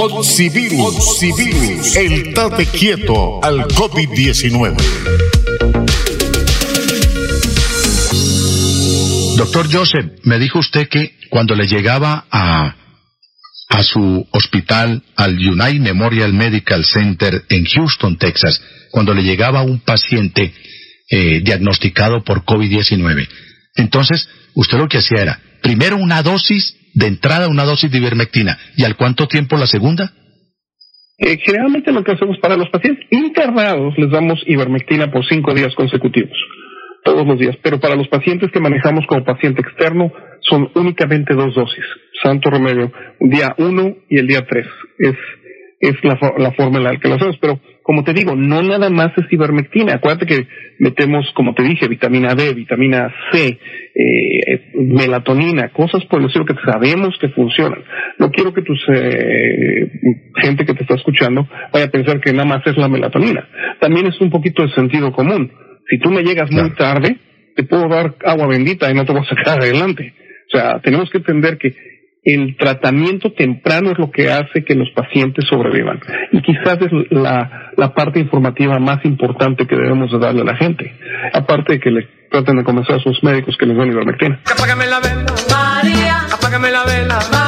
Oxivirus, Oxivirus, el tate quieto al COVID-19. Doctor Joseph, me dijo usted que cuando le llegaba a, a su hospital, al United Memorial Medical Center en Houston, Texas, cuando le llegaba un paciente eh, diagnosticado por COVID-19, entonces usted lo que hacía era, primero una dosis, de entrada una dosis de ivermectina, y al cuánto tiempo la segunda? Eh, generalmente lo que hacemos para los pacientes internados les damos ivermectina por cinco días consecutivos, todos los días. Pero para los pacientes que manejamos como paciente externo son únicamente dos dosis. Santo remedio, día uno y el día tres. Es, es la, la forma en la que lo hacemos. Pero como te digo, no nada más es ivermectina. Acuérdate que metemos, como te dije, vitamina D, vitamina C, eh, melatonina, cosas por el estilo que sabemos que funcionan. No quiero que tus eh, gente que te está escuchando vaya a pensar que nada más es la melatonina. También es un poquito de sentido común. Si tú me llegas muy tarde, te puedo dar agua bendita y no te voy a sacar adelante. O sea, tenemos que entender que el tratamiento temprano es lo que hace que los pacientes sobrevivan. Y quizás es la, la parte informativa más importante que debemos de darle a la gente. Aparte de que le traten de convencer a sus médicos que les den ivermectina. Apágame la vela, María, apágame la vela. María.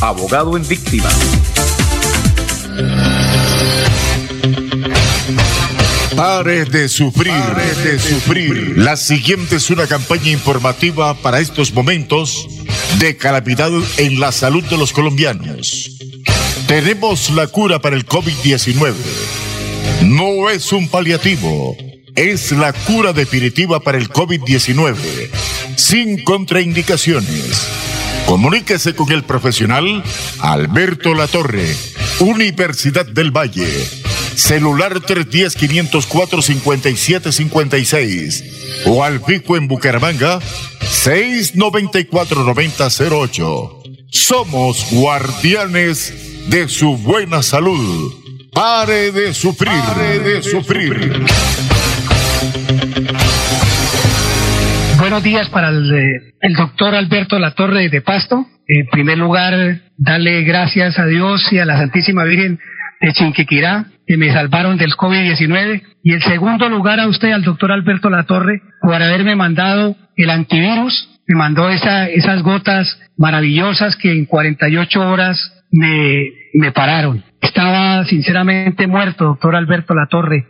abogado en víctimas. Pare de sufrir, pare de sufrir. La siguiente es una campaña informativa para estos momentos de calamidad en la salud de los colombianos. Tenemos la cura para el COVID-19. No es un paliativo, es la cura definitiva para el COVID-19, sin contraindicaciones. Comuníquese con el profesional Alberto Latorre, Universidad del Valle. Celular 310-504-5756 o al pico en Bucaramanga 694-9008. Somos guardianes de su buena salud. Pare de sufrir, pare de sufrir. Buenos días para el, eh, el doctor Alberto Latorre de Pasto. En primer lugar, darle gracias a Dios y a la Santísima Virgen de Chinquiquirá que me salvaron del COVID-19. Y en segundo lugar a usted, al doctor Alberto Latorre, por haberme mandado el antivirus. Me mandó esa, esas gotas maravillosas que en 48 horas me, me pararon. Estaba sinceramente muerto, doctor Alberto Latorre.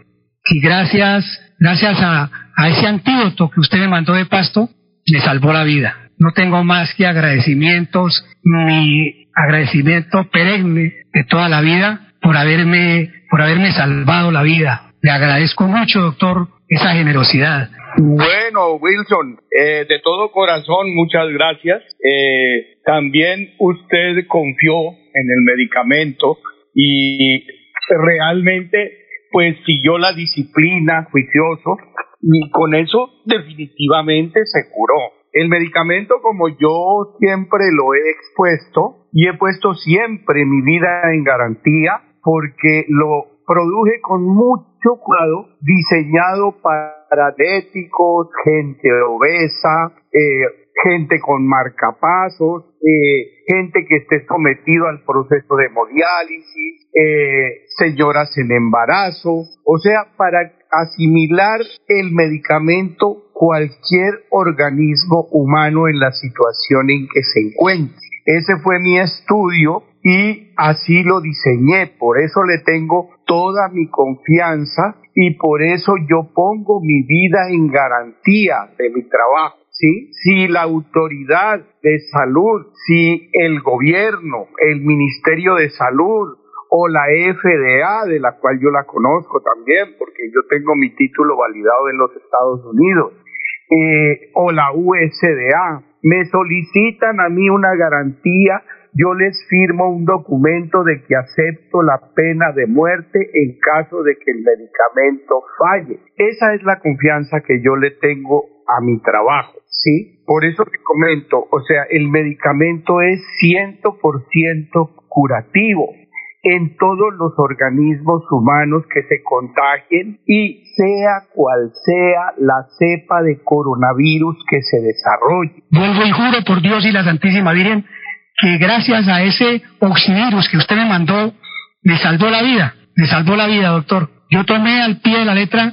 Y gracias, gracias a, a ese antídoto que usted me mandó de pasto, me salvó la vida. No tengo más que agradecimientos, mi agradecimiento perenne de toda la vida por haberme, por haberme salvado la vida. Le agradezco mucho, doctor, esa generosidad. Bueno, Wilson, eh, de todo corazón, muchas gracias. Eh, también usted confió en el medicamento y realmente pues siguió la disciplina, juicioso, y con eso definitivamente se curó. El medicamento, como yo siempre lo he expuesto y he puesto siempre mi vida en garantía, porque lo produje con mucho cuidado, diseñado para diabéticos, gente obesa, eh, gente con marcapasos, eh, gente que esté sometido al proceso de hemodiálisis, eh, señoras en embarazo, o sea, para asimilar el medicamento cualquier organismo humano en la situación en que se encuentre. Ese fue mi estudio y así lo diseñé, por eso le tengo toda mi confianza y por eso yo pongo mi vida en garantía de mi trabajo. ¿Sí? Si la autoridad de salud, si el gobierno, el Ministerio de Salud o la FDA, de la cual yo la conozco también, porque yo tengo mi título validado en los Estados Unidos, eh, o la USDA, me solicitan a mí una garantía, yo les firmo un documento de que acepto la pena de muerte en caso de que el medicamento falle. Esa es la confianza que yo le tengo a mi trabajo. ¿sí? Por eso te comento, o sea, el medicamento es 100% curativo en todos los organismos humanos que se contagien y sea cual sea la cepa de coronavirus que se desarrolle. Vuelvo y juro por Dios y la Santísima Virgen que gracias a ese oxivirus que usted me mandó, me salvó la vida, me salvó la vida, doctor. Yo tomé al pie de la letra,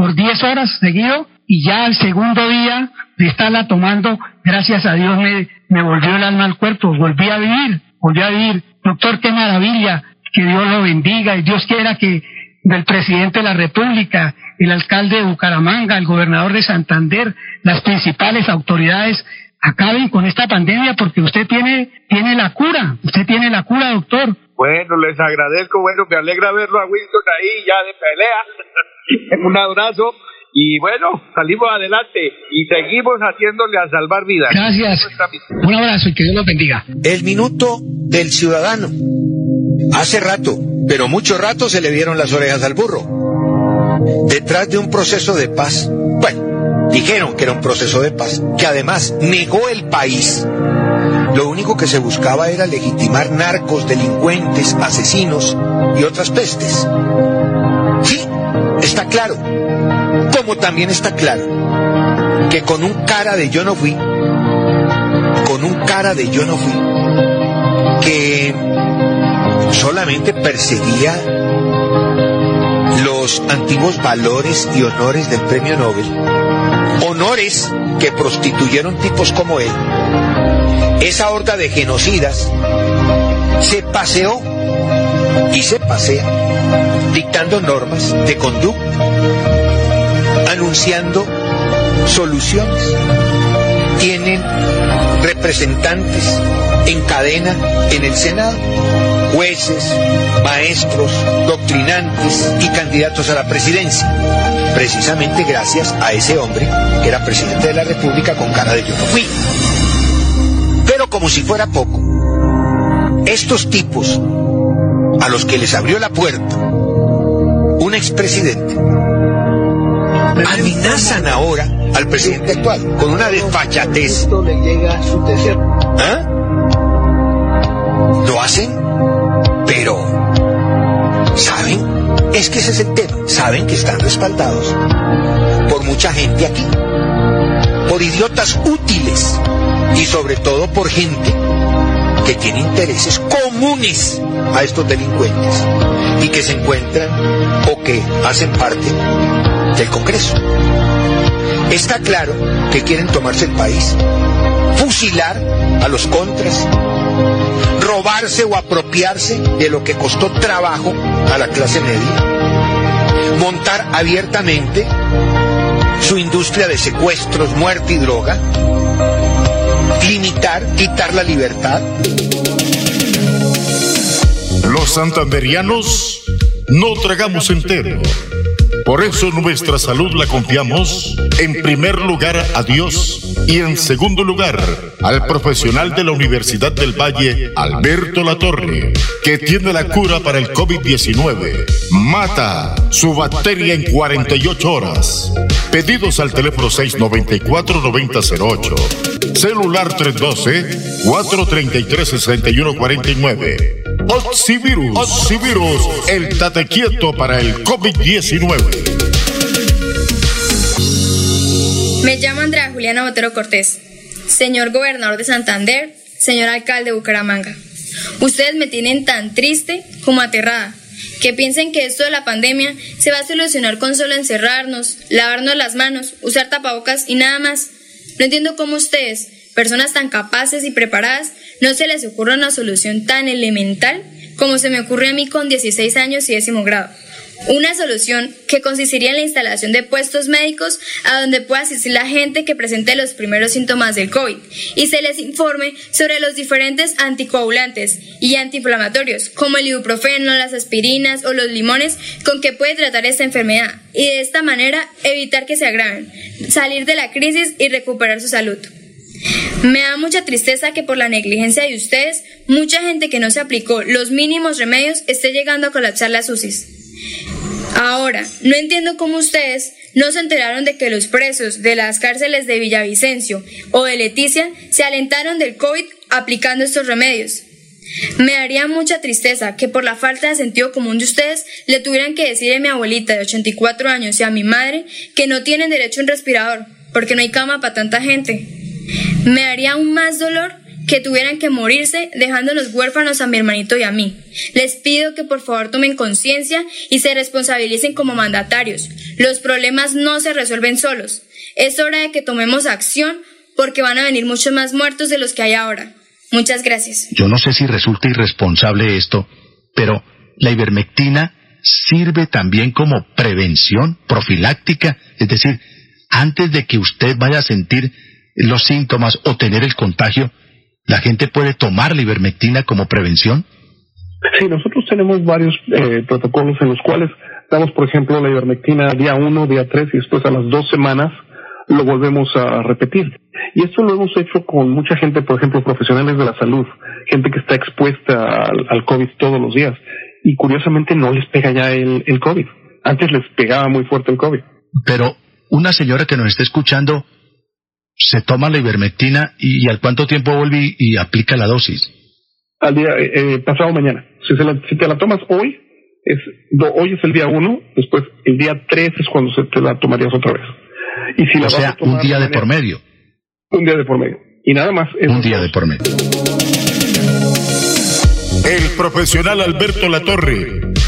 por 10 horas seguido, y ya al segundo día de estarla tomando, gracias a Dios me, me volvió el alma al cuerpo, volví a vivir, volví a vivir. Doctor, qué maravilla, que Dios lo bendiga y Dios quiera que del presidente de la República, el alcalde de Bucaramanga, el gobernador de Santander, las principales autoridades acaben con esta pandemia porque usted tiene, tiene la cura, usted tiene la cura, doctor. Bueno, les agradezco, bueno, me alegra verlo a Wilson ahí ya de pelea. Un abrazo y bueno, salimos adelante y seguimos haciéndole a salvar vidas. Gracias. Un abrazo y que Dios los bendiga. El minuto del ciudadano. Hace rato, pero mucho rato se le dieron las orejas al burro. Detrás de un proceso de paz. Bueno, dijeron que era un proceso de paz, que además negó el país. Lo único que se buscaba era legitimar narcos, delincuentes, asesinos y otras pestes. Sí, está claro. Como también está claro que con un cara de yo no fui, con un cara de yo no fui, que solamente perseguía los antiguos valores y honores del premio Nobel, honores que prostituyeron tipos como él, esa horda de genocidas se paseó y se pasea dictando normas de conducta, anunciando soluciones. Tienen representantes en cadena en el Senado, jueces, maestros, doctrinantes y candidatos a la presidencia, precisamente gracias a ese hombre que era presidente de la República con cara de yo no fui. Como si fuera poco, estos tipos a los que les abrió la puerta un expresidente amenazan ahora al presidente actual con una desfachatez. ¿Ah? Lo hacen, pero ¿saben? Es que ese es el tema. Saben que están respaldados por mucha gente aquí, por idiotas útiles y sobre todo por gente que tiene intereses comunes a estos delincuentes y que se encuentran o que hacen parte del Congreso. Está claro que quieren tomarse el país, fusilar a los contras, robarse o apropiarse de lo que costó trabajo a la clase media, montar abiertamente su industria de secuestros, muerte y droga, limitar, quitar la libertad. Los santanderianos no tragamos entero. Por eso nuestra salud la confiamos en primer lugar a Dios y en segundo lugar al profesional de la Universidad del Valle, Alberto Latorre, que tiene la cura para el COVID-19. Mata su bacteria en 48 horas. Pedidos al teléfono 694-9008. Celular 312-433-6149. Oxivirus. Oxivirus, el tate quieto para el COVID-19. Me llamo Andrea Juliana Botero Cortés, señor gobernador de Santander, señor alcalde de Bucaramanga. Ustedes me tienen tan triste como aterrada, que piensen que esto de la pandemia se va a solucionar con solo encerrarnos, lavarnos las manos, usar tapabocas y nada más. No entiendo cómo ustedes, personas tan capaces y preparadas, no se les ocurre una solución tan elemental como se me ocurre a mí con 16 años y décimo grado. Una solución que consistiría en la instalación de puestos médicos a donde pueda asistir la gente que presente los primeros síntomas del COVID y se les informe sobre los diferentes anticoagulantes y antiinflamatorios como el ibuprofeno, las aspirinas o los limones con que puede tratar esta enfermedad y de esta manera evitar que se agraven, salir de la crisis y recuperar su salud. Me da mucha tristeza que por la negligencia de ustedes, mucha gente que no se aplicó los mínimos remedios esté llegando a colapsar las UCIs. Ahora, no entiendo cómo ustedes no se enteraron de que los presos de las cárceles de Villavicencio o de Leticia se alentaron del COVID aplicando estos remedios. Me daría mucha tristeza que por la falta de sentido común de ustedes le tuvieran que decir a mi abuelita de 84 años y a mi madre que no tienen derecho a un respirador porque no hay cama para tanta gente. Me daría aún más dolor que tuvieran que morirse dejándonos huérfanos a mi hermanito y a mí. Les pido que por favor tomen conciencia y se responsabilicen como mandatarios. Los problemas no se resuelven solos. Es hora de que tomemos acción porque van a venir muchos más muertos de los que hay ahora. Muchas gracias. Yo no sé si resulta irresponsable esto, pero la ivermectina sirve también como prevención profiláctica, es decir, antes de que usted vaya a sentir los síntomas o tener el contagio, ¿la gente puede tomar la ivermectina como prevención? Sí, nosotros tenemos varios eh, protocolos en los cuales damos, por ejemplo, la ivermectina día 1, día 3 y después a las dos semanas lo volvemos a repetir. Y esto lo hemos hecho con mucha gente, por ejemplo, profesionales de la salud, gente que está expuesta al, al COVID todos los días. Y curiosamente no les pega ya el, el COVID. Antes les pegaba muy fuerte el COVID. Pero una señora que nos está escuchando se toma la ivermectina y, al cuánto tiempo vuelve y, y aplica la dosis. Al día, eh, eh, pasado mañana. Si, se la, si te la tomas hoy, es, do, hoy es el día 1, después el día 3 es cuando se te la tomarías otra vez. Y si la o vas sea, a tomar un día de mañana- por medio. Un día de por medio. Y nada más. Un día todo. de por medio. El profesional Alberto Latorre,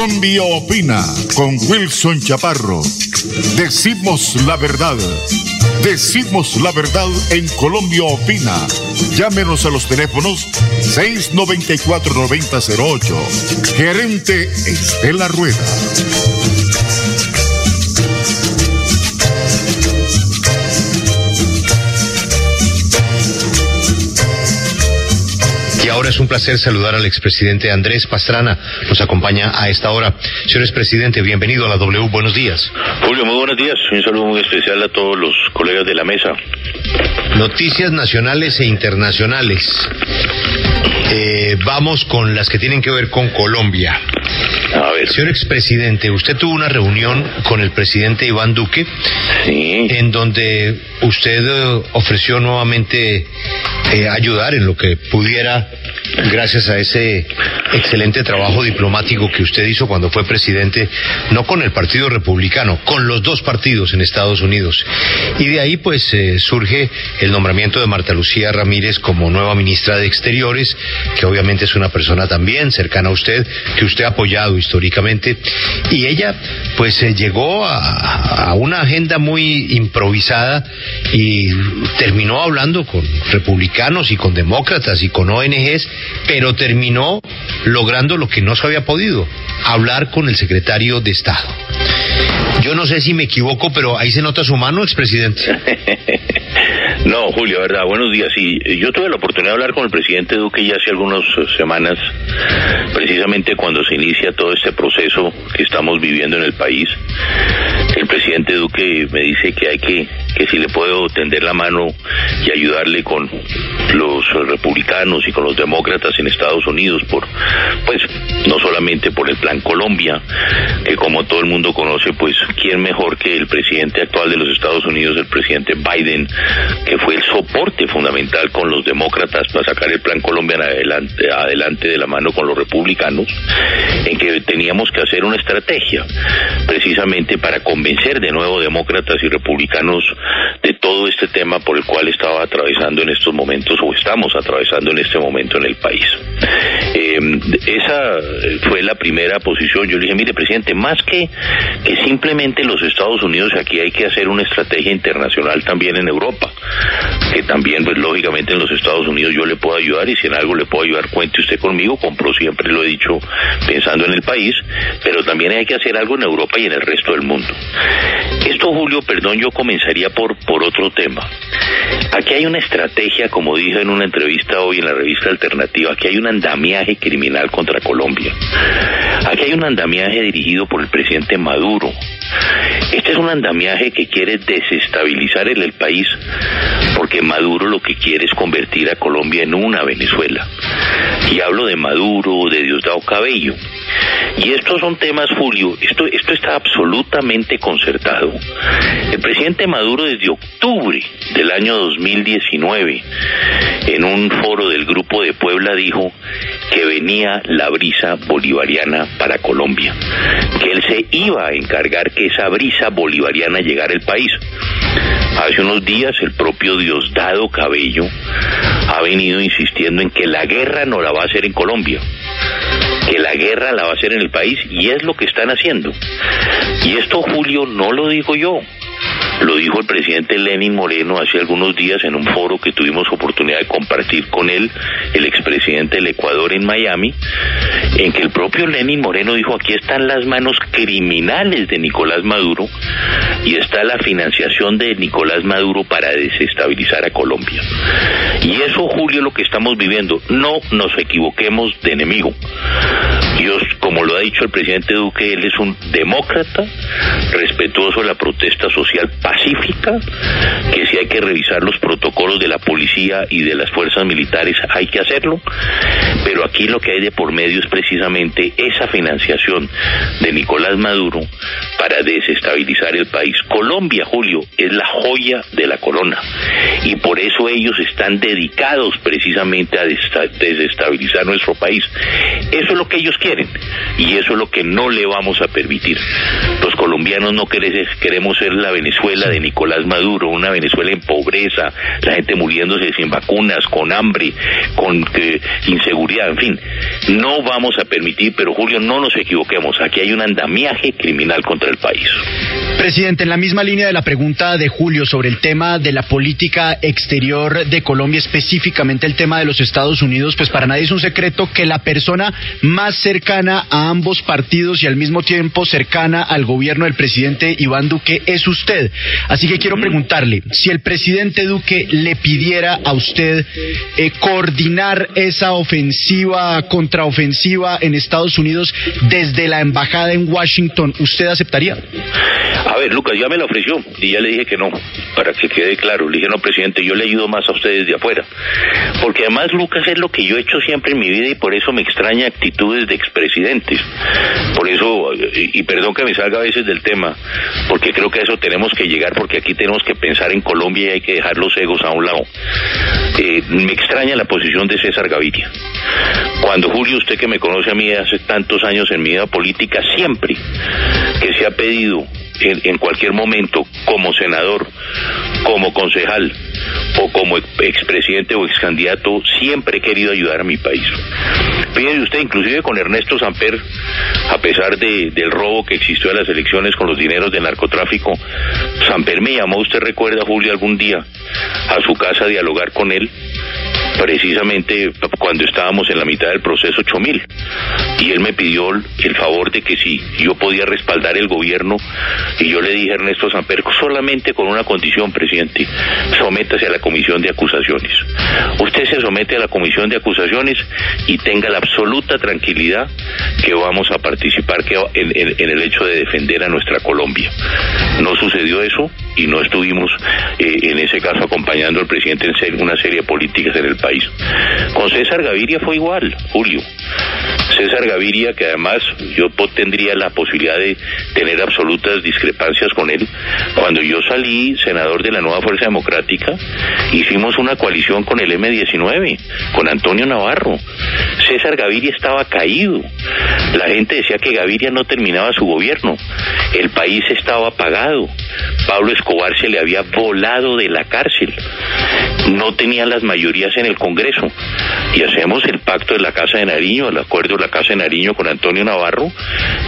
Colombia Opina con Wilson Chaparro. Decimos la verdad. Decimos la verdad en Colombia Opina. Llámenos a los teléfonos 694-9008. Gerente Estela Rueda. Ahora es un placer saludar al expresidente Andrés Pastrana. Nos acompaña a esta hora. Señor expresidente, bienvenido a la W. Buenos días. Julio, muy buenos días. Un saludo muy especial a todos los colegas de la mesa. Noticias nacionales e internacionales. Eh, vamos con las que tienen que ver con Colombia. A ver. Señor expresidente, usted tuvo una reunión con el presidente Iván Duque, en donde usted eh, ofreció nuevamente eh, ayudar en lo que pudiera gracias a ese excelente trabajo diplomático que usted hizo cuando fue presidente, no con el Partido Republicano, con los dos partidos en Estados Unidos. Y de ahí pues eh, surge el nombramiento de Marta Lucía Ramírez como nueva ministra de Exteriores, que obviamente es una persona también cercana a usted, que usted ha apoyado históricamente. Y ella pues eh, llegó a, a una agenda muy improvisada y terminó hablando con republicanos y con demócratas y con ONGs pero terminó logrando lo que no se había podido, hablar con el secretario de Estado. Yo no sé si me equivoco, pero ahí se nota su mano, expresidente. No, Julio, verdad, buenos días. Sí, yo tuve la oportunidad de hablar con el presidente Duque ya hace algunas semanas, precisamente cuando se inicia todo este proceso que estamos viviendo en el país. El presidente Duque me dice que hay que, que si le puedo tender la mano y ayudarle con los republicanos y con los demócratas en Estados Unidos por, pues, no solamente por el Plan Colombia, que como todo el mundo conoce, pues, ¿quién mejor que el presidente actual de los Estados Unidos, el presidente Biden, que fue el soporte fundamental con los demócratas para sacar el Plan Colombia adelante, adelante de la mano con los republicanos, en que teníamos que hacer una estrategia precisamente para convencer de nuevo demócratas y republicanos de todo este tema por el cual estaba atravesando en estos momentos o estamos atravesando en este momento en el país. Eh, esa fue la primera posición. Yo le dije, mire, presidente, más que, que simplemente los Estados Unidos, aquí hay que hacer una estrategia internacional también en Europa, que también, pues lógicamente en los Estados Unidos yo le puedo ayudar y si en algo le puedo ayudar, cuente usted conmigo, compro siempre lo he dicho pensando en el país, pero también hay que hacer algo en Europa y en el resto del mundo. Esto, Julio, perdón, yo comenzaría por, por otro tema. Aquí hay una estrategia, como dije en una entrevista hoy en la revista Alternativa, aquí hay un andamiaje criminal contra Colombia. Aquí hay un andamiaje dirigido por el presidente Maduro. Este es un andamiaje que quiere desestabilizar el, el país porque Maduro lo que quiere es convertir a Colombia en una Venezuela. Y hablo de Maduro, de Diosdado Cabello. Y estos son temas, Julio, esto, esto está absolutamente concertado. El presidente Maduro desde octubre del año 2019, en un foro del Grupo de Puebla, dijo que venía la brisa bolivariana para Colombia, que él se iba a encargar que esa brisa bolivariana llegara al país. Hace unos días el propio Diosdado Cabello ha venido insistiendo en que la guerra no la va a hacer en Colombia, que la guerra la va a hacer en el país y es lo que están haciendo. Y esto, Julio, no lo digo yo. Lo dijo el presidente Lenin Moreno hace algunos días en un foro que tuvimos oportunidad de compartir con él, el expresidente del Ecuador en Miami, en que el propio Lenin Moreno dijo aquí están las manos criminales de Nicolás Maduro y está la financiación de Nicolás Maduro para desestabilizar a Colombia. Y eso, Julio, lo que estamos viviendo. No nos equivoquemos de enemigo. Yo como lo ha dicho el presidente Duque, él es un demócrata, respetuoso de la protesta social pacífica, que si hay que revisar los protocolos de la policía y de las fuerzas militares hay que hacerlo, pero aquí lo que hay de por medio es precisamente esa financiación de Nicolás Maduro para desestabilizar el país. Colombia, Julio, es la joya de la corona y por eso ellos están dedicados precisamente a desestabilizar nuestro país. Eso es lo que ellos quieren y eso es lo que no le vamos a permitir. Los colombianos no queremos ser la Venezuela de Nicolás Maduro, una Venezuela en pobreza, la gente muriéndose sin vacunas, con hambre, con eh, inseguridad, en fin. No vamos a permitir, pero Julio, no nos equivoquemos, aquí hay un andamiaje criminal contra el país. Presidente, en la misma línea de la pregunta de Julio sobre el tema de la política exterior de Colombia, específicamente el tema de los Estados Unidos, pues para nadie es un secreto que la persona más cercana a ambos partidos y al mismo tiempo cercana al gobierno del presidente Iván Duque es usted. Así que quiero preguntarle, si el presidente Duque le pidiera a usted eh, coordinar esa ofensiva, contraofensiva en Estados Unidos desde la embajada en Washington, ¿usted aceptaría? A ver, Lucas, ya me lo ofreció y ya le dije que no, para que quede claro. Le dije, no, presidente, yo le ayudo más a ustedes de afuera. Porque además, Lucas, es lo que yo he hecho siempre en mi vida y por eso me extraña actitudes de expresidentes. Por eso, y, perdón que me salga a veces del tema, porque creo que a eso tenemos que llegar, porque aquí tenemos que pensar en Colombia y hay que dejar los egos a un lado. Eh, me extraña la posición de César Gaviria. Cuando Julio, usted que me conoce a mí hace tantos años en mi vida política, siempre que se ha pedido en, cualquier momento como senador, como concejal o como expresidente o excandidato, siempre he querido ayudar a mi país. Fíjese usted, inclusive con Ernesto Samper, a pesar de, del robo que existió en las elecciones con los dineros del narcotráfico, Samper me llamó, usted recuerda, Julio, algún día a su casa a dialogar con él precisamente cuando estábamos en la mitad del proceso 8000 y él me pidió el favor de que si yo podía respaldar el gobierno y yo le dije a Ernesto Samper solamente con una condición presidente sométase a la comisión de acusaciones. Usted se somete a la comisión de acusaciones y tenga la absoluta tranquilidad que vamos a participar en, en el hecho de defender a nuestra Colombia. No sucedió eso y no estuvimos eh, en ese caso acompañando al presidente en una serie de políticas en el país. Con César Gaviria fue igual, Julio. César Gaviria, que además yo tendría la posibilidad de tener absolutas discrepancias con él, cuando yo salí senador de la Nueva Fuerza Democrática, hicimos una coalición con el M-19, con Antonio Navarro. César Gaviria estaba caído. La gente decía que Gaviria no terminaba su gobierno. El país estaba apagado. Pablo Escobar se le había volado de la cárcel. No tenía las mayorías en el Congreso. Y hacemos el pacto de la Casa de Nariño, el acuerdo de la Casa de Nariño con Antonio Navarro,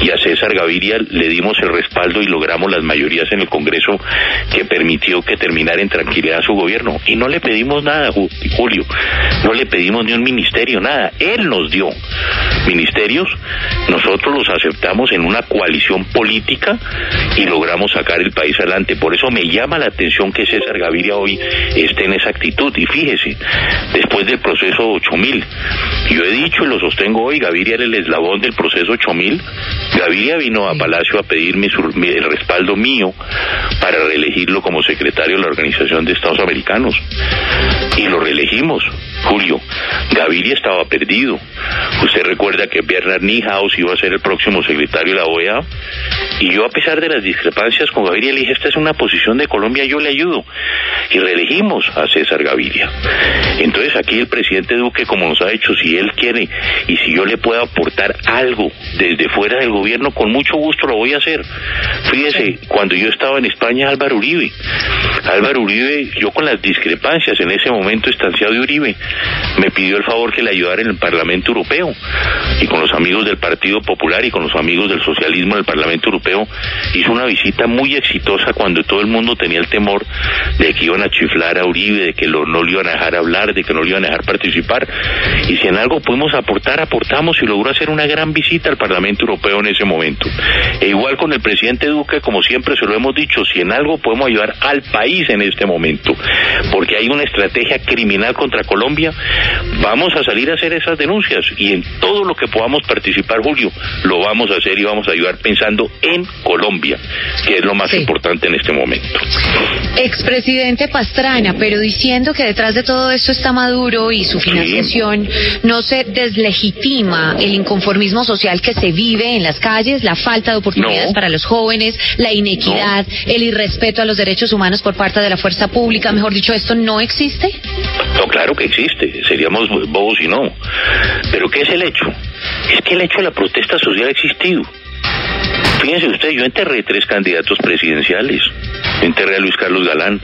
y a César Gaviria le dimos el respaldo y logramos las mayorías en el Congreso que permitió que terminara en tranquilidad su gobierno. Y no le pedimos nada, Julio. No le pedimos ni un ministerio, nada. Él nos dio ministerios, nosotros los aceptamos en una coalición política y logramos sacar el país adelante. Por eso me llama la atención que César Gaviria hoy esté en esa actitud. Y fíjese, después del proceso 8000, yo he dicho y lo sostengo hoy, Gaviria era el eslabón del proceso 8000. Gaviria vino a Palacio a pedirme el respaldo mío para reelegirlo como secretario de la Organización de Estados Americanos. Y lo reelegimos, Julio. Gaviria estaba perdido. Usted recuerda que Bernard Niehaus iba a ser el próximo secretario de la OEA. Y yo, a pesar de las discrepancias con Gaviria, le dije, esta es una posición de Colombia, yo le ayudo. Y reelegimos a César Gaviria. Entonces aquí el presidente Duque, como nos ha hecho, si él quiere y si yo le puedo aportar algo desde fuera del gobierno, con mucho gusto lo voy a hacer. Fíjese, cuando yo estaba en España, Álvaro Uribe. Álvaro Uribe, yo con las discrepancias en ese momento estanciado de Uribe, me pidió el favor que le ayudara en el Parlamento Europeo. Y con los amigos del Partido Popular y con los amigos del socialismo en el Parlamento Europeo, hizo una visita muy exitosa cuando todo el mundo tenía el temor de que iban a chiflar a Uribe, de que no lo iban a dejar hablar, de que no lo iban a dejar participar. Y si en algo pudimos aportar, aportamos y logró hacer una gran visita al Parlamento Europeo en ese momento. E igual con el presidente Duque, como siempre se lo hemos dicho, si en algo podemos ayudar al país, en este momento, porque hay una estrategia criminal contra Colombia, vamos a salir a hacer esas denuncias y en todo lo que podamos participar, Julio, lo vamos a hacer y vamos a ayudar pensando en Colombia, que es lo más importante en este momento. Expresidente Pastrana, pero diciendo que detrás de todo esto está Maduro y su financiación, ¿no se deslegitima el inconformismo social que se vive en las calles, la falta de oportunidades para los jóvenes, la inequidad, el irrespeto a los derechos humanos por parte de la fuerza pública? Mejor dicho, ¿esto no existe? No, claro que existe, seríamos bobos si no. Pero ¿qué es el hecho? Es que el hecho de la protesta social ha existido. Fíjense ustedes, yo enterré tres candidatos presidenciales. Enterré a Luis Carlos Galán,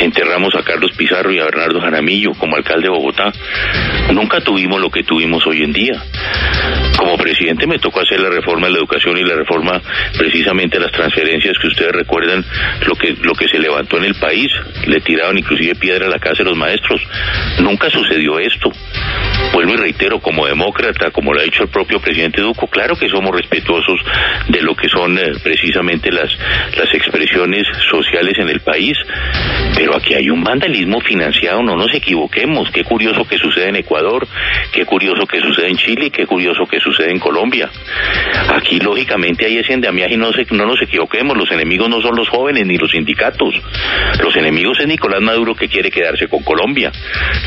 enterramos a Carlos Pizarro y a Bernardo Jaramillo como alcalde de Bogotá. Nunca tuvimos lo que tuvimos hoy en día. Como presidente me tocó hacer la reforma de la educación y la reforma precisamente las transferencias que ustedes recuerdan lo que, lo que se levantó en el país. Le tiraban inclusive piedra a la casa de los maestros. Nunca sucedió esto. Vuelvo y reitero, como demócrata, como lo ha dicho el propio presidente Duco, claro que somos respetuosos de lo que son eh, precisamente las, las expresiones sociales en el país, pero aquí hay un vandalismo financiado, no nos equivoquemos, qué curioso que sucede en Ecuador, qué curioso que sucede en Chile, qué curioso que sucede en Colombia. Aquí lógicamente hay ese endamiaje y no, se- no nos equivoquemos, los enemigos no son los jóvenes ni los sindicatos, los enemigos es Nicolás Maduro que quiere quedarse con Colombia.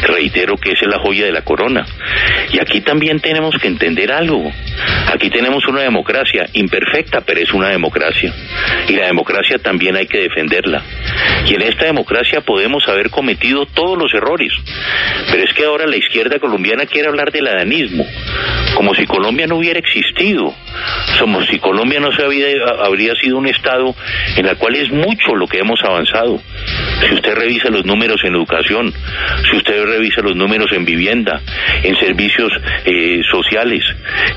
Reitero que esa es la joya de la corona. Y aquí también tenemos que entender algo. Aquí tenemos una democracia imperfecta, pero es una democracia. Y la democracia también hay que defenderla. Y en esta democracia podemos haber cometido todos los errores. Pero es que ahora la izquierda colombiana quiere hablar del adanismo, como si Colombia no hubiera existido. Somos si Colombia no se había, habría sido un estado en el cual es mucho lo que hemos avanzado. Si usted revisa los números en educación, si usted revisa los números en vivienda, en servicios eh, sociales,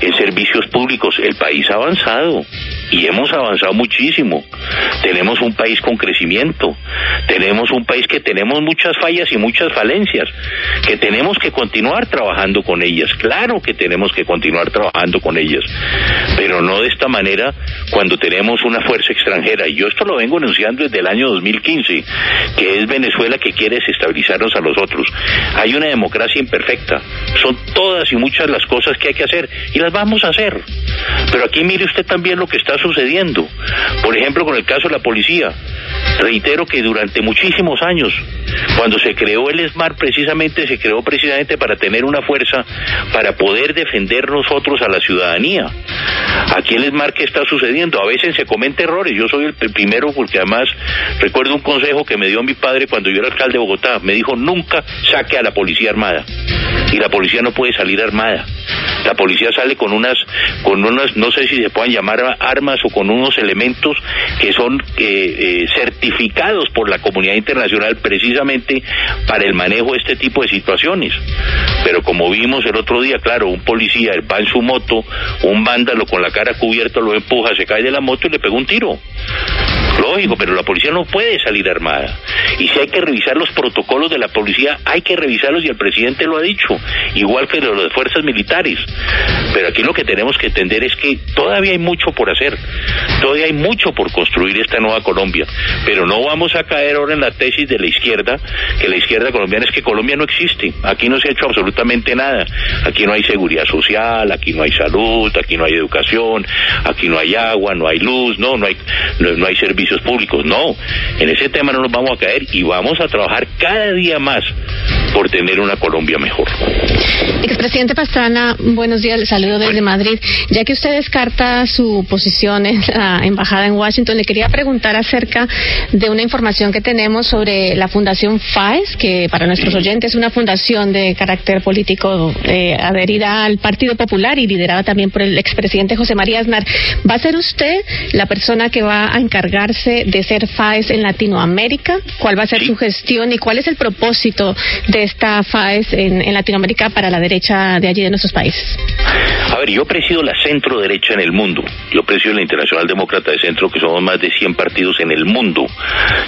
en servicios públicos, el país ha avanzado y hemos avanzado muchísimo. Tenemos un país con crecimiento, tenemos un país que tenemos muchas fallas y muchas falencias, que tenemos que continuar trabajando con ellas. Claro que tenemos que continuar trabajando con ellas, pero no de esta manera cuando tenemos una fuerza extranjera. Y yo esto lo vengo anunciando desde el año 2015, que es Venezuela que quiere desestabilizarnos a los otros. Hay una democracia imperfecta, son todas y muchas las cosas que hay que hacer y las vamos a hacer. Pero aquí mire usted también lo que está sucediendo. Por ejemplo, con el caso de la policía. Reitero que durante muchísimos años, cuando se creó el SMART, precisamente se creó precisamente para tener una fuerza para poder defender nosotros a la ciudadanía. Aquí el SMART, ¿qué está sucediendo? A veces se cometen errores. Yo soy el pr- primero porque además recuerdo un consejo que me dio mi padre cuando yo era alcalde de Bogotá. Me dijo, nunca saque a la policía armada. Y la policía no puede salir armada. La policía sale con unas, con unas, no sé si se puedan llamar armas o con unos elementos que son eh, eh, certificados por la comunidad internacional precisamente para el manejo de este tipo de situaciones. Pero como vimos el otro día, claro, un policía va en su moto, un vándalo con la cara cubierta lo empuja, se cae de la moto y le pega un tiro. Lógico, pero la policía no puede salir armada. Y si hay que revisar los protocolos de la policía, hay que revisarlos y el presidente lo ha dicho, igual que de fuerzas militares. Pero aquí lo que tenemos que entender es que todavía hay mucho por hacer, todavía hay mucho por construir esta nueva Colombia, pero no vamos a caer ahora en la tesis de la izquierda, que la izquierda colombiana es que Colombia no existe, aquí no se ha hecho absolutamente nada, aquí no hay seguridad social, aquí no hay salud, aquí no hay educación, aquí no hay agua, no hay luz, no, no hay, no, no hay servicios públicos, no, en ese tema no nos vamos a caer y vamos a trabajar cada día más por tener una Colombia mejor. Expresidente Pastrana, buenos días, saludo desde Madrid. Ya que usted descarta su posición en la embajada en Washington, le quería preguntar acerca de una información que tenemos sobre la Fundación FAES, que para nuestros oyentes es una fundación de carácter político eh, adherida al Partido Popular y liderada también por el expresidente José María Aznar. ¿Va a ser usted la persona que va a encargarse de ser FAES en Latinoamérica? ¿Cuál va a ser su gestión y cuál es el propósito de esta FAES en, en Latinoamérica para la derecha de allí de nuestros países? A A ver, yo presido la centro derecha en el mundo. Yo presido la Internacional Demócrata de Centro, que somos más de 100 partidos en el mundo.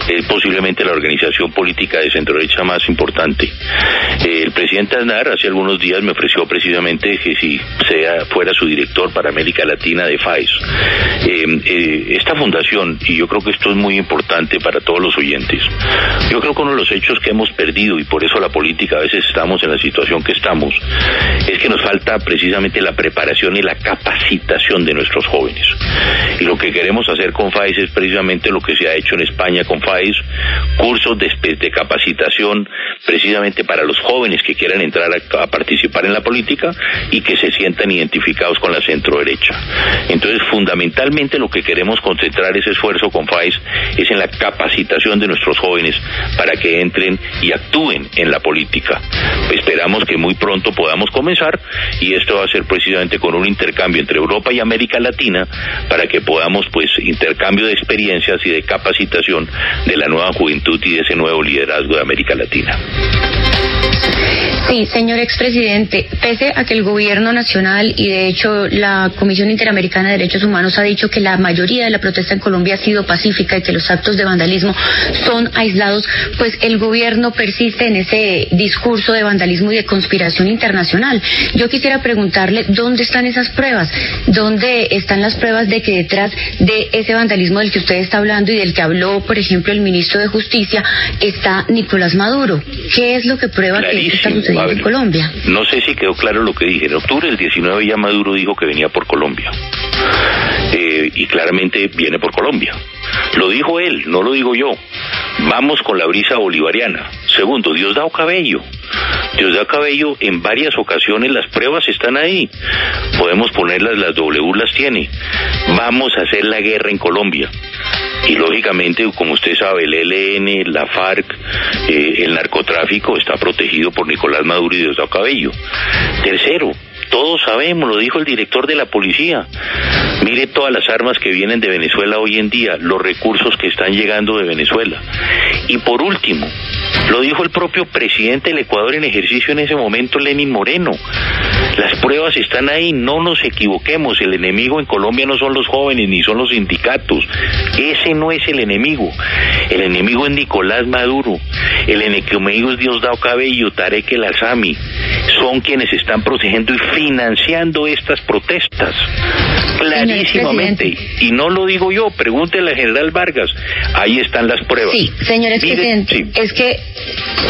Es posiblemente la organización política de centro derecha más importante. Eh, el presidente Aznar hace algunos días me ofreció precisamente que si sea fuera su director para América Latina de FAES. Eh, eh, esta fundación, y yo creo que esto es muy importante para todos los oyentes, yo creo que uno de los hechos que hemos perdido, y por eso la política a veces estamos en la situación que estamos, es que nos falta precisamente la preparación y la capacitación de nuestros jóvenes. Y lo que queremos hacer con FAES es precisamente lo que se ha hecho en España con FAES, cursos de, de capacitación precisamente para los jóvenes que quieran entrar a, a, participar en la política y que se sientan identificados con la centro derecha. Entonces, fundamentalmente lo que queremos concentrar ese esfuerzo con FAES es en la capacitación de nuestros jóvenes para que entren y actúen en la política. Esperamos que muy pronto podamos comenzar y esto va a ser precisamente con un intercambio entre Europa y América Latina para que podamos pues intercambio de experiencias y de capacitación de la nueva juventud y de ese nuevo liderazgo de América Latina. Sí, señor expresidente, pese a que el gobierno nacional y de hecho la Comisión Interamericana de Derechos Humanos ha dicho que la mayoría de la protesta en Colombia ha sido pacífica y que los actos de vandalismo son aislados, pues el gobierno persiste en ese discurso de vandalismo y de conspiración internacional. Yo quisiera preguntarle dónde están esas pruebas, dónde están las pruebas de que detrás de ese vandalismo del que usted está hablando y del que habló, por ejemplo, el ministro de Justicia, está Nicolás Maduro. ¿Qué es lo que prueba que esto está sucediendo ver, en Colombia? No sé si quedó claro lo que dije. En octubre del 19 ya Maduro dijo que venía por Colombia. Eh, y claramente viene por Colombia. Lo dijo él, no lo digo yo. Vamos con la brisa bolivariana. Segundo, Diosdado Cabello. Diosdado Cabello, en varias ocasiones las pruebas están ahí. Podemos ponerlas, las W las tiene. Vamos a hacer la guerra en Colombia. Y lógicamente, como usted sabe, el ELN, la FARC, eh, el narcotráfico está protegido por Nicolás Maduro y Diosdado Cabello. Tercero, todos sabemos, lo dijo el director de la policía. Mire todas las armas que vienen de Venezuela hoy en día, los recursos que están llegando de Venezuela. Y por último, lo dijo el propio presidente del Ecuador en ejercicio en ese momento, Lenin Moreno. Las pruebas están ahí, no nos equivoquemos. El enemigo en Colombia no son los jóvenes ni son los sindicatos. Ese no es el enemigo. El enemigo es Nicolás Maduro. El enemigo es Diosdado Cabello, Tarek El Azami. Son quienes están protegiendo y financiando estas protestas. Clarísimamente. Y no lo digo yo, pregúntele al general Vargas. Ahí están las pruebas. Sí, señor expresidente, sí. es que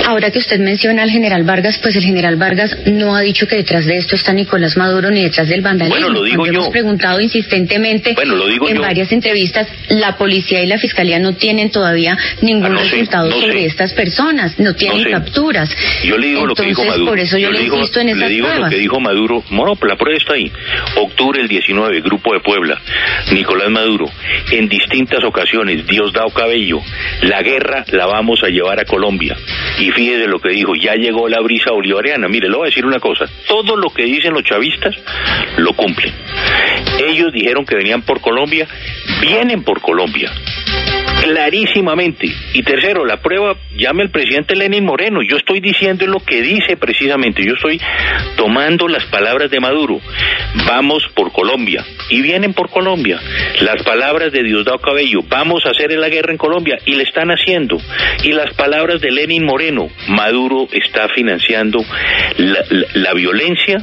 ahora que usted menciona al general Vargas, pues el general Vargas no ha dicho que detrás de esto está Nicolás Maduro ni detrás del vandalismo. Bueno, lo digo Cuando yo. Hemos preguntado insistentemente Bueno, lo digo en yo. varias entrevistas, la policía y la fiscalía no tienen todavía ningún Ah, no sé, resultado no sobre sé. estas personas, no tienen sé. capturas. Yo le digo lo que dijo Entonces, Maduro. por eso yo, le digo, insisto en le esas digo pruebas. lo que dijo Maduro. Bueno, la prueba está ahí. Octubre del 19, Grupo de Puebla. Nicolás Maduro. En distintas ocasiones, Diosdado Cabello. La guerra la vamos a llevar a Colombia. Y fíjese lo que dijo. Ya llegó la brisa bolivariana. Mire, le voy a decir una cosa. Todo lo que dicen los chavistas lo cumplen. Ellos dijeron que venían por Colombia. Vienen por Colombia clarísimamente. Y tercero, la prueba, llame al presidente Lenin Moreno. Yo estoy diciendo lo que dice precisamente. Yo estoy tomando las palabras de Maduro. Vamos por Colombia. Y vienen por Colombia. Las palabras de Diosdado Cabello. Vamos a hacer la guerra en Colombia. Y le están haciendo. Y las palabras de Lenin Moreno. Maduro está financiando la, la- la violencia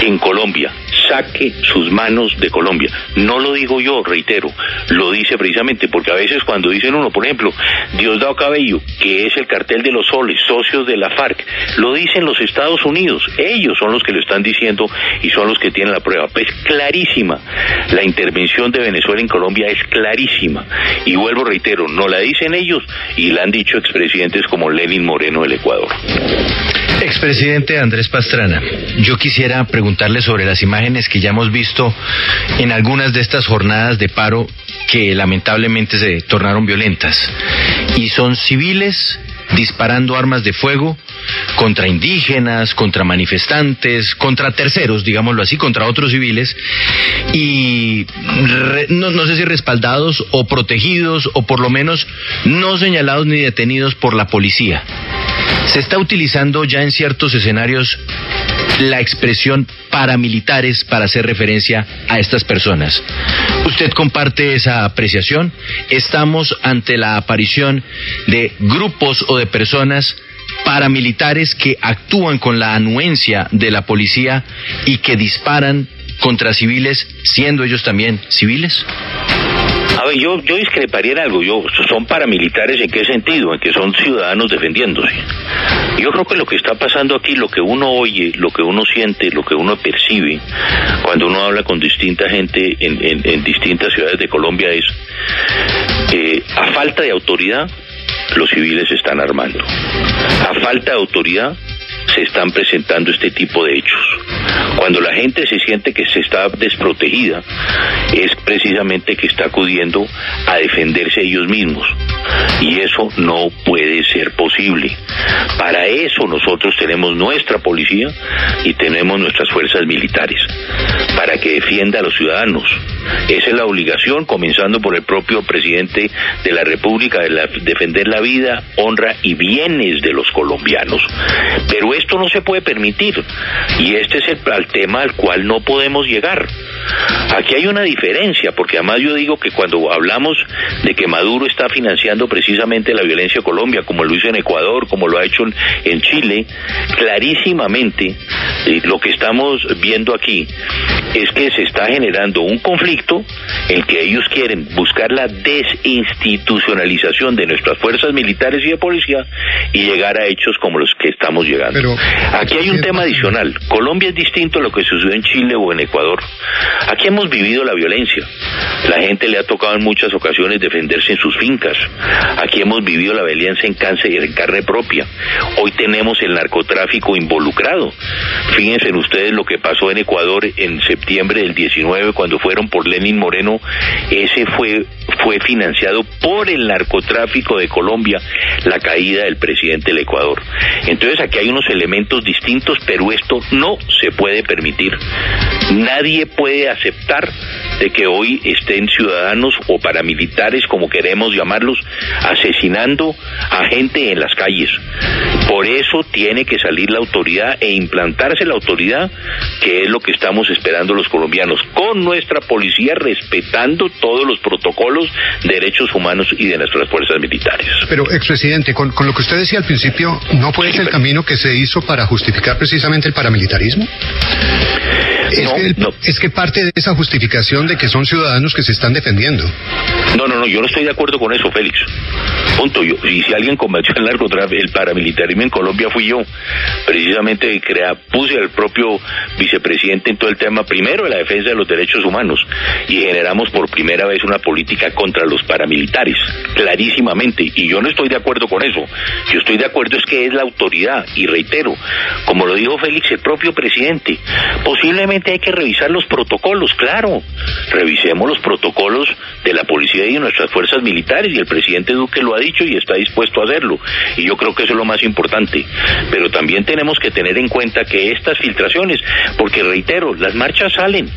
en Colombia. Saque sus manos de Colombia. No lo digo yo, reitero, lo dice precisamente porque a veces cuando dicen uno, por ejemplo, Diosdado Cabello, que es el cartel de los soles, socios de la FARC, lo dicen los Estados Unidos. Ellos son los que lo están diciendo y son los que tienen la prueba. Pues clarísima. La intervención de Venezuela en Colombia es clarísima. Y vuelvo, reitero, no la dicen ellos y la han dicho expresidentes como Lenin Moreno del Ecuador. Expresidente Andrés Pastrana, yo quisiera preguntarle sobre las imágenes que ya hemos visto en algunas de estas jornadas de paro que lamentablemente se tornaron violentas. Y son civiles disparando armas de fuego contra indígenas, contra manifestantes, contra terceros, digámoslo así, contra otros civiles, y re- no, no sé si respaldados o protegidos o por lo menos no señalados ni detenidos por la policía. Se está utilizando ya en ciertos escenarios la expresión paramilitares para hacer referencia a estas personas. ¿Usted comparte esa apreciación? Estamos ante la aparición de grupos o de personas paramilitares que actúan con la anuencia de la policía y que disparan contra civiles, siendo ellos también civiles? Yo, yo discreparía en algo. Yo, ¿Son paramilitares en qué sentido? En que son ciudadanos defendiéndose. Yo creo que lo que está pasando aquí, lo que uno oye, lo que uno siente, lo que uno percibe, cuando uno habla con distinta gente en, en- en distintas ciudades de Colombia es, eh, a falta de autoridad, los civiles se están armando. A falta de autoridad, se están presentando este tipo de hechos. Cuando la gente se siente que se está desprotegida, es precisamente que está acudiendo a defenderse ellos mismos. Y eso no puede ser posible. Para eso nosotros tenemos nuestra policía y tenemos nuestras fuerzas militares, para que defienda a los ciudadanos. Esa es la obligación, comenzando por el propio presidente de la República, de defender la vida, honra y bienes de los colombianos. Pero esto no se puede permitir y este es el, tema al cual no podemos llegar. Aquí hay una diferencia, porque además yo digo que cuando hablamos de que Maduro está financiando precisamente la violencia en Colombia, como lo hizo en Ecuador, como lo ha hecho en, en Chile, clarísimamente eh, lo que estamos viendo aquí es que se está generando un conflicto en que ellos quieren buscar la desinstitucionalización de nuestras fuerzas militares y de policía y llegar a hechos como los que estamos llegando. Aquí hay un tema adicional. Colombia es distinto a lo que sucedió en Chile o en Ecuador. Aquí hemos vivido la violencia. La gente le ha tocado en muchas ocasiones defenderse en sus fincas. Aquí hemos vivido la violencia en cáncer y en carne propia. Hoy tenemos el narcotráfico involucrado. Fíjense ustedes lo que pasó en Ecuador en septiembre del 19 cuando fueron por Lenin Moreno. Ese fue fue financiado por el narcotráfico de Colombia la caída del presidente del Ecuador. Entonces aquí hay unos elementos distintos, pero esto no se puede permitir. Nadie puede aceptar de que hoy estén ciudadanos o paramilitares, como queremos llamarlos, asesinando a gente en las calles. Por eso tiene que salir la autoridad e implantarse la autoridad, que es lo que estamos esperando los colombianos, con nuestra policía respetando todos los protocolos de derechos humanos y de nuestras fuerzas militares. Pero, expresidente, con, con lo que usted decía al principio, ¿no fue ese el camino que se hizo para justificar precisamente el paramilitarismo? Es, que, el- es que parte de esa justificación que son ciudadanos que se están defendiendo. No, no, no, yo no estoy de acuerdo con eso, Félix. Punto. Yo, y si alguien combatió el narcotráfico, el paramilitarismo en Colombia fui yo. Precisamente crea, puse al propio vicepresidente en todo el tema, primero de la defensa de los derechos humanos, y generamos por primera vez una política contra los paramilitares, clarísimamente. Y yo no estoy de acuerdo con eso. Yo estoy de acuerdo es que es la autoridad, y reitero, como lo dijo Félix, el propio presidente, posiblemente hay que revisar los protocolos, claro. Revisemos los protocolos de la policía y de nuestras fuerzas militares, y el presidente Duque lo ha dicho y está dispuesto a hacerlo. Y yo creo que eso es lo más importante. Pero también tenemos que tener en cuenta que estas filtraciones, porque reitero, las marchas salen,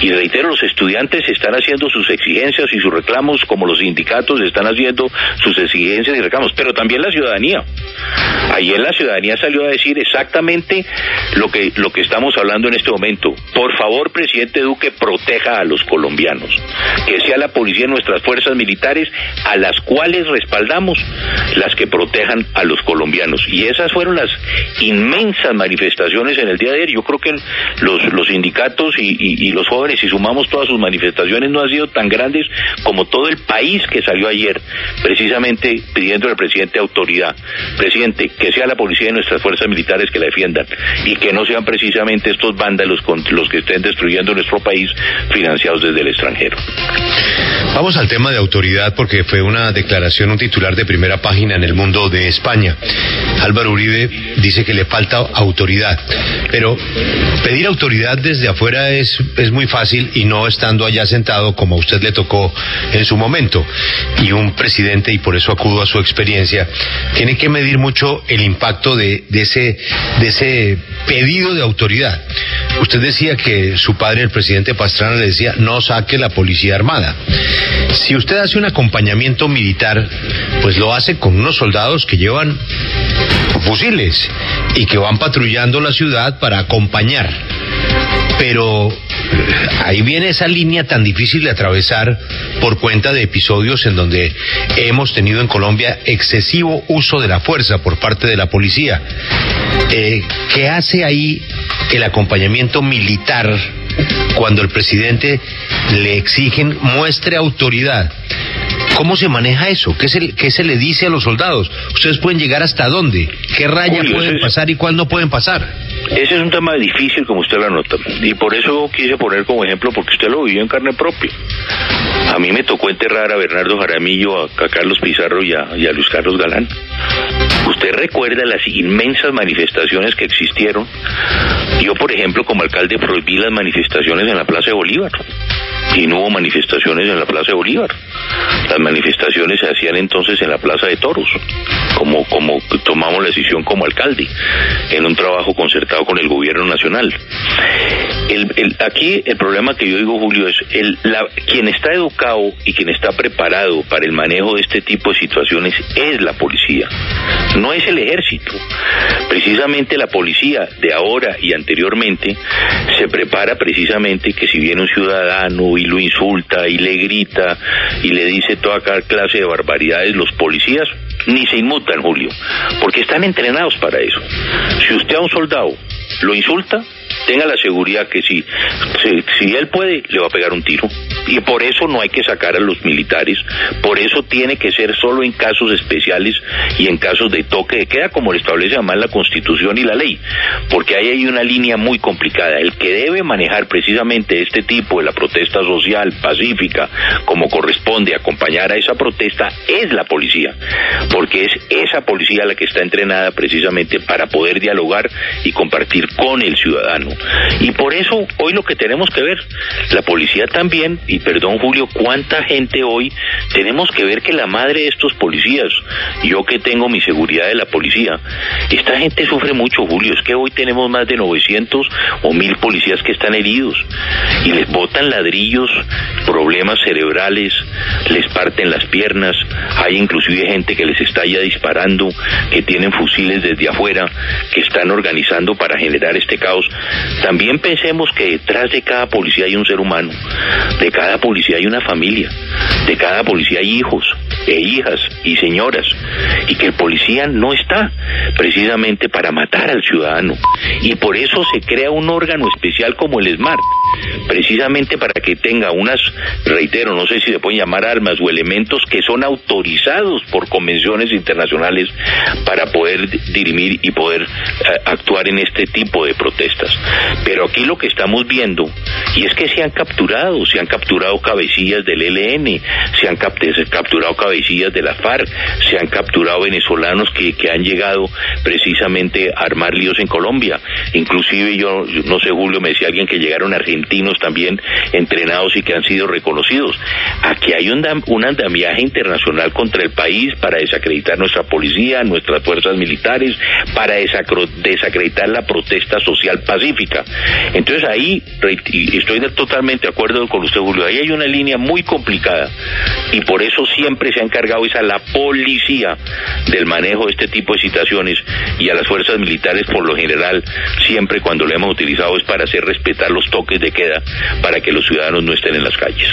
y reitero, los estudiantes están haciendo sus exigencias y sus reclamos, como los sindicatos están haciendo sus exigencias y reclamos, pero también la ciudadanía. Ayer la ciudadanía salió a decir exactamente lo que, lo que estamos hablando en este momento. Por favor, presidente Duque, proteja a los colombianos. Que sea la policía nuestras fuerzas militares a las cuales respaldamos las que protejan a los colombianos. Y esas fueron las inmensas manifestaciones en el día de ayer. Yo creo que los, los sindicatos y, y- y los jóvenes, si sumamos todas sus manifestaciones, no han sido tan grandes como todo el país que salió ayer, precisamente pidiendo al presidente autoridad. Presidente, que sea la policía y nuestras fuerzas militares que la defiendan y que no sean precisamente estos vándalos los que estén destruyendo nuestro país financiados desde el extranjero. Vamos al tema de autoridad porque fue una declaración, un titular de primera página en el mundo de España. Álvaro Uribe dice que le falta autoridad, pero pedir autoridad desde afuera es, es muy fácil y no estando allá sentado como a usted le tocó en su momento. Y un presidente, y por eso acudo a su experiencia, tiene que medir mucho el impacto de, ese pedido de autoridad. Usted decía que su padre, el presidente Pastrana, le decía no saque la policía armada. Si usted hace un acompañamiento militar, pues lo hace con unos soldados que llevan fusiles y que van patrullando la ciudad para acompañar. Pero ahí viene esa línea tan difícil de atravesar por cuenta de episodios en donde hemos tenido en Colombia excesivo uso de la fuerza por parte de la policía. Eh, ¿Qué hace ahí el acompañamiento militar cuando el presidente le exigen muestre autoridad? ¿Cómo se maneja eso? ¿Qué se, qué se le dice a los soldados? ¿Ustedes pueden llegar hasta dónde? ¿Qué raya pueden ese pasar y cuál no pueden pasar? Ese es un tema difícil, como usted lo anota. Y por eso quise poner como ejemplo, porque usted lo vivió en carne propia. A mí me tocó enterrar a Bernardo Jaramillo, a, a Carlos Pizarro y a, y a Luis Carlos Galán. Usted recuerda las inmensas manifestaciones que existieron. Yo, por ejemplo, como alcalde prohibí las manifestaciones en la Plaza de Bolívar. Y no hubo manifestaciones en la Plaza de Bolívar. Las manifestaciones se hacían entonces en la Plaza de Toros, como, como tomamos la decisión como alcalde, en un trabajo concertado con el gobierno nacional. Aquí el problema que yo digo, Julio, es el, la- quien está educado y quien está preparado para el manejo de este tipo de situaciones es la policía, no es el ejército. Precisamente la policía de ahora y anteriormente se prepara precisamente que si viene un ciudadano y lo insulta y le grita y le dice toda clase de barbaridades, los policías ni se inmutan, Julio, porque están entrenados para eso. Si usted a un soldado lo insulta, tenga la seguridad que si, si él puede, le va a pegar un tiro. Y por eso no hay que sacar a los militares, por eso tiene que ser solo en casos especiales y en casos de toque de queda, como lo establece además la Constitución y la ley, porque ahí hay una línea muy complicada. El que debe manejar precisamente este tipo de la protesta social, pacífica, como corresponde, acompañar a esa protesta, es la policía, porque es esa policía la que está entrenada precisamente para poder dialogar y compartir con el ciudadano. Y por eso hoy lo que tenemos que ver, la policía también, y perdón Julio, cuánta gente hoy tenemos que ver que la madre de estos policías, yo que tengo mi seguridad de la policía, esta gente sufre mucho Julio, es que hoy tenemos más de 900 o 1000 policías que están heridos y les botan ladrillos, problemas cerebrales, les parten las piernas, hay inclusive gente que les está ya disparando, que tienen fusiles desde afuera, que están organizando para generar este caos. También pensemos que detrás de cada policía hay un ser humano, de cada policía hay una familia, de cada policía hay hijos e hijas y señoras, y que el policía no está precisamente para matar al ciudadano. Y por eso se crea un órgano especial como el SMART, precisamente para que tenga unas, reitero, no sé si se pueden llamar armas o elementos que son autorizados por convenciones internacionales para poder dirimir y poder eh, actuar en este tipo de protestas. Pero aquí lo que estamos viendo, y es que se han capturado, se han capturado cabecillas del ELN, se han capturado cabecillas de la FARC, se han capturado venezolanos que, que han llegado precisamente a armar líos en Colombia. Inclusive yo, no sé, Julio, me decía alguien que llegaron argentinos también entrenados y que han sido reconocidos. Aquí hay un, un andamiaje internacional contra el país para desacreditar nuestra policía, nuestras fuerzas militares, para desacreditar la protesta social pacífica. Entonces ahí, estoy totalmente de acuerdo con usted, Julio, ahí hay una línea muy complicada y por eso siempre se ha encargado esa la policía del manejo de este tipo de situaciones y a las fuerzas militares por lo general siempre cuando lo hemos utilizado es para hacer respetar los toques de queda para que los ciudadanos no estén en las calles.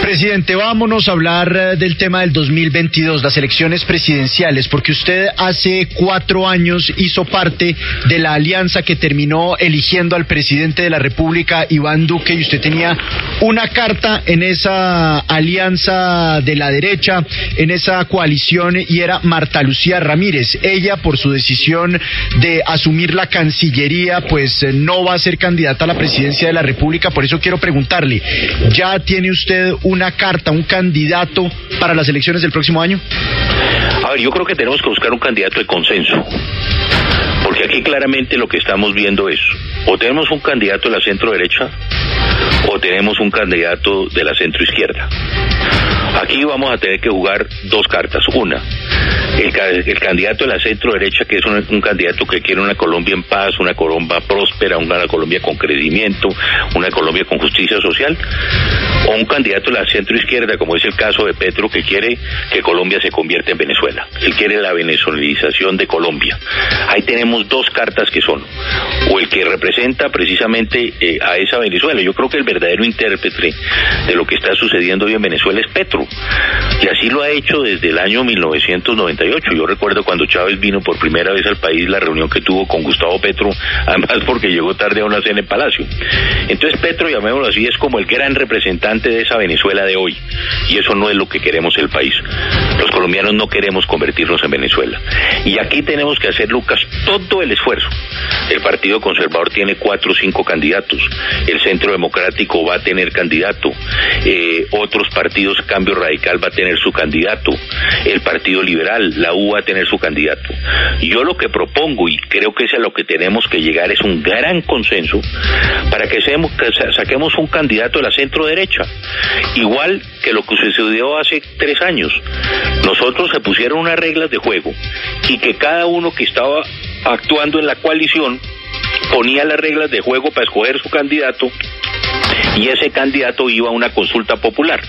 Presidente, vámonos a hablar eh, del tema del 2022, las elecciones presidenciales, porque usted hace cuatro años hizo parte de la alianza que terminó eligiendo al presidente de la República, Iván Duque, y usted tenía una carta en esa alianza de la derecha, en esa coalición, y era Marta Lucía Ramírez. Ella, por su decisión de asumir la Cancillería, pues eh, no va a ser candidata a la presidencia de la República. Por eso quiero preguntarle, ¿ya tiene usted una carta, un candidato para las elecciones del próximo año? A ver, yo creo que tenemos que buscar un candidato de consenso. Porque aquí claramente lo que estamos viendo es, o tenemos un candidato de la centro derecha, o tenemos un candidato de la centro izquierda. Aquí vamos a tener que jugar dos cartas. Una, el, ca- el candidato de la centro derecha, que es un, candidato que quiere una Colombia en paz, una Colombia próspera, una Colombia con crecimiento, una Colombia con justicia social. o un candidato de la centro izquierda, como es el caso de Petro, que quiere que Colombia se convierta en Venezuela. Él quiere la venezolanización de Colombia. Ahí tenemos dos cartas que son, o el que representa precisamente eh, a esa Venezuela. Yo creo que el verdadero intérprete de lo que está sucediendo hoy en Venezuela es Petro. Y así lo ha hecho desde el año 1998. Yo recuerdo cuando Chávez vino por primera vez al país, la reunión que tuvo con Gustavo Petro, además porque llegó tarde a una cena en Palacio. Entonces Petro, llamémoslo así, es como el gran representante de esa Venezuela de hoy. Y eso no es lo que queremos el país. Los colombianos no queremos convertirnos en Venezuela. Y aquí tenemos que hacer, Lucas, todo el esfuerzo. El Partido Conservador tiene cuatro o cinco candidatos. El Centro Democrático va a tener candidato. Eh, otros partidos, Cambio Radical va a tener su candidato. El Partido Liberal, la U va a tener su candidato. Yo lo que propongo, y creo que es a lo que tenemos que llegar, es un gran consenso para que, que sa- saquemos un candidato de la centro derecha. Igual que lo que sucedió hace tres años. Nosotros se pusieron unas reglas de juego y que cada uno que estaba actuando en la coalición ponía las reglas de juego para escoger su candidato y ese candidato iba a una consulta popular.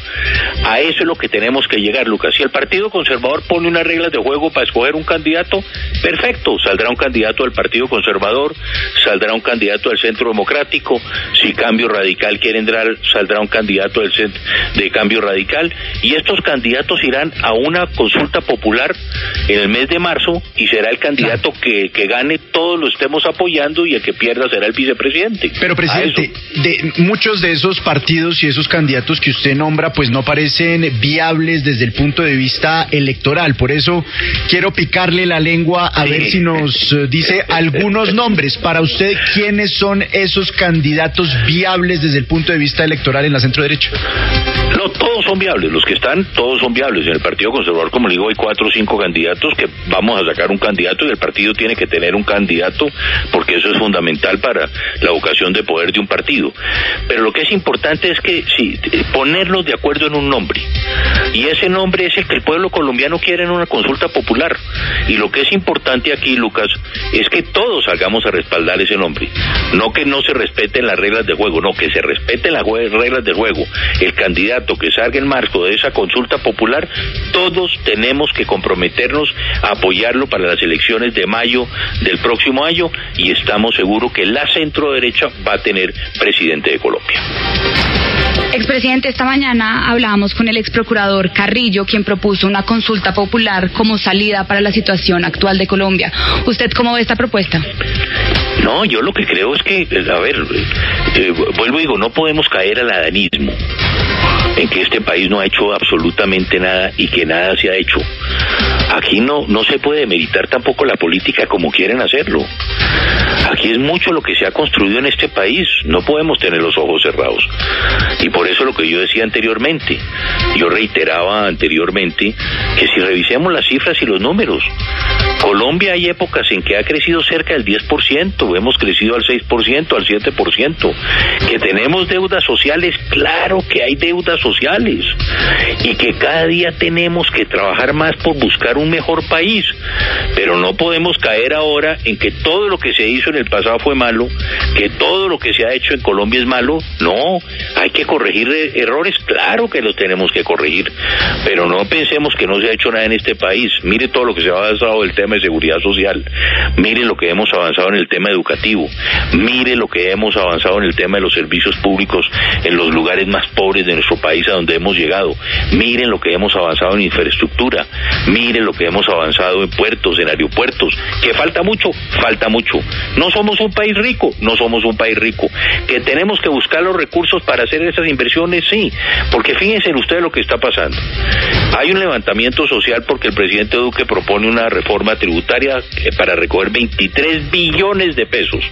A eso es lo que tenemos que llegar, Lucas. Si el Partido Conservador pone unas reglas de juego para escoger un candidato, perfecto, saldrá un candidato del Partido Conservador, saldrá un candidato del Centro Democrático, si Cambio Radical quiere entrar, saldrá un candidato del cent- de Cambio Radical, y estos candidatos irán a una consulta popular en el mes de marzo y será el candidato que, que gane, todos lo estemos apoyando y el que pierda será el vicepresidente. Pero presidente, de muchos de esos partidos y esos candidatos que usted nombra, pues no parecen viables desde el punto de vista electoral. Por eso quiero picarle la lengua a Sí. ver si nos eh, dice algunos nombres. Para usted, ¿quiénes son esos candidatos viables desde el punto de vista electoral en la centro derecha? No, todos son viables, los que están, todos son viables. En el Partido Conservador, como le digo, hay cuatro o cinco candidatos que vamos a sacar un candidato y el partido tiene que tener un candidato porque eso es fundamental para la vocación de poder de un partido. Pero lo que es importante es que sí, ponernos de acuerdo en un nombre. Y ese nombre es el que el pueblo colombiano quiere en una consulta popular. Y lo que es importante aquí, Lucas, es que todos salgamos a respaldar ese nombre. No que no se respeten las reglas de juego, no, que se respeten las reglas de juego. El candidato que salga en marco de esa consulta popular, todos tenemos que comprometernos a apoyarlo para las elecciones de mayo del próximo año y estamos seguros que la centro derecha va a tener presidente de Colombia. Expresidente, esta mañana hablábamos con el ex procurador Carrillo, quien propuso una consulta popular como salida para la situación actual de Colombia. ¿Usted cómo ve esta propuesta? No, yo lo que creo es que, eh, a ver, eh, vuelvo y digo, no podemos caer al adanismo, en que este país no ha hecho absolutamente nada y que nada se ha hecho. Aquí no, no se puede meditar tampoco la política como quieren hacerlo. Aquí es mucho lo que se ha construido en este país, no podemos tener los ojos cerrados. Y por eso lo que yo decía anteriormente, yo reiteraba anteriormente que si revisemos las cifras y los números, Colombia hay épocas en que ha crecido cerca del 10%, hemos crecido al 6%, al 7%, que tenemos deudas sociales, claro que hay deudas sociales, y que cada día tenemos que trabajar más por buscar un mejor país, pero no podemos caer ahora en que todo lo que se hizo en el pasado fue malo, que todo lo que se ha hecho en Colombia es malo, no, hay que corregir eh, errores, claro que los tenemos que corregir, pero no pensemos que no se ha hecho nada en este país, mire todo lo que se ha avanzado en el tema de seguridad social, mire lo que hemos avanzado en el tema educativo, mire lo que hemos avanzado en el tema de los servicios públicos en los lugares más pobres de nuestro país a donde hemos llegado, miren lo que hemos avanzado en infraestructura, miren lo que hemos avanzado en puertos, en aeropuertos, que falta mucho, falta mucho. No somos un país rico, no somos un país rico. Que tenemos que buscar los recursos para hacer esas inversiones, sí, porque fíjense ustedes lo que está pasando. Hay un levantamiento social porque el presidente Duque propone una reforma tributaria eh, para recoger 23 billones de pesos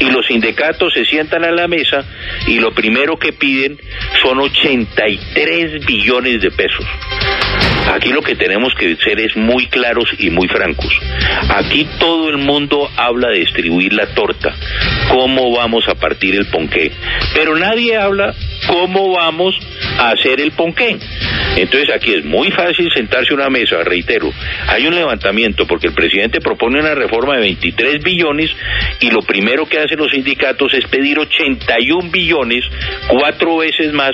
y los sindicatos se sientan a la mesa y lo primero que piden son 83 billones de pesos. Aquí lo que tenemos que ser es muy claros y muy francos. Aquí todo el mundo habla de distribuir la torta, cómo vamos a partir el ponqué, pero nadie habla cómo vamos a hacer el ponqué. Entonces aquí es muy fácil sentarse a una mesa, reitero, hay un levantamiento porque el presidente propone una reforma de 23 billones y lo primero que hacen los sindicatos es pedir 81 billones, cuatro veces más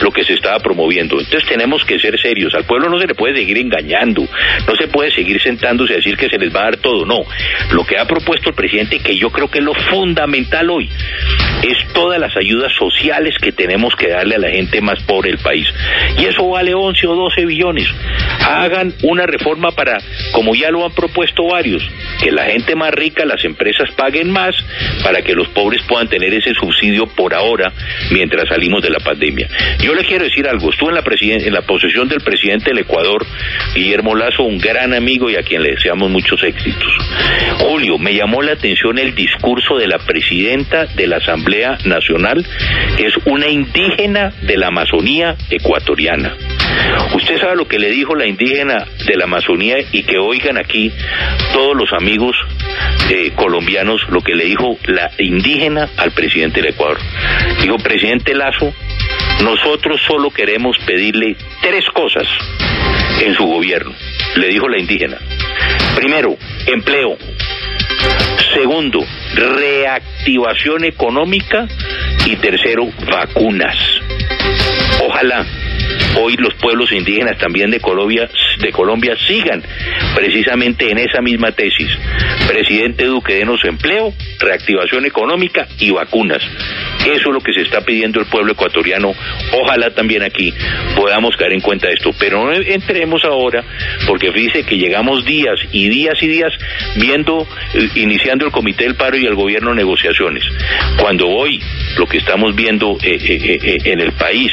lo que se estaba promoviendo. Entonces tenemos que ser serios. Al pueblo no se le puede seguir engañando, no se puede seguir sentándose a decir que se les va a dar todo. No, lo que ha propuesto el presidente, que yo creo que es lo fundamental hoy, es todas las ayudas sociales que tenemos que darle a la gente más pobre del país. Y eso vale 11 o 12 billones. Hagan una reforma para, como ya lo han propuesto varios, que la gente más rica, las empresas paguen más para que los pobres puedan tener ese subsidio por ahora mientras salimos de la pandemia. Yo le quiero decir algo, estuve en la, en la posesión del presidente del Ecuador, Guillermo Lazo, un gran amigo y a quien le deseamos muchos éxitos. Julio, me llamó la atención el discurso de la presidenta de la Asamblea Nacional, que es una indígena de la Amazonía ecuatoriana. Usted sabe lo que le dijo la indígena de la Amazonía y que oigan aquí todos los amigos colombianos lo que le dijo la indígena al presidente del Ecuador. Dijo, presidente Lazo, nosotros solo queremos pedirle tres cosas en su gobierno, le dijo la indígena. Primero, empleo. Segundo, reactivación económica. Y tercero, vacunas. Ojalá hoy los pueblos indígenas también de Colombia, de Colombia sigan precisamente en esa misma tesis. Presidente Duque, denos empleo, reactivación económica y vacunas. Eso es lo que se está pidiendo el pueblo ecuatoriano. Ojalá también aquí podamos caer en cuenta de esto. Pero no entremos ahora, porque fíjese que llegamos días y días y días viendo, eh, iniciando el Comité del Paro y el gobierno negociaciones. Cuando hoy lo que estamos viendo eh, eh, en el país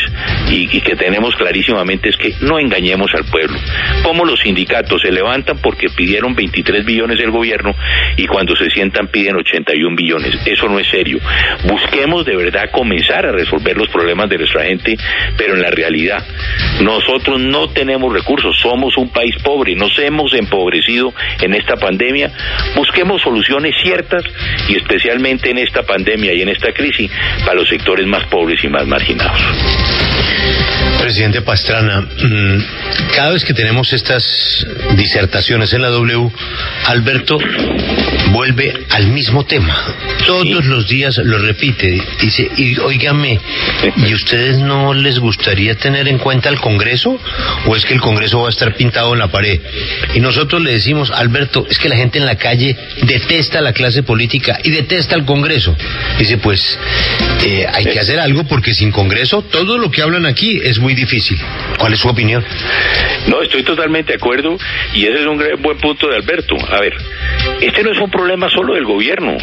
y, y que tenemos clarísimamente es que no engañemos al pueblo. Como los sindicatos se levantan porque pidieron 23 billones del gobierno y cuando se sientan piden 81 billones. Eso no es serio. Busquemos de verdad comenzar a resolver los problemas de nuestra gente, pero en la realidad nosotros no tenemos recursos, somos un país pobre, nos hemos empobrecido en esta pandemia. Busquemos soluciones ciertas y especialmente en esta pandemia y en esta crisis para los sectores más pobres y más marginados. Presidente Pastrana, mm, cada vez que tenemos estas disertaciones en la W, Alberto vuelve al mismo tema. Todos los días lo repite. Dice, y oígame, ¿y ustedes no les gustaría tener en cuenta el Congreso? ¿O es que el Congreso va a estar pintado en la pared? Y nosotros le decimos, Alberto, es que la gente en la calle detesta la clase política y detesta el Congreso. Dice, pues eh, hay que hacer algo porque sin Congreso todo lo que hablan aquí es muy difícil. ¿Cuál es su opinión? No, estoy totalmente de acuerdo y ese es un buen punto de Alberto. A ver, este no es un problema solo del gobierno.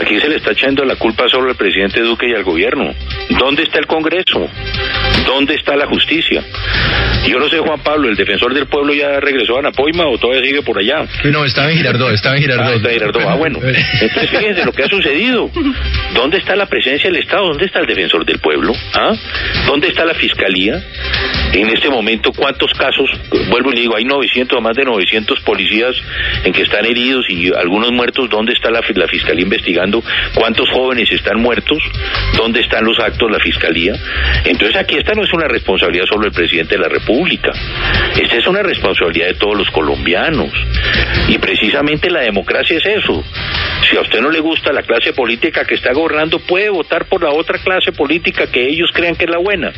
Aquí se le está echando la culpa solo al presidente Duque y al gobierno. ¿Dónde está el Congreso? ¿Dónde está la justicia? Yo no sé, Juan Pablo, ¿el defensor del pueblo ya regresó a Napoima o todavía sigue por allá? No, estaba en Girardot, estaba en Girardot. Ah, está en Girardot. Ah, bueno. Entonces fíjense lo que ha sucedido. ¿Dónde está la presencia del Estado? ¿Dónde está el defensor del pueblo? ¿Ah? ¿Dónde está la fiscalía? En este momento, ¿cuántos casos? Vuelvo y le digo, hay 900, más de 900 policías en que están heridos y algunos muertos. ¿Dónde está la, la fiscalía investigando? ¿Cuántos jóvenes están muertos? ¿Dónde están los actos, la fiscalía? Entonces aquí esta no es una responsabilidad solo del presidente de la República. Esta es una responsabilidad de todos los colombianos. Y precisamente la democracia es eso. Si a usted no le gusta la clase política que está gobernando, puede votar por la otra clase política que ellos crean que es la buena.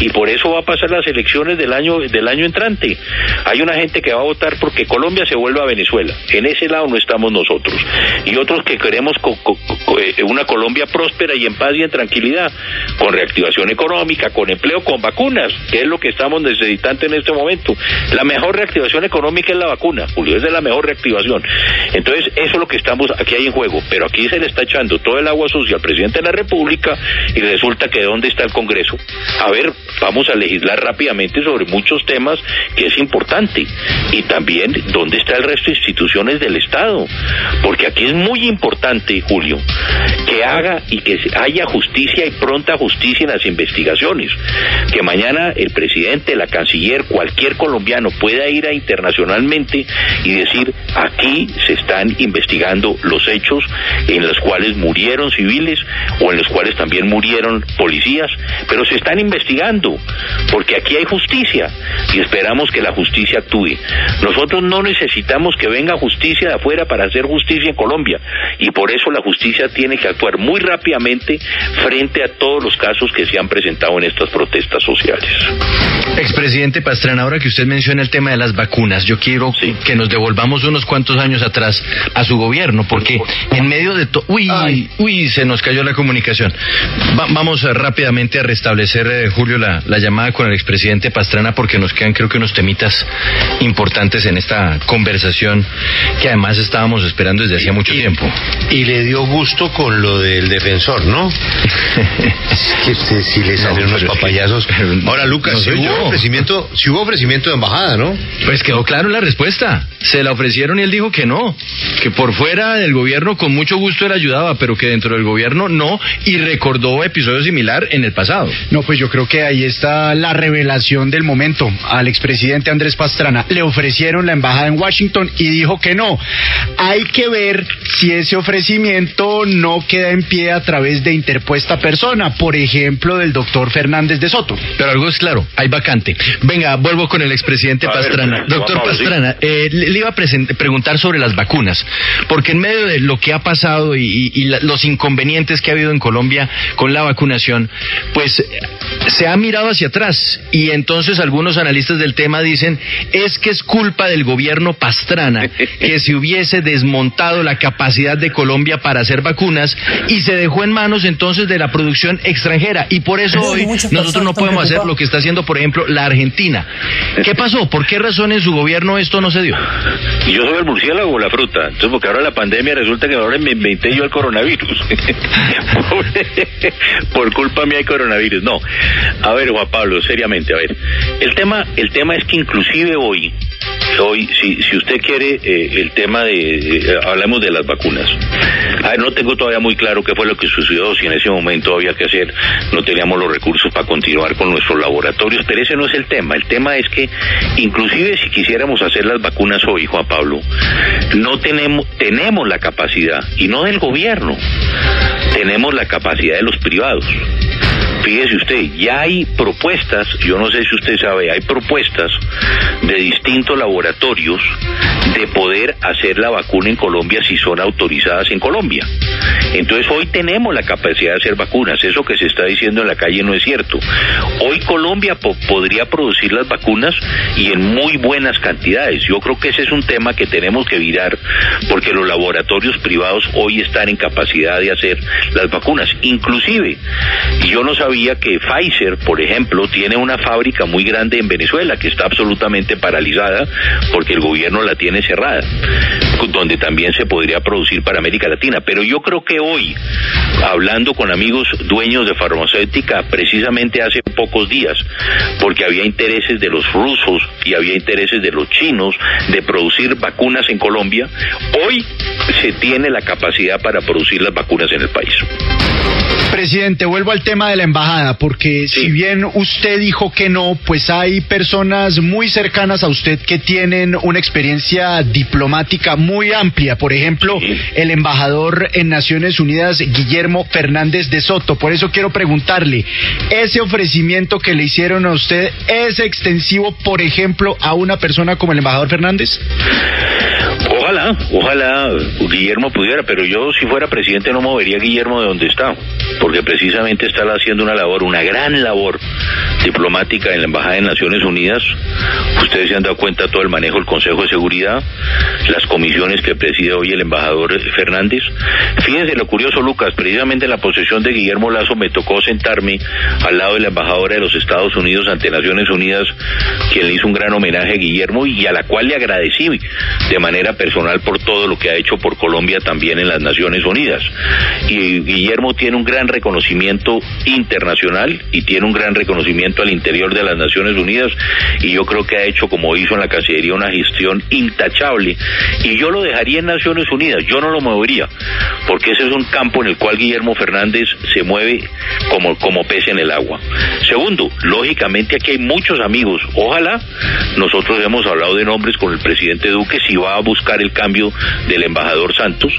Y por eso va a pasar las elecciones del año, del año entrante. Hay una gente que va a votar porque Colombia se vuelva a Venezuela. En ese lado no estamos nosotros. Y otros que queremos eh, una Colombia próspera y en paz y en tranquilidad, con reactivación económica, con empleo, con vacunas, que es lo que estamos necesitando en este momento. La mejor reactivación económica es la vacuna, Julio, es de la mejor reactivación. Entonces, eso es lo que estamos, aquí hay en juego, pero aquí se le está echando todo el agua sucia al presidente de la República y resulta que ¿dónde está el Congreso? A ver, vamos a legislar rápidamente sobre muchos temas que es importante y también dónde está el resto de instituciones del Estado, porque aquí es muy importante, Julio, que haga y que haya justicia y pronta justicia en las investigaciones, que mañana el presidente, la canciller, cualquier colombiano pueda ir a internacionalmente y decir aquí se están investigando los hechos en los cuales murieron civiles o en los cuales también murieron policías, pero se están investigando, porque aquí hay justicia y esperamos que la justicia actúe. Nosotros no necesitamos que venga justicia de afuera para hacer justicia en Colombia y por eso la justicia tiene que actuar muy rápidamente frente a todos los casos que se han presentado en estas protestas sociales. Expresidente Pastrana, ahora que usted menciona el tema de las vacunas, yo quiero que nos devolvamos unos cuantos años atrás a su gobierno, porque en medio de todo... Uy, uy, se nos cayó la comunicación. Va- vamos a- rápidamente a restablecer, eh, Julio, la, la llamada con el expresidente Pastrana, porque nos quedan creo que unos temitas importantes en esta conversación que además estábamos esperando desde hacía mucho tiempo. Y le dio gusto con lo del defensor, ¿no? Es que usted sí le salen unos Ahora, Lucas, no si hubo, ofrecimiento, si hubo ofrecimiento de embajada, ¿no? Pues quedó claro la respuesta. Se la ofrecieron y él dijo que no, que por fuera del gobierno con mucho gusto él ayudaba, pero que dentro del gobierno no, y recordó episodio similar en el pasado. No, pues yo creo que ahí está la revelación del momento. Al expresidente Andrés Pastrana le ofrecieron la embajada en Washington y dijo que no. Hay que ver si ese ofrecimiento no queda en pie a través de interpuesta persona, por ejemplo, del doctor Fernández de Soto. Pero algo es claro, hay vacante. Venga, vuelvo con el expresidente A Pastrana. Doctor sí. Pastrana, eh, le, le iba a preguntar sobre las vacunas, porque en medio de lo que ha pasado y, y- y la- los inconvenientes que ha habido en Colombia con la vacunación, pues se ha mirado hacia atrás y entonces algunos analistas del tema dicen es que es culpa del gobierno Pastrana que se hubiese desmontado la capacidad de Colombia para hacer vacunas y se dejó en manos entonces de la producción extranjera y por eso hoy muchas nosotros no podemos hacer lo que está haciendo por ejemplo la Argentina. ¿Qué pasó? ¿Por qué razón en su gobierno esto no se dio? Yo soy el murciélago o la fruta. Entonces, porque ahora la pandemia resulta que ahora me inventé yo el coronavirus. por, por culpa mía hay coronavirus. No. A ver, Juan Pablo, seriamente, a ver. El tema, el tema es que inclusive hoy, hoy, si, si usted quiere, eh, el tema de, eh, hablamos de las vacunas. A ver, no tengo todavía muy claro qué fue lo que sucedió, si en ese momento había que hacer, no teníamos los recursos para continuar con nuestros laboratorios, pero ese no es el tema. El tema es que, inclusive si quisiéramos hacer las vacunas hoy, Juan Pablo, no tenemos, tenemos la capacidad, y no del gobierno, tenemos la capacidad de los privados. Fíjese usted, ya hay propuestas, yo no sé si usted sabe, hay propuestas de distintos laboratorios de poder hacer la vacuna en Colombia si son autorizadas en Colombia. Entonces hoy tenemos la capacidad de hacer vacunas, eso que se está diciendo en la calle no es cierto. Hoy Colombia po- podría producir las vacunas y en muy buenas cantidades. Yo creo que ese es un tema que tenemos que virar porque los laboratorios privados hoy están en capacidad de hacer las vacunas. Inclusive, yo no sabía que Pfizer, por ejemplo, tiene una fábrica muy grande en Venezuela que está absolutamente paralizada porque el gobierno la tiene cerrada, donde también se podría producir para América Latina. Pero yo creo que hoy, hablando con amigos dueños de farmacéutica, precisamente hace pocos días, porque había intereses de los rusos y había intereses de los chinos de producir vacunas en Colombia, hoy se tiene la capacidad para producir las vacunas en el país. Presidente, vuelvo al tema de la embajada, porque si bien usted dijo que no, pues hay personas muy cercanas a usted que tienen una experiencia diplomática muy amplia. Por ejemplo, el embajador en Naciones Unidas, Guillermo Fernández de Soto. Por eso quiero preguntarle, ¿ese ofrecimiento que le hicieron a usted es extensivo, por ejemplo, a una persona como el embajador Fernández? Ojalá, ojalá Guillermo pudiera, pero yo si fuera presidente no movería a Guillermo de donde está, porque precisamente está haciendo una labor, una gran labor diplomática en la Embajada de Naciones Unidas. Ustedes se han dado cuenta todo el manejo del Consejo de Seguridad, las comisiones que preside hoy el embajador Fernández. Fíjense lo curioso, Lucas, precisamente en la posesión de Guillermo Lazo me tocó sentarme al lado de la embajadora de los Estados Unidos ante Naciones Unidas, quien le hizo un gran homenaje a Guillermo y a la cual le agradecí de manera personal por todo lo que ha hecho por Colombia también en las Naciones Unidas. Y Guillermo tiene un gran reconocimiento internacional y tiene un gran reconocimiento al interior de las Naciones Unidas y yo creo que ha hecho, como hizo en la Cancillería, una gestión intachable y yo lo dejaría en Naciones Unidas, yo no lo movería, porque ese es un campo en el cual Guillermo Fernández se mueve como, como pez en el agua. Segundo, lógicamente aquí hay muchos amigos, ojalá nosotros hemos hablado de nombres con el presidente Duque si va a buscar el cambio del embajador Santos,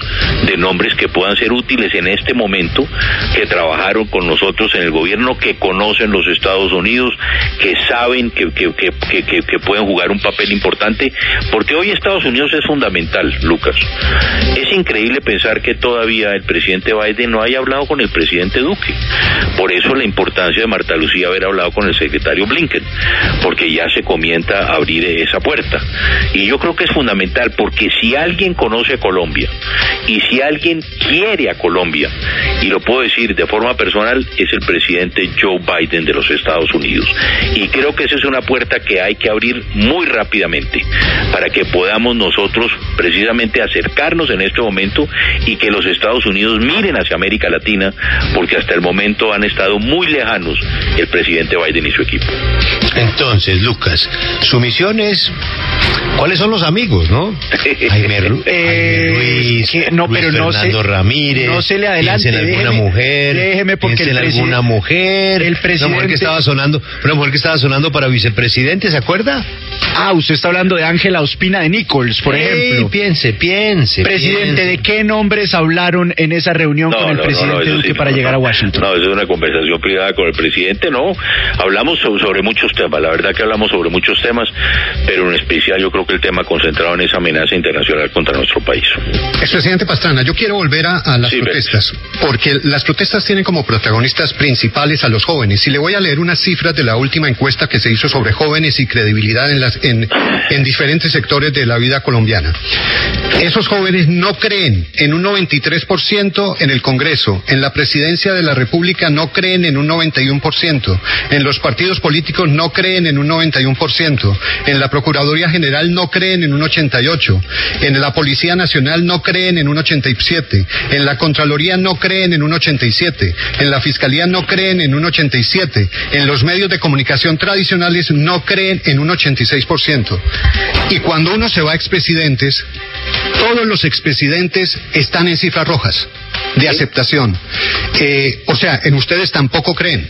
de nombres que puedan ser útiles en este momento, que trabajaron con nosotros en el gobierno, que conocen los Estados Unidos, que saben que, que, pueden jugar un papel importante, porque hoy Estados Unidos es fundamental, Lucas. Es increíble pensar que todavía el presidente Biden no haya hablado con el presidente Duque. Por eso la importancia de Marta Lucía haber hablado con el secretario Blinken, porque ya se comienza a abrir esa puerta. Y yo creo que es fundamental, porque si alguien conoce a Colombia y si alguien quiere a Colombia, y lo puedo decir de forma personal, es el presidente Joe Biden de los Estados Unidos. Y creo que esa es una puerta que hay que abrir muy rápidamente para que podamos nosotros precisamente acercarnos en este momento y que los Estados Unidos miren hacia América Latina, porque hasta el momento han estado muy lejanos el presidente Biden y su equipo. Entonces, Lucas, su misión es ¿Cuáles son los amigos, no? Jaime, Ru- Eh, Jaime que no, Luis pero no Fernando se- Ramírez. no se le adelante, en alguna déjeme- mujer. Déjeme porque el en alguna mujer. el Una mujer presidente- que estaba sonando, una mujer que estaba sonando para vicepresidente, ¿se acuerda? Ah, usted está hablando de Ángela Ospina de Nichols, por Ey, ejemplo. piense, piense. Presidente, piense. ¿de qué nombres hablaron en esa reunión con el presidente Duque sí, para no, llegar no. a Washington? No, eso es una conversación privada con el presidente, no. Hablamos so- sobre muchos temas, la verdad que hablamos sobre muchos temas, pero en especial yo creo que el tema concentrado en esa amenaza internacional contra nuestro país. Expresidente Pastrana, yo quiero volver a, a las protestas, porque las protestas tienen como protagonistas principales a los jóvenes. Y le voy a leer unas cifras de la última encuesta que se hizo sobre jóvenes y credibilidad en, las, en, en diferentes sectores de la vida colombiana. Esos jóvenes no creen en un 93% en el Congreso, en la presidencia de la República no creen en un 91%, en los partidos políticos no creen en un 91%, en la Procuraduría General no creen en un 88%, en la Policía Nacional no creen en un 87%, en la Contraloría no creen en un 87%, en la Fiscalía no creen en un 87%, en los medios de comunicación tradicionales no creen en un 86%. Y cuando uno se va a expresidentes, todos los expresidentes están en cifras rojas de aceptación. Eh, o sea, en ustedes tampoco creen.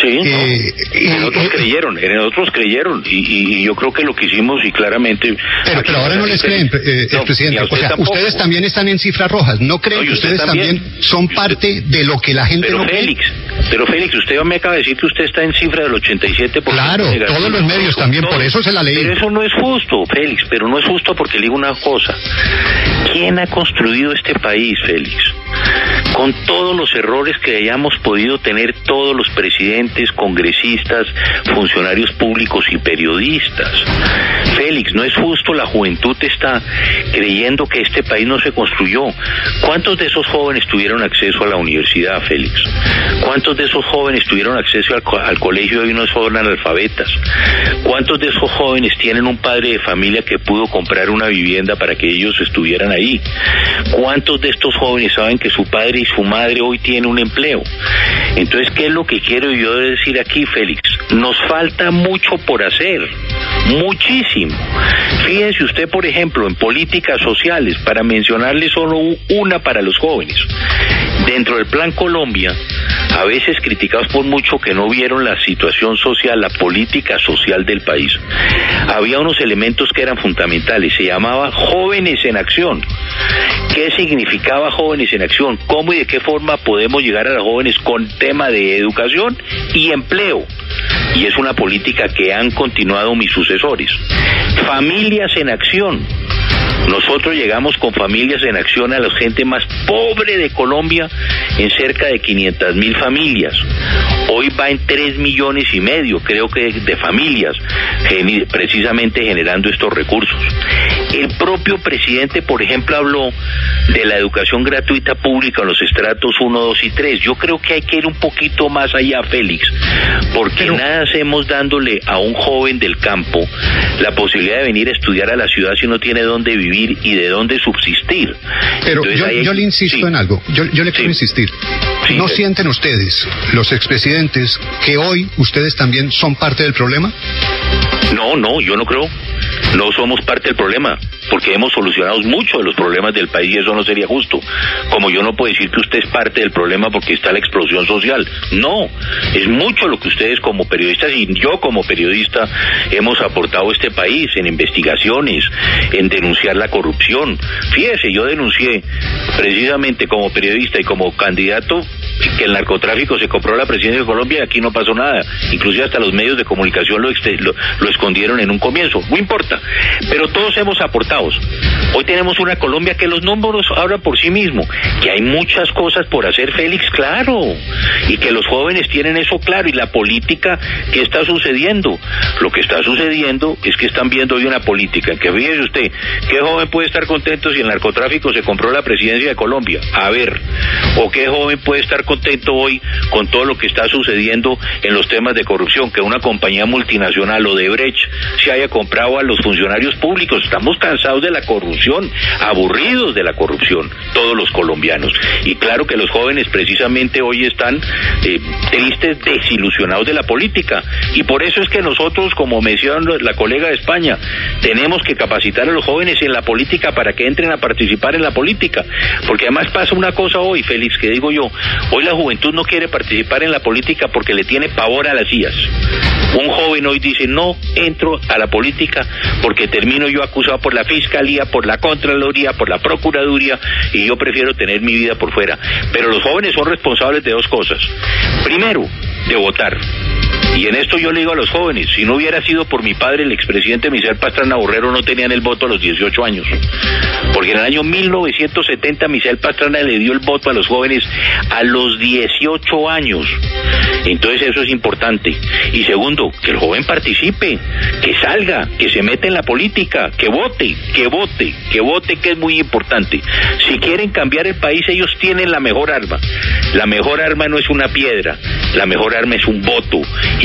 Sí, no. Eh, en otros creyeron, en otros creyeron, y, yo creo que lo que hicimos y claramente... Pero, pero ahora no les creen, eh, No, presidente. O sea, tampoco. ustedes también están en cifras rojas. ¿No creen No, que usted ustedes también. también son parte de lo que la gente Pero no cree? Félix, pero Félix, usted me acaba de decir que usted está en cifra del 87%. Claro, negativo. todos los medios también, por eso se la leí. Pero eso no es justo, Félix, pero no es justo porque le digo una cosa. ¿Quién ha construido este país, Félix? Con todos los errores que hayamos podido tener todos los presidentes, congresistas, funcionarios públicos y periodistas. Félix, no es justo, la juventud está creyendo que este país no se construyó. ¿Cuántos de esos jóvenes tuvieron acceso a la universidad, Félix? ¿Cuántos de esos jóvenes tuvieron acceso al, al colegio y no son analfabetas? ¿Cuántos de esos jóvenes tienen un padre de familia que pudo comprar una vivienda para que ellos estuvieran ahí? ¿Cuántos de estos jóvenes saben que su padre y su madre hoy tienen un empleo? Entonces, ¿qué es lo que quiero yo decir aquí, Félix? Nos falta mucho por hacer, muchísimo. Fíjense usted, por ejemplo, en políticas sociales, para mencionarle solo una para los jóvenes. Dentro del Plan Colombia, a veces criticados por mucho que no vieron la situación social, la política social del país, había unos elementos que eran fundamentales. Se llamaba Jóvenes en Acción. ¿Qué significaba Jóvenes en Acción? ¿Cómo y de qué forma podemos llegar a los jóvenes con tema de educación y empleo? Y es una política que han continuado mis sucesores. Familias en Acción. Nosotros llegamos con familias en acción a la gente más pobre de Colombia en cerca de 500 mil familias. Hoy va en 3 millones y medio, creo que, de familias, precisamente generando estos recursos. El propio presidente, por ejemplo, habló de la educación gratuita pública en los estratos 1, 2 y 3. Yo creo que hay que ir un poquito más allá, Félix, porque nada hacemos dándole a un joven del campo la posibilidad de venir a estudiar a la ciudad si no tiene dónde vivir y de dónde subsistir. Pero Entonces, yo, ahí hay- yo le insisto en algo, yo, yo le quiero insistir. ¿No sienten ustedes, los expresidentes, que hoy ustedes también son parte del problema? No, no, yo no creo. No somos parte del problema, porque hemos solucionado muchos de los problemas del país y eso no sería justo. Como yo no puedo decir que usted es parte del problema porque está la explosión social. No, es mucho lo que ustedes como periodistas y yo como periodista hemos aportado a este país en investigaciones, en denunciar la corrupción. Fíjese, yo denuncié precisamente como periodista y como candidato que el narcotráfico se compró la presidencia de Colombia y aquí no pasó nada. Inclusive hasta los medios de comunicación lo, lo, escondieron en un comienzo. No importa. Pero todos hemos aportado. Hoy tenemos una Colombia que los números hablan por sí mismo. Que hay muchas cosas por hacer, Félix, claro. Y que los jóvenes tienen eso claro. Y la política, ¿qué está sucediendo? Lo que está sucediendo es que están viendo hoy una política que, fíjese usted, ¿qué joven puede estar contento si el narcotráfico se compró la presidencia de Colombia? A ver. ¿O qué joven puede estar contento hoy con todo lo que está sucediendo en los temas de corrupción? Que una compañía multinacional o de Brecht se haya comprado a los funcionarios públicos. Estamos cansados de la corrupción, aburridos de la corrupción, todos los colombianos. Y claro que los jóvenes precisamente hoy están eh, tristes, desilusionados de la política. Y por eso es que nosotros, como mencionó la colega de España, tenemos que capacitar a los jóvenes en la política para que entren a participar en la política. Porque además pasa una cosa hoy, Félix, que digo yo, hoy la juventud no quiere participar en la política porque le tiene pavor a las IAS. Un joven hoy dice, no entro a la política porque termino yo acusado por la Fiscalía, por la Contraloría, por la Procuraduría y yo prefiero tener mi vida por fuera. Pero los jóvenes son responsables de dos cosas. Primero, de votar. Y en esto yo le digo a los jóvenes, si no hubiera sido por mi padre, el expresidente Michel Pastrana Borrero no tenían el voto a los 18 años. Porque en el año 1970 Michel Pastrana le dio el voto a los jóvenes a los 18 años. Entonces eso es importante. Y segundo, que el joven participe, que salga, que se meta en la política, que vote, que vote, que vote, que es muy importante. Si quieren cambiar el país, ellos tienen la mejor arma. La mejor arma no es una piedra, la mejor arma es un voto.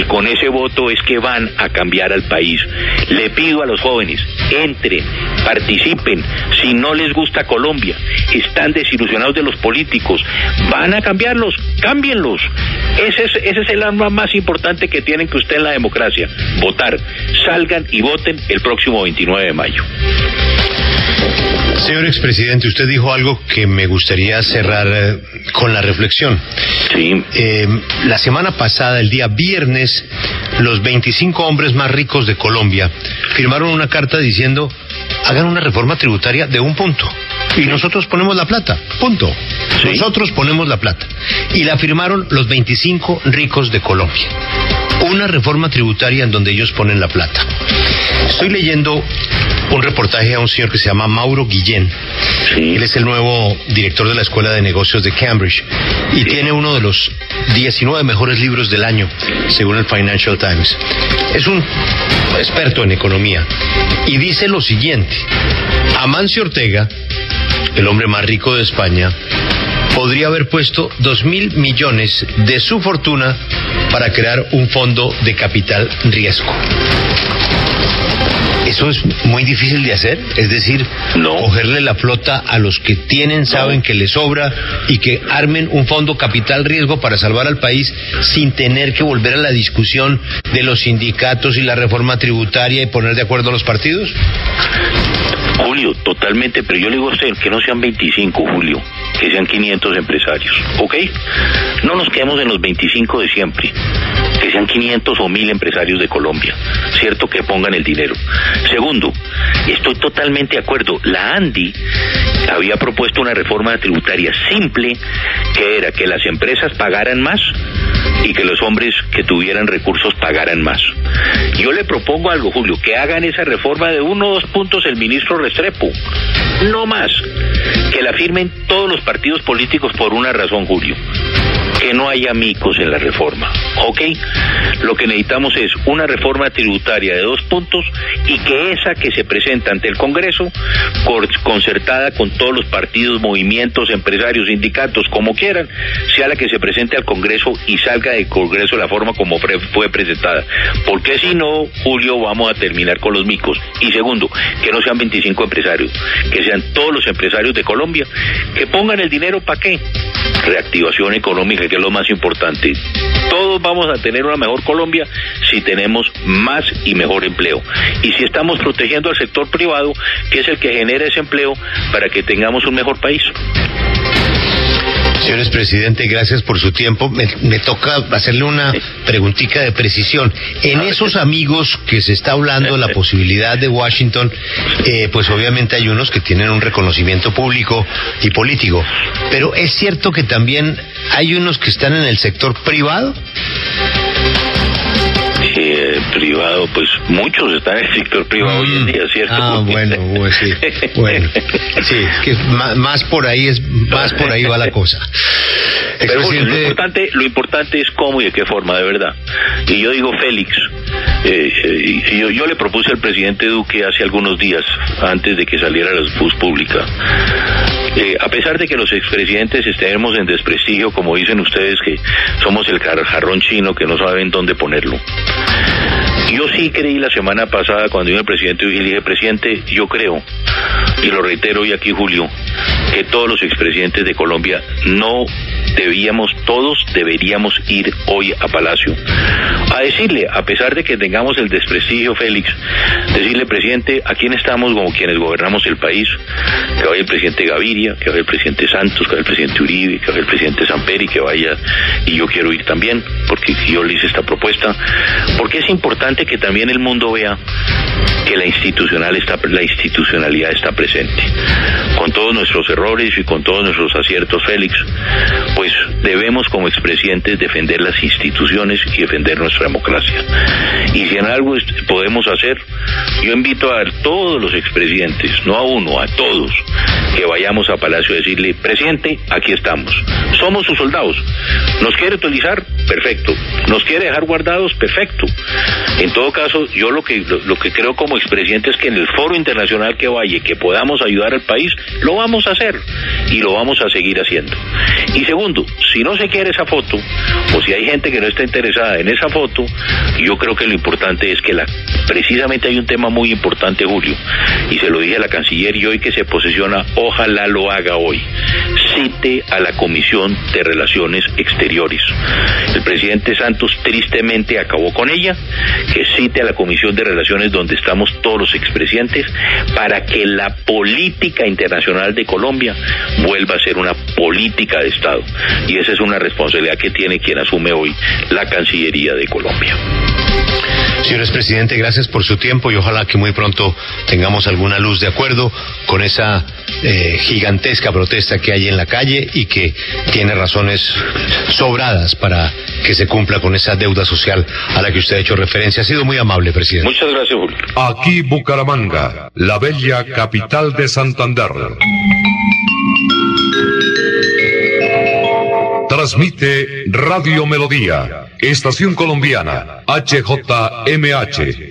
Con ese voto es que van a cambiar al país. Le pido a los jóvenes, entren, participen. Si no les gusta Colombia, están desilusionados de los políticos, van a cambiarlos, cámbienlos. Ese es, ese es el arma más importante que tienen que usted en la democracia, votar. Salgan y voten el próximo 29 de mayo. Señor expresidente, usted dijo algo que me gustaría cerrar eh, con la reflexión. Sí. la semana pasada, el día viernes, los 25 hombres más ricos de Colombia firmaron una carta diciendo hagan una reforma tributaria de un punto. Y nosotros ponemos la plata. Punto. Nosotros ponemos la plata. Y la firmaron los 25 ricos de Colombia. Una reforma tributaria en donde ellos ponen la plata. Estoy leyendo un reportaje a un señor que se llama Mauro Guillén. Él es el nuevo director de la Escuela de Negocios de Cambridge y tiene uno de los 19 mejores libros del año, según el Financial Times. Es un experto en economía y dice lo siguiente. Amancio Ortega, el hombre más rico de España, podría haber puesto dos mil millones de su fortuna para crear un fondo de capital riesgo. Eso es muy difícil de hacer, es decir, cogerle la flota a los que tienen, saben que les sobra y que armen un fondo capital riesgo para salvar al país sin tener que volver a la discusión de los sindicatos y la reforma tributaria y poner de acuerdo a los partidos. Julio, totalmente, pero yo le digo a usted que no sean 25, Julio, que sean 500 empresarios, ¿ok? No nos quedemos en los 25 de siempre, que sean 500 o 1000 empresarios de Colombia, ¿cierto? Que pongan el dinero. Segundo, estoy totalmente de acuerdo, la ANDI había propuesto una reforma tributaria simple, que era que las empresas pagaran más y que los hombres que tuvieran recursos pagaran más. Yo le propongo algo, Julio, que hagan esa reforma de uno o dos puntos el ministro Restrepo, no más, que la firmen todos los partidos políticos por una razón, Julio, que no haya micos en la reforma. ¿Ok? Lo que necesitamos es una reforma tributaria de dos puntos y que esa que se presenta ante el Congreso, concertada con todos los partidos, movimientos, empresarios, sindicatos, como quieran, sea la que se presente al Congreso y salga del Congreso de la forma como fue presentada. Porque si no, Julio, vamos a terminar con los micos. Y segundo, que no sean 25 empresarios, que sean todos los empresarios de Colombia, que pongan el dinero para qué? Reactivación económica, que es lo más importante. Todos vamos a tener una mejor Colombia si tenemos más y mejor empleo. Y si estamos protegiendo al sector privado, que es el que genera ese empleo, para que tengamos un mejor país. Señores presidente, gracias por su tiempo. Me, toca hacerle una preguntita de precisión. En esos amigos que se está hablando la posibilidad de Washington, eh, pues obviamente hay unos que tienen un reconocimiento público y político. Pero es cierto que también hay unos que están en el sector privado privado, pues muchos están en el sector privado hoy en día, ¿cierto? Ah, bueno, pues sí. Bueno, sí, que más, por ahí es más por ahí va la cosa. Pero lo importante, lo importante es cómo y de qué forma, de verdad. Y yo digo, Félix, eh, eh yo, yo le propuse al presidente Duque hace algunos días, antes de que saliera la luz pública, eh, a pesar de que los expresidentes estemos en desprestigio, como dicen ustedes, que somos el jarrón chino que no saben dónde ponerlo. Yo sí creí la semana pasada cuando vino el presidente y le dije, presidente, yo creo, y lo reitero hoy aquí, Julio, que todos los expresidentes de Colombia no debíamos, todos deberíamos ir hoy a Palacio a decirle, a pesar de que tengamos el desprestigio, Félix, decirle, presidente, ¿a quién estamos como quienes gobernamos el país? Que vaya el presidente Gaviria, que vaya el presidente Santos, que vaya el presidente Uribe, que vaya el presidente Samperi, que vaya, y yo quiero ir también, porque yo le hice esta propuesta, porque es importante que también el mundo vea que la, institucional está, la institucionalidad está presente. Con todos nuestros errores y con todos nuestros aciertos, Félix, pues debemos como expresidentes defender las instituciones y defender nuestra democracia. Y si en algo podemos hacer, yo invito a todos los expresidentes, no a uno, a todos, que vayamos a Palacio decirle, presidente, aquí estamos. Somos sus soldados. ¿Nos quiere utilizar? Perfecto. ¿Nos quiere dejar guardados? Perfecto. En todo caso, yo lo que, lo, que creo como expresidente es que en el foro internacional que vaya, que podamos ayudar al país, lo vamos a hacer y lo vamos a seguir haciendo. Y segundo, si no se quiere esa foto, o si hay gente que no está interesada en esa foto, yo creo que lo importante es que la, precisamente hay un tema muy importante, Julio, y se lo dije a la canciller y hoy que se posiciona, ojalá lo haga hoy. Cite a la Comisión de Relaciones Exteriores. El presidente Santos tristemente acabó con ella, que cite a la Comisión de Relaciones donde estamos todos los expresidentes para que la política internacional de Colombia vuelva a ser una política de Estado. Y esa es una responsabilidad que tiene quien asume hoy la Cancillería de Colombia. Señores presidente, gracias por su tiempo y ojalá que muy pronto tengamos alguna luz de acuerdo con esa eh, gigantesca protesta que hay en la calle y que tiene razones sobradas para que se cumpla con esa deuda social a la que usted ha hecho referencia. Ha sido muy amable, presidente. Muchas gracias, Julio. Aquí Bucaramanga, la bella capital de Santander. Transmite Radio Melodía, Estación Colombiana, HJMH,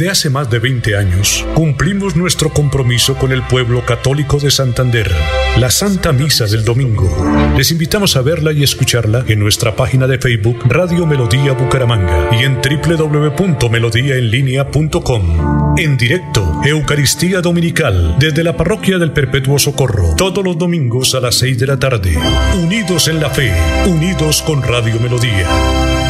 Desde hace más de 20 años, cumplimos nuestro compromiso con el pueblo católico de Santander, la Santa Misa del Domingo. Les invitamos a verla y escucharla en nuestra página de Facebook Radio Melodía Bucaramanga y en www.melodíaenlínea.com. En directo, Eucaristía Dominical, desde la Parroquia del Perpetuo Socorro, todos los domingos a las 6 de la tarde. Unidos en la fe, unidos con Radio Melodía.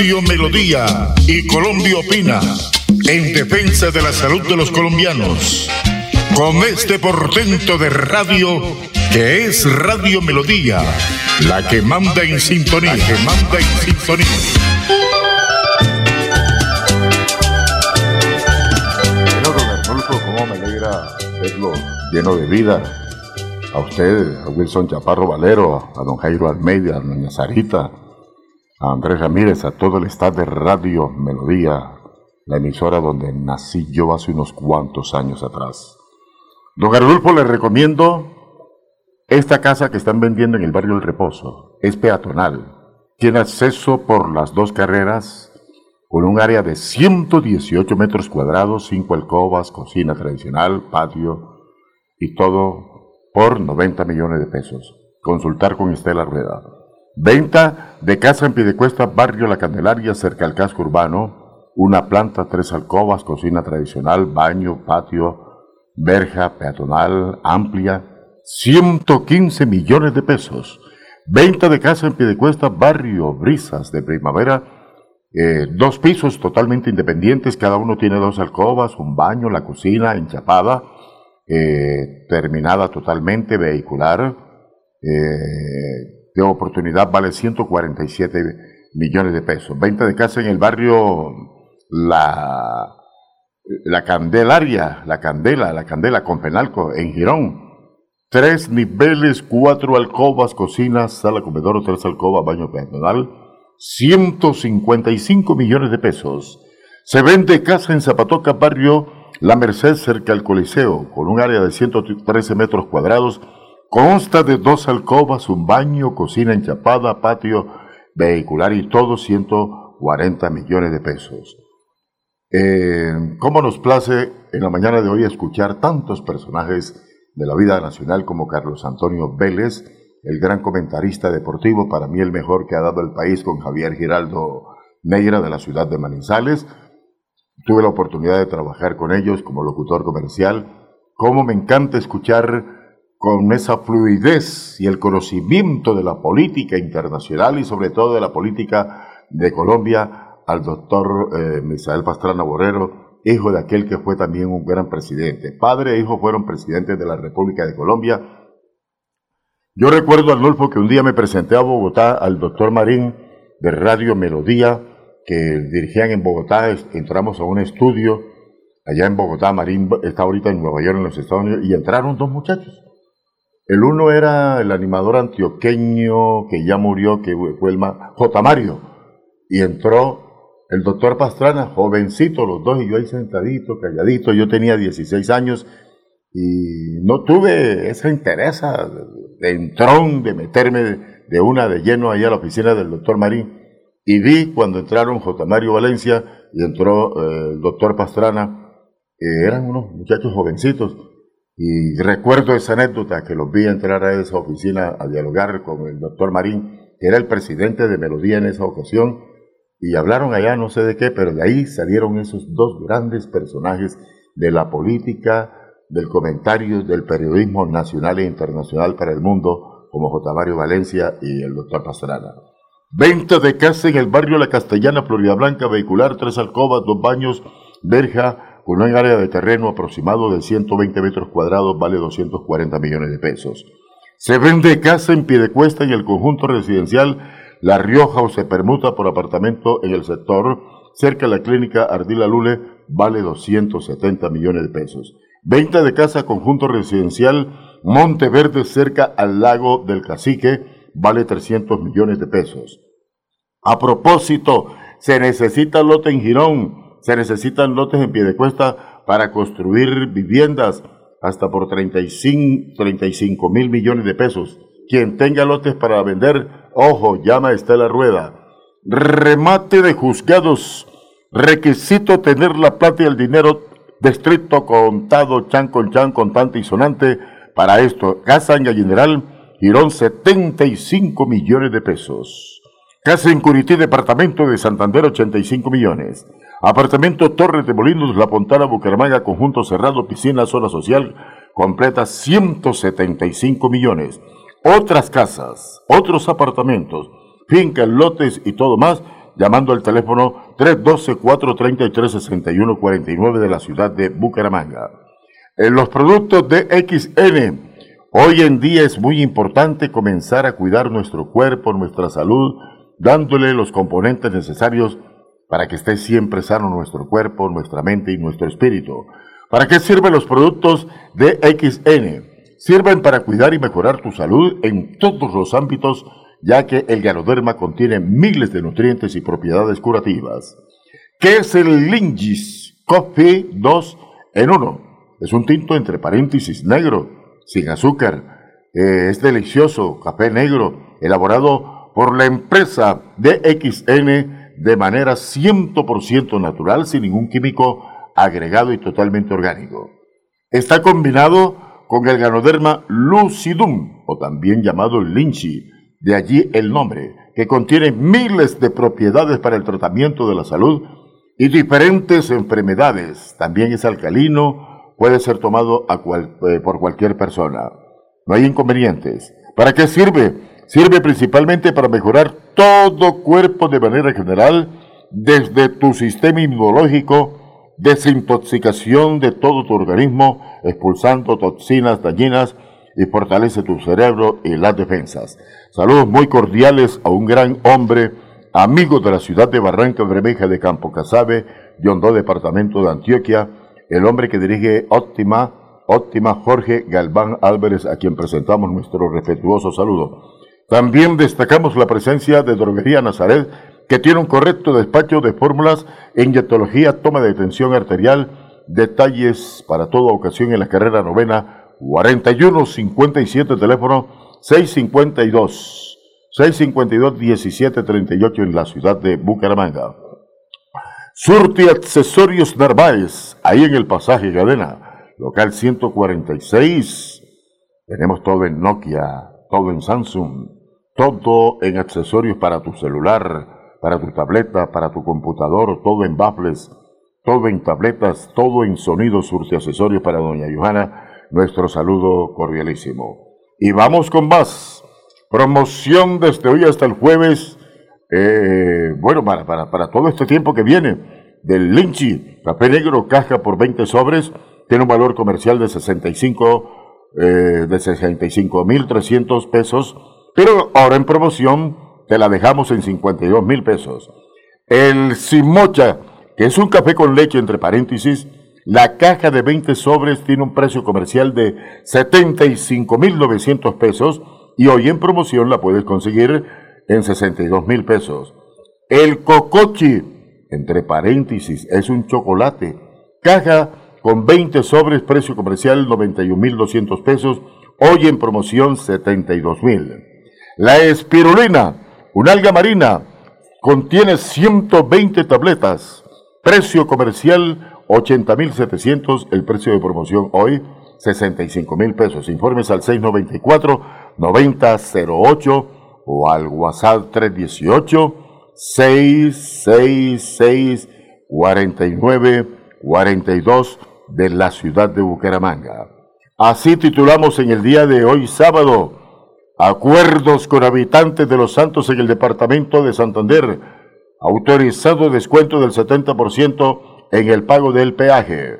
Radio Melodía y Colombia Opina en defensa de la salud de los colombianos. Con este portento de radio que es Radio Melodía, la que manda en sintonía, la que manda en sintonía. Verlo lleno de vida. A usted, a Wilson Chaparro Valero, a don Jairo Almeida, a doña Sarita, a Andrés Ramírez, a todo el staff de Radio Melodía, la emisora donde nací yo hace unos cuantos años atrás. Don Arnulfo, le recomiendo esta casa que están vendiendo en el barrio El Reposo. Es peatonal. Tiene acceso por las dos carreras con un área de 118 metros cuadrados, cinco alcobas, cocina tradicional, patio y todo por 90 millones de pesos. Consultar con Estela Rueda. Venta de casa en Pidecuesta, barrio La Candelaria, cerca al casco urbano. Una planta, tres alcobas, cocina tradicional, baño, patio, verja peatonal amplia, 115 millones de pesos. Venta de casa en Piedecuesta, barrio Brisas de Primavera. Eh, dos pisos totalmente independientes, cada uno tiene dos alcobas, un baño, la cocina enchapada, eh, terminada totalmente, vehicular. Eh, de oportunidad vale 147 millones de pesos. Venta de casa en el barrio La, la Candelaria, La Candela, La Candela con Penalco, en Girón. Tres niveles, cuatro alcobas, cocina, sala, comedor, tres alcobas, baño peatonal. 155 millones de pesos. Se vende casa en Zapatoca, barrio La Merced, cerca al Coliseo, con un área de 113 metros cuadrados. Consta de dos alcobas, un baño, cocina enchapada, patio vehicular y todo 140 millones de pesos. Eh, ¿Cómo nos place en la mañana de hoy escuchar tantos personajes de la vida nacional como Carlos Antonio Vélez, el gran comentarista deportivo, para mí el mejor que ha dado el país con Javier Giraldo Negra de la ciudad de Manizales. Tuve la oportunidad de trabajar con ellos como locutor comercial. Cómo me encanta escuchar con esa fluidez y el conocimiento de la política internacional y sobre todo de la política de Colombia al doctor eh, Misael Pastrana Borrero, hijo de aquel que fue también un gran presidente. Padre e hijo fueron presidentes de la República de Colombia. Yo recuerdo, Arnulfo, que un día me presenté a Bogotá al doctor Marín de Radio Melodía, que dirigían en Bogotá, entramos a un estudio allá en Bogotá, Marín está ahorita en Nueva York, en los Estados Unidos, y entraron dos muchachos. El uno era el animador antioqueño que ya murió, que fue el J. Mario, y entró el doctor Pastrana, jovencito, los dos, y yo ahí sentadito, calladito, yo tenía 16 años y no tuve esa interés de entrón, de meterme de una de lleno allá a la oficina del doctor Marín. Y vi cuando entraron J. Mario Valencia y entró eh, el doctor Pastrana, eran unos muchachos jovencitos. Y recuerdo esa anécdota que los vi entrar a esa oficina a dialogar con el doctor Marín, que era el presidente de Melodía en esa ocasión, y hablaron allá no sé de qué, pero de ahí salieron esos dos grandes personajes de la política, del comentario, del periodismo nacional e internacional para el mundo, como J. Mario Valencia y el doctor Pastrana. Venta de casa en el barrio La Castellana, Florida Blanca, vehicular, tres alcobas, dos baños, verja, con un área de terreno aproximado de 120 metros cuadrados, vale 240 millones de pesos. Se vende casa en Piedecuesta y el conjunto residencial la Rioja o se permuta por apartamento en el sector cerca de la clínica Ardila Lule vale 270 millones de pesos. Venta de casa conjunto residencial Monteverde cerca al lago del Cacique vale 300 millones de pesos. A propósito, se necesita lote en Girón, se necesitan lotes en Piedecuesta para construir viviendas. hasta por 35, 35 mil millones de pesos. Quien tenga lotes para vender, ojo, llama a Estela Rueda. Remate de juzgados. Requisito tener la plata y el dinero distrito contado chan con chan, contante y sonante. Para esto, Casa en Gallineral, Girón 75 millones de pesos. Casa en Curití, Departamento de Santander, 85 millones. Apartamento Torres de Molinos, La Pontana, Bucaramanga, conjunto cerrado, piscina, zona social, completa 175 millones. Otras casas, otros apartamentos, fincas, lotes y todo más, llamando al teléfono 312-433-6149 de la ciudad de Bucaramanga. En los productos de XN, hoy en día es muy importante comenzar a cuidar nuestro cuerpo, nuestra salud, dándole los componentes necesarios para que esté siempre sano nuestro cuerpo, nuestra mente y nuestro espíritu. ¿Para qué sirven los productos de XN? Sirven para cuidar y mejorar tu salud en todos los ámbitos, ya que el ganoderma contiene miles de nutrientes y propiedades curativas. ¿Qué es el Lingis Coffee 2 en 1? Es un tinto entre paréntesis negro, sin azúcar. Eh, es delicioso, café negro, elaborado por la empresa DXN de manera 100% natural, sin ningún químico agregado y totalmente orgánico. Está combinado con el ganoderma lucidum, o también llamado linchi, de allí el nombre, que contiene miles de propiedades para el tratamiento de la salud y diferentes enfermedades. También es alcalino, puede ser tomado eh, por cualquier persona. No hay inconvenientes. ¿Para qué sirve? Sirve principalmente para mejorar todo cuerpo de manera general, desde tu sistema inmunológico, desintoxicación de todo tu organismo, expulsando toxinas dañinas y fortalece tu cerebro y las defensas. Saludos muy cordiales a un gran hombre, amigo de la ciudad de Barranca Bermeja de Campo Casabe, Yondó, departamento de Antioquia, el hombre que dirige Óptima, Óptima Jorge Galván Álvarez, a quien presentamos nuestro respetuoso saludo. También destacamos la presencia de Droguería Nazaret, que tiene un correcto despacho de fórmulas en toma de tensión arterial, detalles para toda ocasión en la carrera novena, 41 57 teléfono 652 652 1738 en la ciudad de Bucaramanga. Surti Accesorios Narváez, ahí en el pasaje Cadena, local 146. Tenemos todo en Nokia, todo en Samsung, todo en accesorios para tu celular, para tu tableta, para tu computador, todo en baffles, todo en tabletas, todo en sonidos, surte accesorios para doña Johanna. Nuestro saludo cordialísimo. Y vamos con más. Promoción desde hoy hasta el jueves. Eh, bueno, para, todo este tiempo que viene. Del Linchi, café negro, caja por 20 sobres. Tiene un valor comercial de 65, eh, de 65.300 pesos pero ahora en promoción te la dejamos en 52 mil pesos. El Simocha, que es un café con leche entre paréntesis, la caja de 20 sobres tiene un precio comercial de 75 mil 900 pesos y hoy en promoción la puedes conseguir en 62 mil pesos. El Cocochi, entre paréntesis, es un chocolate. Caja con 20 sobres, precio comercial 91 mil 200 pesos, hoy en promoción 72 mil. La espirulina, una alga marina, contiene 120 tabletas. Precio comercial 80.700, el precio de promoción hoy 65.000 pesos. Informes al 694-9008 o al WhatsApp 318 666 49 42 de la ciudad de Bucaramanga. Así titulamos en el día de hoy sábado Acuerdos con habitantes de Los Santos en el departamento de Santander. Autorizado descuento del 70% en el pago del peaje.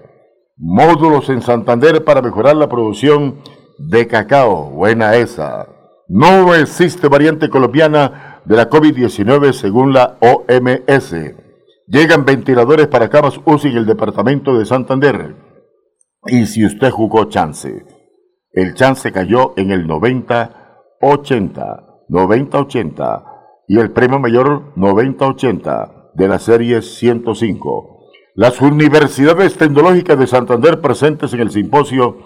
Módulos en Santander para mejorar la producción de cacao. Buena esa. No existe variante colombiana de la COVID-19 según la OMS. Llegan ventiladores para camas UCI en el departamento de Santander. Y si usted jugó chance, el chance cayó en el 90 80, 90-80 y el premio mayor 90-80 de la serie 105. Las universidades tecnológicas de Santander presentes en el simposio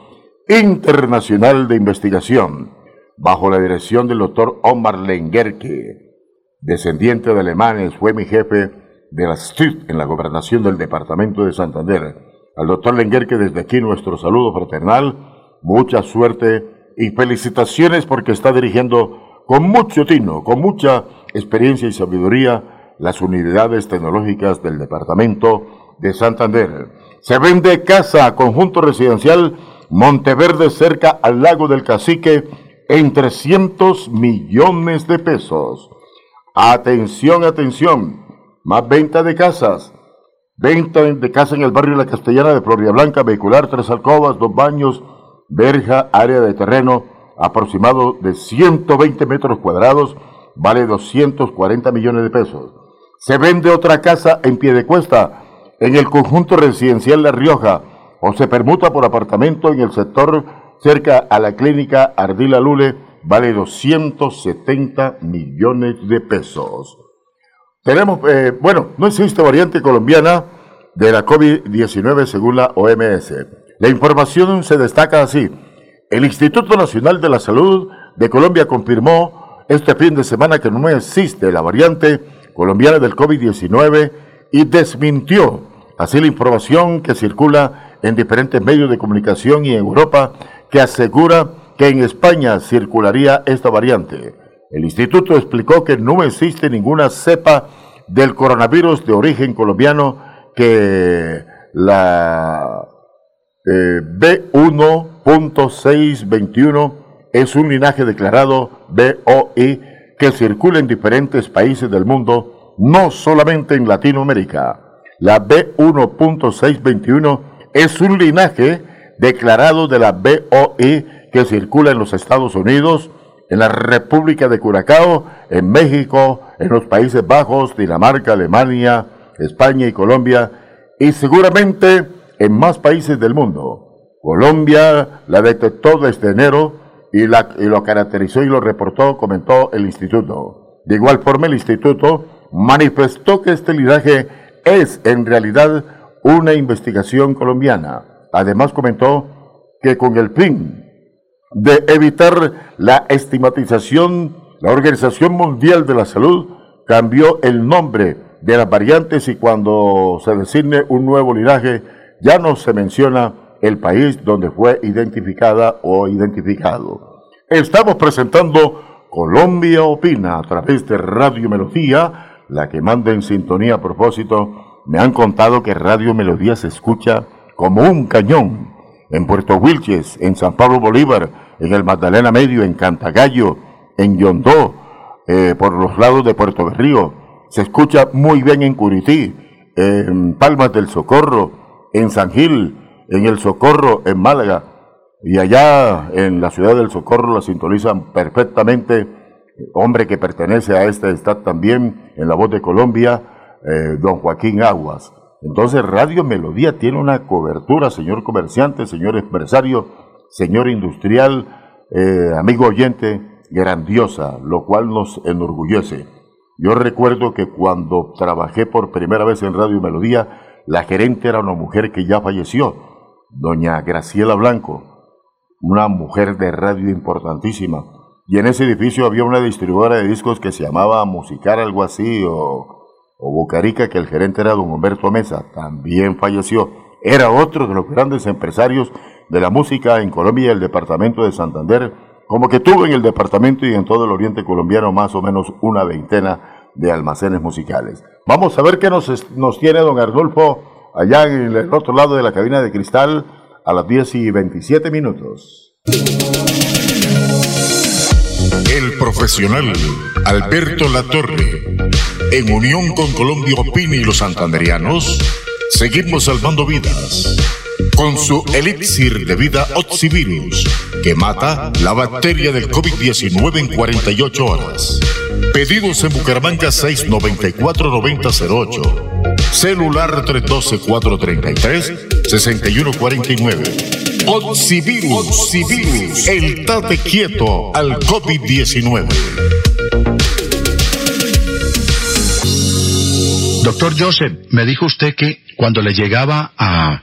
Internacional de Investigación, bajo la dirección del doctor Omar Lengerke, descendiente de alemanes, fue mi jefe de la STIT en la gobernación del departamento de Santander. Al doctor Lengerke desde aquí nuestro saludo fraternal, mucha suerte y felicitaciones porque está dirigiendo con mucho tino, con mucha experiencia y sabiduría las unidades tecnológicas del departamento de Santander. Se vende casa, conjunto residencial Monteverde cerca al lago del Cacique en 300 millones de pesos. Atención, atención. Más venta de casas. Venta de casa en el barrio La Castellana de Floria Blanca, vehicular, tres alcobas, dos baños, verja, área de terreno aproximado de 120 metros cuadrados, vale 240 millones de pesos. Se vende otra casa en pie de cuesta en el conjunto residencial La Rioja o se permuta por apartamento en el sector cerca a la clínica Ardila Lule, vale 270 millones de pesos. Tenemos, eh, bueno, no existe variante colombiana de la COVID-19 según la OMS. La información se destaca así. El Instituto Nacional de la Salud de Colombia confirmó este fin de semana que no existe la variante colombiana del COVID-19 y desmintió así la información que circula en diferentes medios de comunicación y en Europa que asegura que en España circularía esta variante. El instituto explicó que no existe ninguna cepa del coronavirus de origen colombiano que la eh, B1.621 es un linaje declarado BOI que circula en diferentes países del mundo, no solamente en Latinoamérica. La B1.621 es un linaje declarado de la BOI que circula en los Estados Unidos, en la República de Curacao, en México, en los Países Bajos, Dinamarca, Alemania, España y Colombia, y seguramente en más países del mundo. Colombia la detectó desde enero y, la, y lo caracterizó y lo reportó, comentó el instituto. De igual forma, el instituto manifestó que este linaje es en realidad una investigación colombiana. Además comentó que con el fin de evitar la estigmatización, la Organización Mundial de la Salud cambió el nombre de las variantes y cuando se designe un nuevo linaje ya no se menciona el país donde fue identificada o identificado. Estamos presentando Colombia Opina a través de Radio Melodía, la que manda en sintonía a propósito. Me han contado que Radio Melodía se escucha como un cañón en Puerto Wilches, en San Pablo Bolívar, en el Magdalena Medio, en Cantagallo, en Yondó, eh, por los lados de Puerto Berrío. Se escucha muy bien en Curití, en Palmas del Socorro, en San Gil, en El Socorro, en Málaga, y allá en la ciudad del Socorro la sintonizan perfectamente, hombre que pertenece a este estado también, en la voz de Colombia, eh, don Joaquín Aguas. Entonces Radio Melodía tiene una cobertura, señor comerciante, señor empresario, señor industrial, eh, amigo oyente, grandiosa, lo cual nos enorgullece. Yo recuerdo que cuando trabajé por primera vez en Radio Melodía, la gerente era una mujer que ya falleció, doña Graciela Blanco, una mujer de radio importantísima. Y en ese edificio había una distribuidora de discos que se llamaba Musicar, algo así, o, o que el gerente era don Humberto Mesa, también falleció. Era otro de los grandes empresarios de la música en Colombia y el departamento de Santander, como que tuvo en el departamento y en todo el oriente colombiano más o menos una veintena de almacenes musicales. Vamos a ver qué nos, nos tiene don Arnulfo allá en el otro lado de la cabina de cristal a las 10 y 27 minutos. El profesional Alberto Latorre, en unión con Colombia Opini y los santanderianos, seguimos salvando vidas con su elixir de vida Oxivirus, que mata la bacteria del COVID-19 en 48 horas. Pedidos en Bucaramanga 694-9008. Celular 312-433-6149. Oxivirus, Oxivirus, el tate quieto al COVID-19. Doctor Joseph, me dijo usted que cuando le llegaba a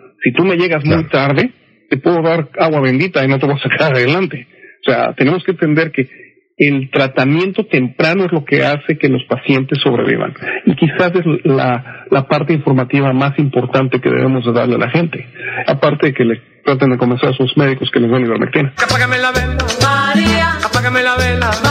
Si tú me llegas muy tarde, te puedo dar agua bendita y no te voy a sacar adelante. O sea, tenemos que entender que el tratamiento temprano es lo que hace que los pacientes sobrevivan. Y quizás es la, la parte informativa más importante que debemos de darle a la gente. Aparte de que le traten de convencer a sus médicos que les den ivermectina. Apágame la vela, María. Apágame la vela, María.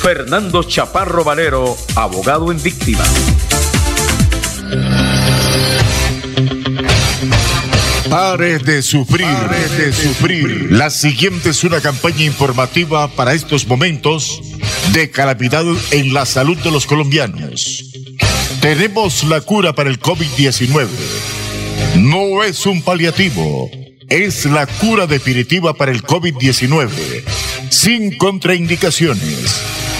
Fernando Chaparro Valero, abogado en víctima. Pare de sufrir, pare de sufrir. La siguiente es una campaña informativa para estos momentos de calamidad en la salud de los colombianos. Tenemos la cura para el COVID-19. No es un paliativo, es la cura definitiva para el COVID-19, sin contraindicaciones.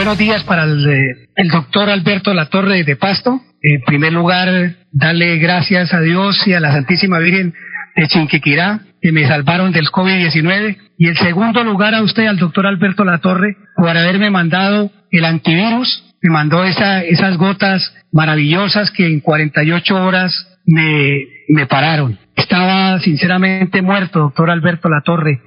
Buenos días para el, eh, el doctor Alberto Latorre de Pasto. En primer lugar, darle gracias a Dios y a la Santísima Virgen de Chinquiquirá que me salvaron del COVID-19. Y en segundo lugar a usted, al doctor Alberto Latorre, por haberme mandado el antivirus. Me mandó esa, esas gotas maravillosas que en 48 horas me, me pararon. Estaba sinceramente muerto, doctor Alberto Latorre.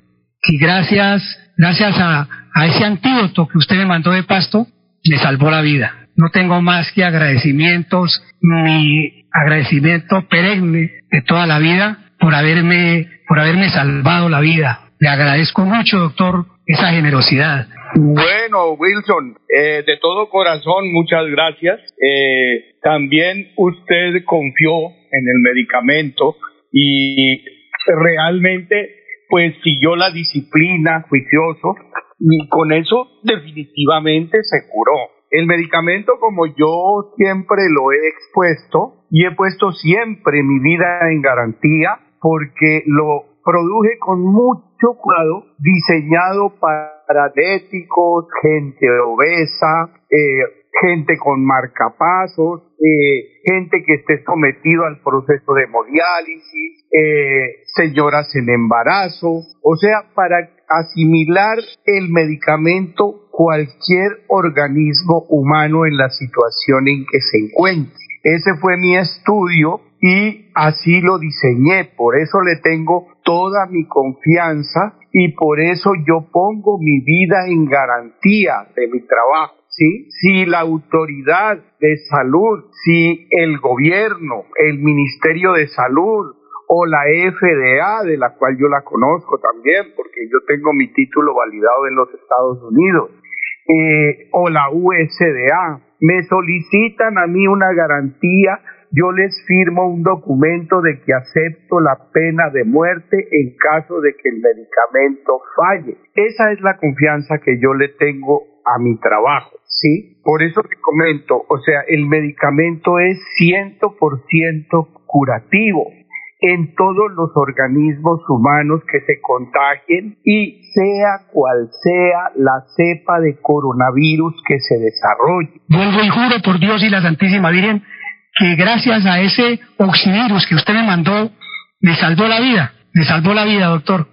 Y gracias, gracias a, a ese antídoto que usted me mandó de pasto, me salvó la vida. No tengo más que agradecimientos, mi agradecimiento perenne de toda la vida por haberme, por haberme salvado la vida. Le agradezco mucho, doctor, esa generosidad. Bueno, Wilson, eh, de todo corazón, muchas gracias. Eh, también usted confió en el medicamento y realmente pues siguió la disciplina, juicioso, y con eso definitivamente se curó. El medicamento, como yo siempre lo he expuesto y he puesto siempre mi vida en garantía, porque lo produje con mucho cuidado, diseñado para diabéticos, gente obesa, eh, gente con marcapasos, eh, gente que esté sometido al proceso de hemodiálisis, eh, señoras en embarazo, o sea, para asimilar el medicamento cualquier organismo humano en la situación en que se encuentre. Ese fue mi estudio y así lo diseñé. Por eso le tengo toda mi confianza y por eso yo pongo mi vida en garantía de mi trabajo. Si la autoridad de salud, si el gobierno, el Ministerio de Salud o la FDA, de la cual yo la conozco también, porque yo tengo mi título validado en los Estados Unidos, eh, o la USDA, me solicitan a mí una garantía yo les firmo un documento de que acepto la pena de muerte en caso de que el medicamento falle. Esa es la confianza que yo le tengo a mi trabajo, ¿sí? Por eso te comento, o sea, el medicamento es 100% curativo en todos los organismos humanos que se contagien y sea cual sea la cepa de coronavirus que se desarrolle. Vuelvo y juro por Dios y la Santísima Virgen que gracias a ese oxivirus que usted me mandó, me salvó la vida, me salvó la vida, doctor.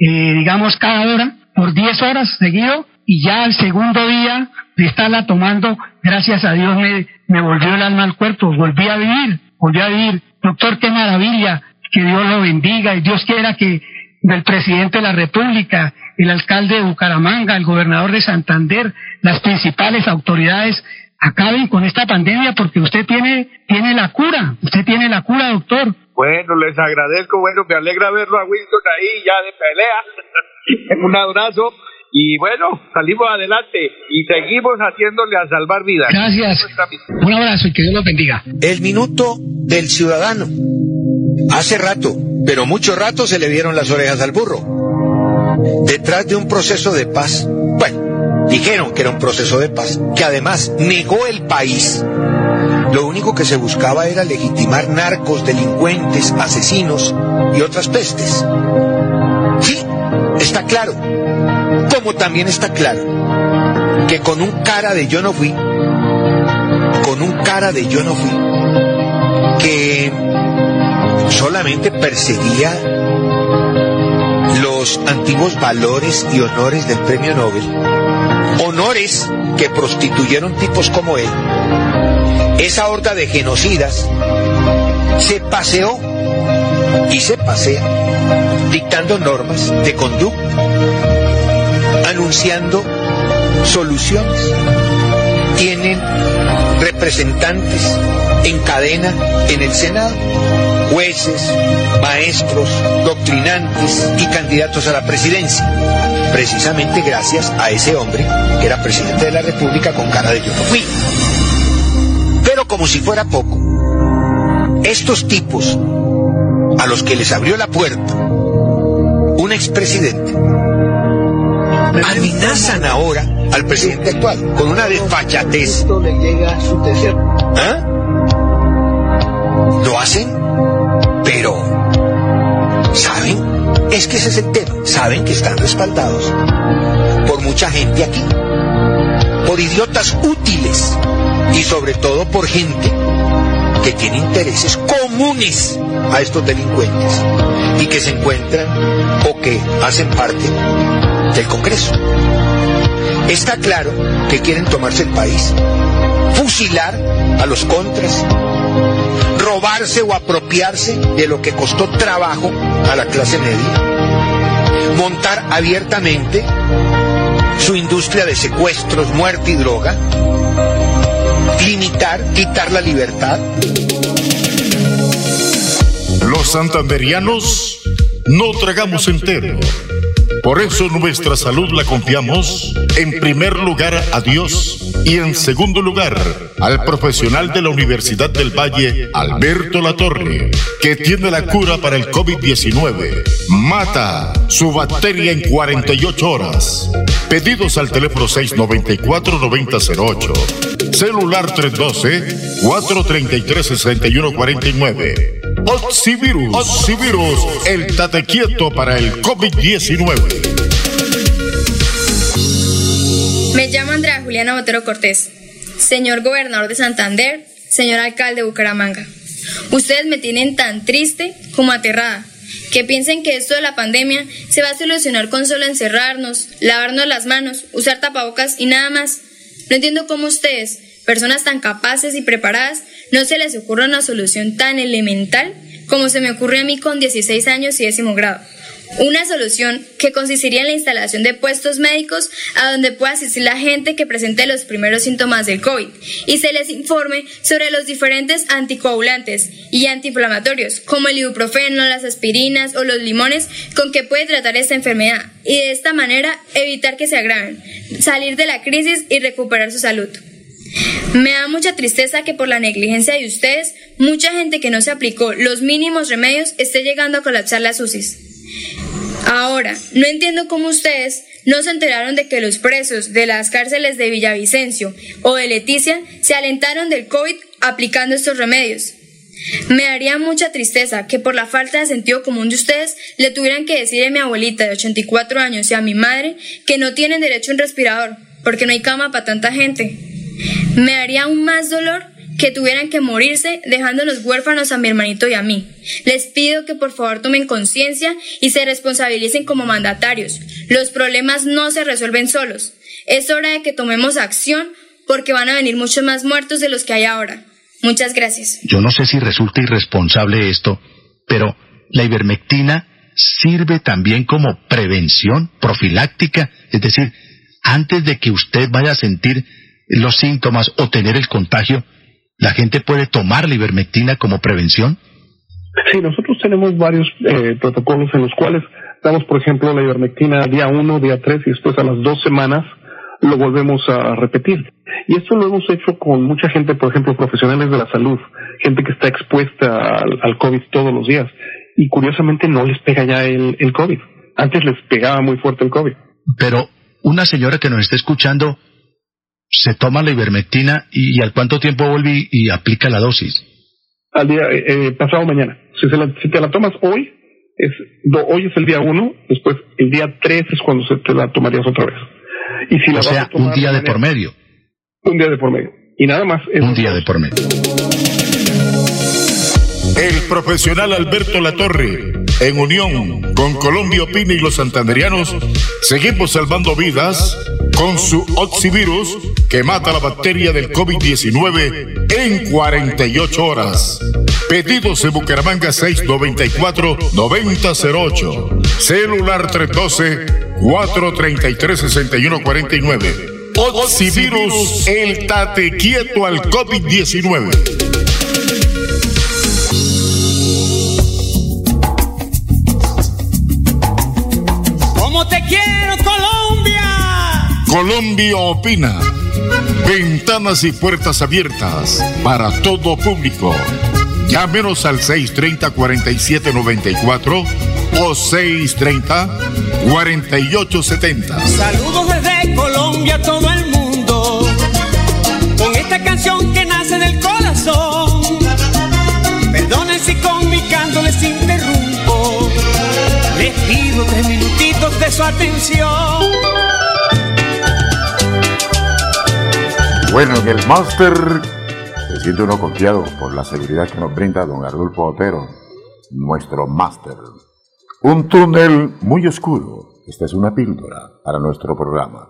eh, digamos, cada hora, por 10 horas seguido, y ya al segundo día de estarla tomando, gracias a Dios me, me volvió el alma al cuerpo, volví a vivir, volví a vivir. Doctor, qué maravilla, que Dios lo bendiga, y Dios quiera que del presidente de la República, el alcalde de Bucaramanga, el gobernador de Santander, las principales autoridades acaben con esta pandemia porque usted tiene, tiene la cura, usted tiene la cura, doctor. Bueno, les agradezco, bueno, me alegra verlo a Wilson ahí ya de pelea. Un abrazo y bueno, salimos adelante y seguimos haciéndole a salvar vidas. Gracias. Un abrazo y que Dios los bendiga. El minuto del ciudadano. Hace rato, pero mucho rato se le dieron las orejas al burro. Detrás de un proceso de paz. Bueno, Dijeron que era un proceso de paz, que además negó el país. Lo único que se buscaba era legitimar narcos, delincuentes, asesinos y otras pestes. Sí, está claro. Como también está claro que con un cara de yo no fui, con un cara de yo no fui, que solamente perseguía los antiguos valores y honores del premio Nobel, honores que prostituyeron tipos como él, esa horda de genocidas se paseó y se pasea dictando normas de conducta, anunciando soluciones. Tienen representantes en cadena en el Senado, jueces, maestros, doctrinantes y candidatos a la presidencia precisamente gracias a ese hombre que era presidente de la República con cara de yo no fui. Como si fuera poco, estos tipos a los que les abrió la puerta un expresidente amenazan ahora al presidente actual con una desfachatez. ¿Ah? Lo hacen, pero ¿saben? Es que ese es el tema. Saben que están respaldados por mucha gente aquí, por idiotas útiles y sobre todo por gente que tiene intereses comunes a estos delincuentes y que se encuentran o que hacen parte del Congreso. Está claro que quieren tomarse el país, fusilar a los contras, robarse o apropiarse de lo que costó trabajo a la clase media, montar abiertamente su industria de secuestros, muerte y droga, limitar, quitar la libertad. Los santanderianos no tragamos entero. Por eso nuestra salud la confiamos en primer lugar a Dios Y en segundo lugar, al profesional de la Universidad del Valle, Alberto Latorre, que tiene la cura para el COVID-19. Mata su bacteria en 48 horas. Pedidos al teléfono 694-9008. Celular 312-433-6149. Oxivirus. Oxivirus, el tate quieto para el COVID-19. Me llamo Andrea Juliana Botero Cortés. Señor gobernador de Santander, señor alcalde de Bucaramanga. Ustedes me tienen tan triste como aterrada. Que piensen que esto de la pandemia se va a solucionar con solo encerrarnos, lavarnos las manos, usar tapabocas y nada más. No entiendo cómo ustedes, personas tan capaces y preparadas, no se les ocurre una solución tan elemental como se me ocurre a mí con 16 años y décimo grado. Una solución que consistiría en la instalación de puestos médicos a donde pueda asistir la gente que presente los primeros síntomas del COVID y se les informe sobre los diferentes anticoagulantes y antiinflamatorios como el ibuprofeno, las aspirinas o los limones con que puede tratar esta enfermedad y de esta manera evitar que se agraven, salir de la crisis y recuperar su salud. Me da mucha tristeza que por la negligencia de ustedes, mucha gente que no se aplicó los mínimos remedios esté llegando a colapsar las UCIs. Ahora, no entiendo cómo ustedes no se enteraron de que los presos de las cárceles de Villavicencio o de Leticia se alentaron del COVID aplicando estos remedios. Me daría mucha tristeza que por la falta de sentido común de ustedes le tuvieran que decir a mi abuelita de 84 años y a mi madre que no tienen derecho a un respirador porque no hay cama para tanta gente. Me daría aún más dolor que tuvieran que morirse dejándonos huérfanos a mi hermanito y a mí. Les pido que por favor tomen conciencia y se responsabilicen como mandatarios. Los problemas no se resuelven solos. Es hora de que tomemos acción porque van a venir muchos más muertos de los que hay ahora. Muchas gracias. Yo no sé si resulta irresponsable esto, pero la ivermectina sirve también como prevención profiláctica, es decir, antes de que usted vaya a sentir los síntomas o tener el contagio, ¿La gente puede tomar la ivermectina como prevención? Sí, nosotros tenemos varios eh, protocolos en los cuales damos, por ejemplo, la ivermectina día 1, día 3 y después a las dos semanas lo volvemos a repetir. Y esto lo hemos hecho con mucha gente, por ejemplo, profesionales de la salud, gente que está expuesta al, COVID todos los días. Y curiosamente no les pega ya el, el COVID. Antes les pegaba muy fuerte el COVID. Pero una señora que nos está escuchando se toma la ivermectina y, al cuánto tiempo vuelve y, aplica la dosis? Al día eh, eh, pasado mañana. Si, si, te la tomas hoy, es, hoy es el día uno, después el día tres es cuando se te la tomarías otra vez. Y si o sea, un día de por medio. Un día de por medio. Y nada más. Un día de por medio. El profesional Alberto Latorre, en unión con Colombia Opina y los santanderianos, seguimos salvando vidas con su Oxivirus que mata la bacteria del COVID-19 en 48 horas. Pedidos en Bucaramanga 694-9008. Celular 312-433-6149. Oxivirus, el tate quieto al COVID-19. Colombia Opina. Ventanas y puertas abiertas para todo público. Llámenos al 630-4794 o 630-4870. Saludos desde Colombia a todo el mundo. Con esta canción que nace del corazón. Perdonen si con mi canto les interrumpo. Les pido tres minutitos de su atención. Bueno, en el máster se siente uno confiado por la seguridad que nos brinda don Otero, nuestro máster. Un túnel muy oscuro. Esta es una píldora para nuestro programa.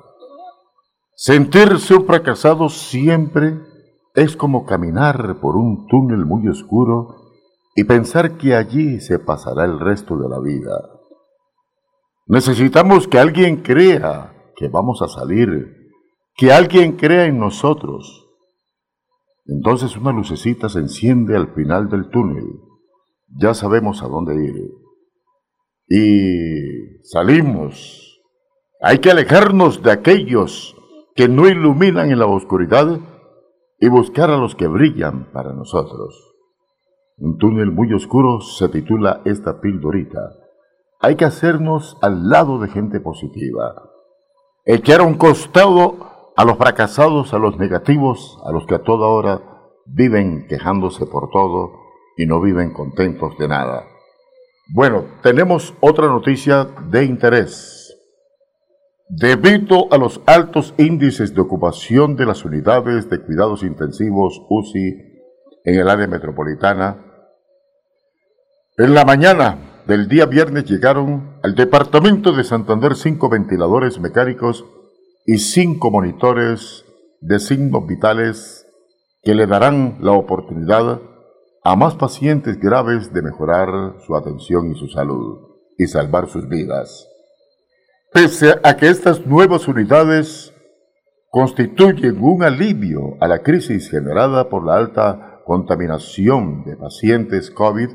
Sentirse un fracasado siempre es como caminar por un túnel muy oscuro y pensar que allí se pasará el resto de la vida. Necesitamos que alguien crea que vamos a salir que alguien crea en nosotros. Entonces una lucecita se enciende al final del túnel. Ya sabemos a dónde ir. Y salimos. Hay que alejarnos de aquellos que no iluminan en la oscuridad y buscar a los que brillan para nosotros. Un túnel muy oscuro se titula esta pildorita. Hay que hacernos al lado de gente positiva. Echar a un costado a los fracasados, a los negativos, a los que a toda hora viven quejándose por todo y no viven contentos de nada. Bueno, tenemos otra noticia de interés. Debido a los altos índices de ocupación de las unidades de cuidados intensivos UCI en el área metropolitana, en la mañana del día viernes llegaron al departamento de Santander cinco ventiladores mecánicos y cinco monitores de signos vitales que le darán la oportunidad a más pacientes graves de mejorar su atención y su salud y salvar sus vidas. Pese a que estas nuevas unidades constituyen un alivio a la crisis generada por la alta contaminación de pacientes COVID,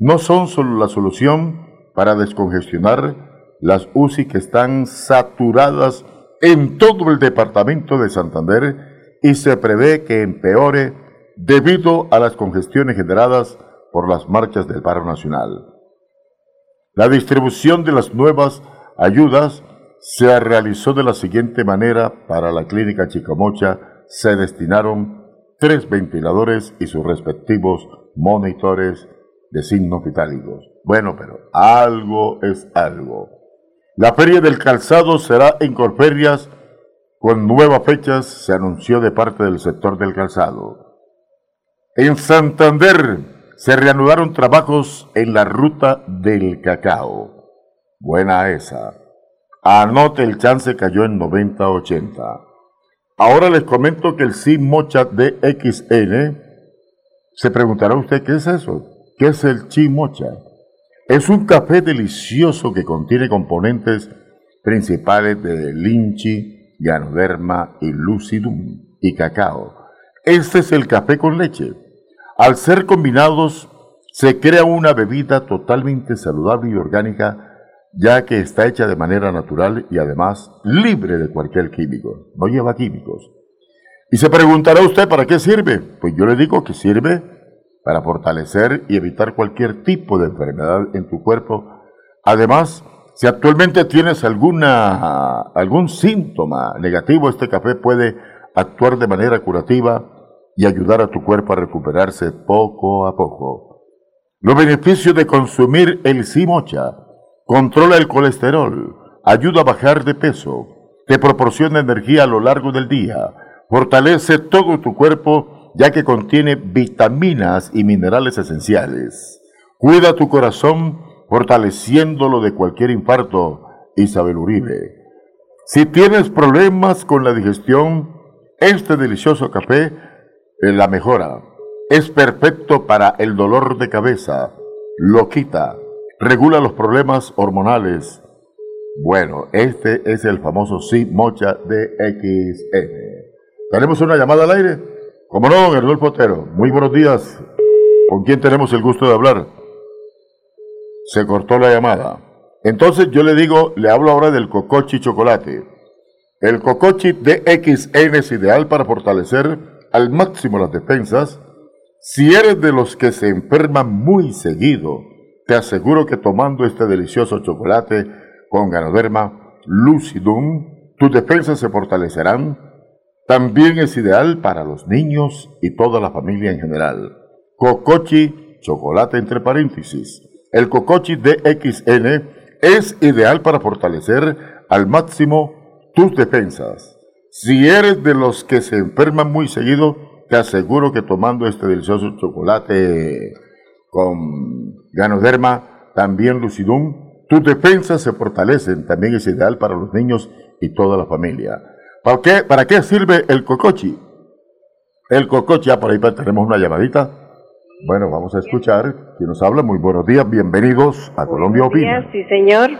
no son solo la solución para descongestionar las UCI que están saturadas en todo el departamento de Santander y se prevé que empeore debido a las congestiones generadas por las marchas del paro nacional. La distribución de las nuevas ayudas se realizó de la siguiente manera para la clínica Chicamocha. Se destinaron tres ventiladores y sus respectivos monitores de signos vitálicos. Bueno, pero algo es algo. La feria del calzado será en Corferias con nuevas fechas, se anunció de parte del sector del calzado. En Santander se reanudaron trabajos en la ruta del cacao. Buena esa. Anote el chance cayó en 90-80. Ahora les comento que el SIM Mocha DXN, se preguntará usted qué es eso. ¿Qué es el Chi Mocha? Es un café delicioso que contiene componentes principales de linchi, ganoderma y lucidum y cacao. Este es el café con leche. Al ser combinados, se crea una bebida totalmente saludable y orgánica ya que está hecha de manera natural y además libre de cualquier químico, no lleva químicos. Y se preguntará usted para qué sirve. Pues yo le digo que sirve para fortalecer y evitar cualquier tipo de enfermedad en tu cuerpo. Además, si actualmente tienes alguna, algún síntoma negativo, este café puede actuar de manera curativa y ayudar a tu cuerpo a recuperarse poco a poco. Los beneficios de consumir el simocha controla el colesterol, ayuda a bajar de peso, te proporciona energía a lo largo del día, fortalece todo tu cuerpo ya que contiene vitaminas y minerales esenciales. Cuida tu corazón fortaleciéndolo de cualquier infarto. Isabel Uribe. Si tienes problemas con la digestión, este delicioso café la mejora. Es perfecto para el dolor de cabeza. Lo quita regula los problemas hormonales. Bueno, este es el famoso Sí Mocha DXN. ¿Tenemos una llamada al aire? Como no, don Hernán Potero. Muy buenos días. ¿Con quién tenemos el gusto de hablar? Se cortó la llamada. Entonces yo le digo, le hablo ahora del cocochi chocolate. El cocochi DXN es ideal para fortalecer al máximo las defensas si eres de los que se enferman muy seguido te aseguro que tomando este delicioso chocolate con ganoderma lucidum, tus defensas se fortalecerán. También es ideal para los niños y toda la familia en general. Cocochi, chocolate entre paréntesis. El Cocochi DXN es ideal para fortalecer al máximo tus defensas. Si eres de los que se enferman muy seguido, te aseguro que tomando este delicioso chocolate con Ganoderma, también Lucidum, tus defensas se fortalecen, también es ideal para los niños y toda la familia. ¿Para qué, para qué sirve el cocochi? El cocochi, ya por ahí tenemos una llamadita. Bueno, vamos a escuchar quién nos habla. Muy buenos días, bienvenidos a Colombia Opina. Días, sí, señor.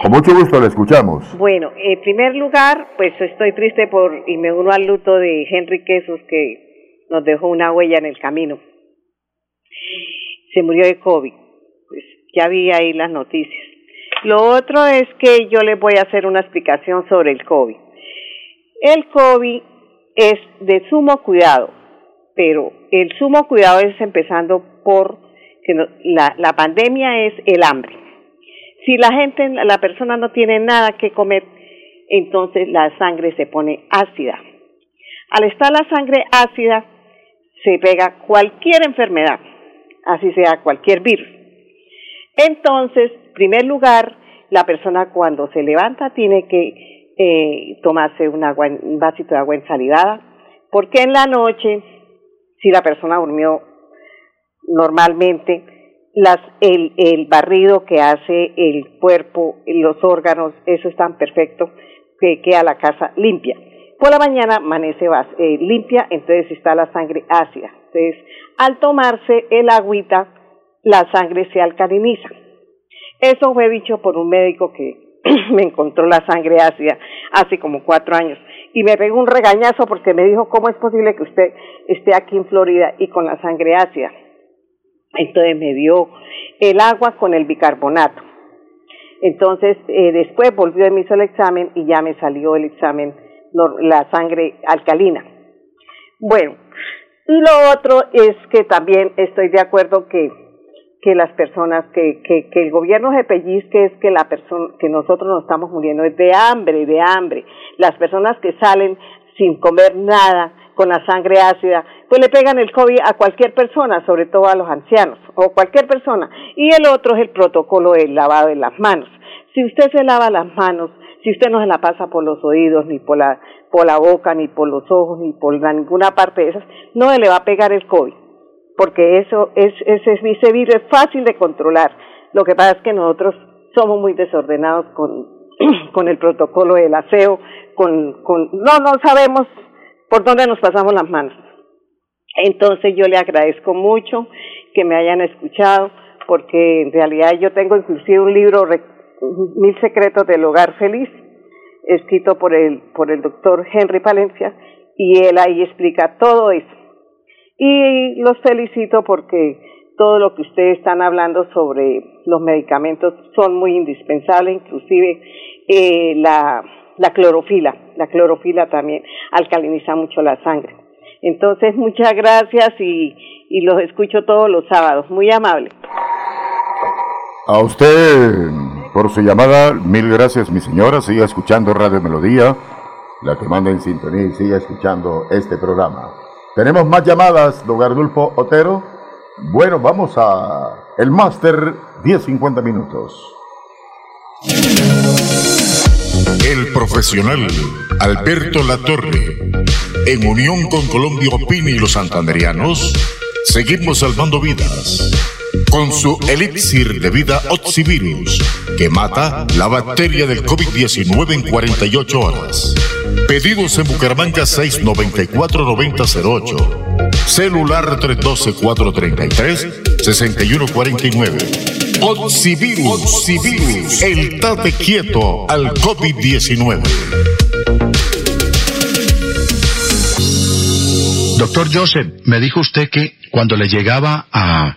Con mucho gusto le escuchamos. Bueno, en primer lugar, pues estoy triste por y me uno al luto de Henry Quesos que nos dejó una huella en el camino se murió de COVID. Pues ya vi ahí las noticias. Lo otro es que yo les voy a hacer una explicación sobre el COVID. El COVID es de sumo cuidado, pero el sumo cuidado es empezando por que la, pandemia es el hambre. Si la gente, la persona no tiene nada que comer, entonces la sangre se pone ácida. Al estar la sangre ácida, se pega cualquier enfermedad, así sea cualquier virus. Entonces, en primer lugar, la persona cuando se levanta tiene que eh, tomarse un, agua, un vasito de agua ensalivada, porque en la noche, si la persona durmió normalmente, las, el, el barrido que hace el cuerpo, los órganos, eso es tan perfecto que queda la casa limpia. Por la mañana amanece eh, limpia, entonces está la sangre ácida. Entonces, al tomarse el agüita, la sangre se alcaliniza. Eso fue dicho por un médico que me encontró la sangre ácida hace como cuatro años y me pegó un regañazo porque me dijo, ¿cómo es posible que usted esté aquí en Florida y con la sangre ácida? Entonces me dio el agua con el bicarbonato. Entonces, eh, después volvió y me hizo el examen y ya me salió el examen, la sangre alcalina. Bueno, y lo otro es que también estoy de acuerdo que, que las personas, que, que, el gobierno se pellizque es que la persona, que nosotros nos estamos muriendo es de hambre, de hambre. Las personas que salen sin comer nada, con la sangre ácida, pues le pegan el COVID a cualquier persona, sobre todo a los ancianos, o cualquier persona. Y el otro es el protocolo del lavado de las manos. Si usted se lava las manos, si usted no se la pasa por los oídos, ni por la, por la boca, ni por los ojos, ni por ninguna parte de esas, no le va a pegar el COVID, porque eso es, ese, ese virus es fácil de controlar. Lo que pasa es que nosotros somos muy desordenados con, con el protocolo del aseo, con, con, no, no sabemos por dónde nos pasamos las manos. Entonces yo le agradezco mucho que me hayan escuchado, porque en realidad yo tengo inclusive un libro, Mil Secretos del Hogar Feliz, escrito por el, por el doctor Henry Palencia, y él ahí explica todo eso. Y los felicito porque todo lo que ustedes están hablando sobre los medicamentos son muy indispensables, inclusive eh, la la clorofila. La clorofila también alcaliniza mucho la sangre. Entonces, muchas gracias y, y los escucho todos los sábados. Muy amable. A usted por su llamada, mil gracias mi señora. Siga escuchando Radio Melodía, la que manda en sintonía y siga escuchando este programa. Tenemos más llamadas, don Gardulfo Otero. Bueno, vamos a el máster 10-50 minutos. El profesional Alberto Latorre, en unión con Colombia Opini y los santanderianos, seguimos salvando vidas con su elixir de vida Oxivirus, que mata la bacteria del COVID-19 en 48 horas. Pedidos en Bucaramanga 694-9008. Celular 312-433-6149. Oxivirus, el tate quieto al COVID-19. Doctor Joseph, me dijo usted que cuando le llegaba a,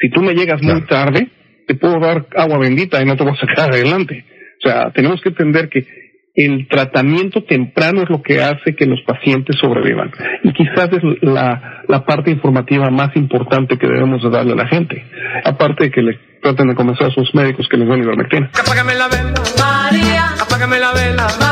Si tú me llegas muy tarde, te puedo dar agua bendita y no te voy a sacar adelante. O sea, tenemos que entender que el tratamiento temprano es lo que hace que los pacientes sobrevivan. Y quizás es la, la parte informativa más importante que debemos de darle a la gente. Aparte de que le traten de convencer a sus médicos que les den ivermectina. Apágame la vela, María. Apágame la vela, María.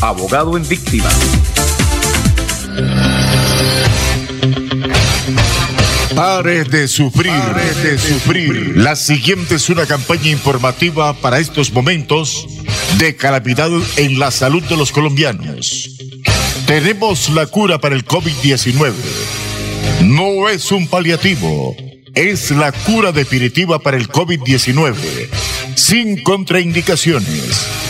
abogado en víctima. Pare de sufrir, pare de sufrir. La siguiente es una campaña informativa para estos momentos de calamidad en la salud de los colombianos. Tenemos la cura para el COVID-19. No es un paliativo, es la cura definitiva para el COVID-19, sin contraindicaciones.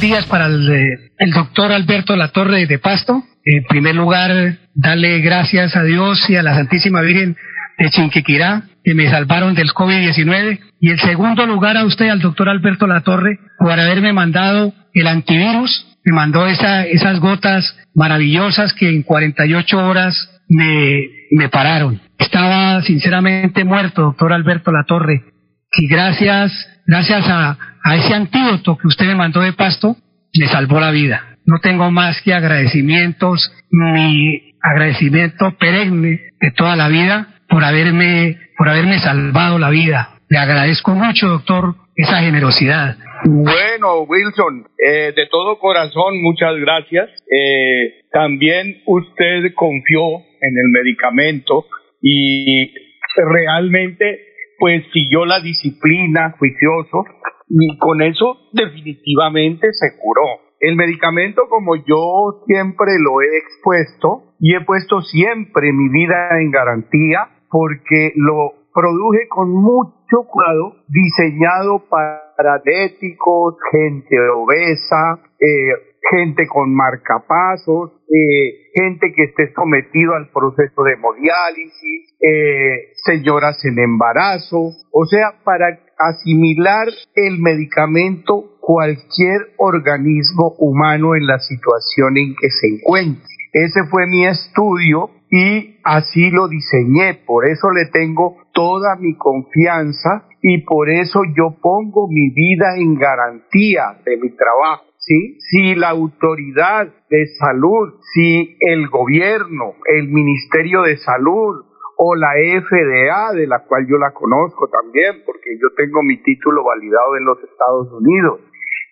Días para el, eh, el doctor Alberto Latorre de Pasto. En primer lugar, darle gracias a Dios y a la Santísima Virgen de Chinquiquirá que me salvaron del COVID-19. Y en segundo lugar a usted, al doctor Alberto Latorre, por haberme mandado el antivirus. Me mandó esa, esas gotas maravillosas que en 48 horas me, me pararon. Estaba sinceramente muerto, doctor Alberto Latorre. Y gracias, gracias a, a ese antídoto que usted me mandó de pasto, me salvó la vida. No tengo más que agradecimientos, mi agradecimiento perenne de toda la vida por haberme, por haberme salvado la vida. Le agradezco mucho, doctor, esa generosidad. Bueno, Wilson, eh, de todo corazón, muchas gracias. Eh, también usted confió en el medicamento y realmente pues siguió la disciplina, juicioso, y con eso definitivamente se curó. El medicamento, como yo siempre lo he expuesto y he puesto siempre mi vida en garantía, porque lo produje con mucho cuidado, diseñado para diabéticos, gente obesa, eh, gente con marcapasos, eh, gente que esté sometido al proceso de hemodiálisis, eh, señoras en embarazo, o sea, para asimilar el medicamento cualquier organismo humano en la situación en que se encuentre. Ese fue mi estudio y así lo diseñé, por eso le tengo toda mi confianza y por eso yo pongo mi vida en garantía de mi trabajo. Si la autoridad de salud, si el gobierno, el Ministerio de Salud o la FDA, de la cual yo la conozco también, porque yo tengo mi título validado en los Estados Unidos,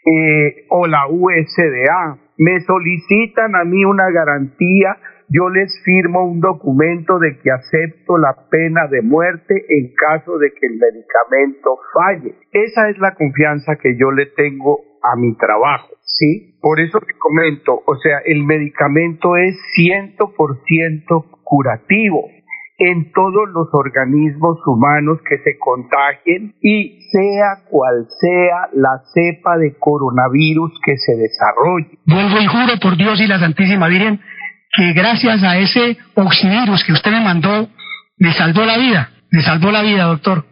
eh, o la USDA, me solicitan a mí una garantía, yo les firmo un documento de que acepto la pena de muerte en caso de que el medicamento falle. Esa es la confianza que yo le tengo a mi trabajo. ¿sí? Por eso te comento, o sea, el medicamento es 100% curativo en todos los organismos humanos que se contagien y sea cual sea la cepa de coronavirus que se desarrolle. Vuelvo y juro por Dios y la Santísima Virgen que gracias a ese oxivirus que usted me mandó, me salvó la vida, me salvó la vida, doctor.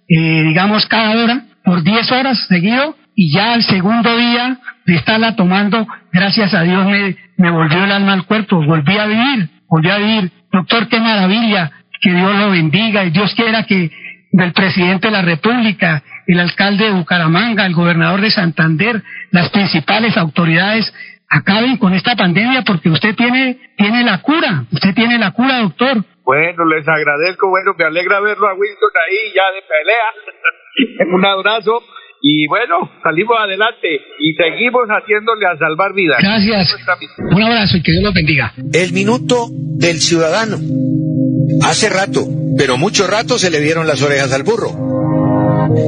eh, digamos, cada hora, por 10 horas seguido, y ya el segundo día de estarla tomando, gracias a Dios me, me volvió el alma al cuerpo, volví a vivir, volví a vivir. Doctor, qué maravilla, que Dios lo bendiga y Dios quiera que del presidente de la República, el alcalde de Bucaramanga, el gobernador de Santander, las principales autoridades acaben con esta pandemia porque usted tiene, tiene la cura, usted tiene la cura, doctor. Bueno, les agradezco, bueno, me alegra verlo a Wilson ahí ya de pelea. Un abrazo y bueno, salimos adelante y seguimos haciéndole a salvar vidas. Gracias. Un abrazo y que Dios los bendiga. El minuto del ciudadano. Hace rato, pero mucho rato se le dieron las orejas al burro.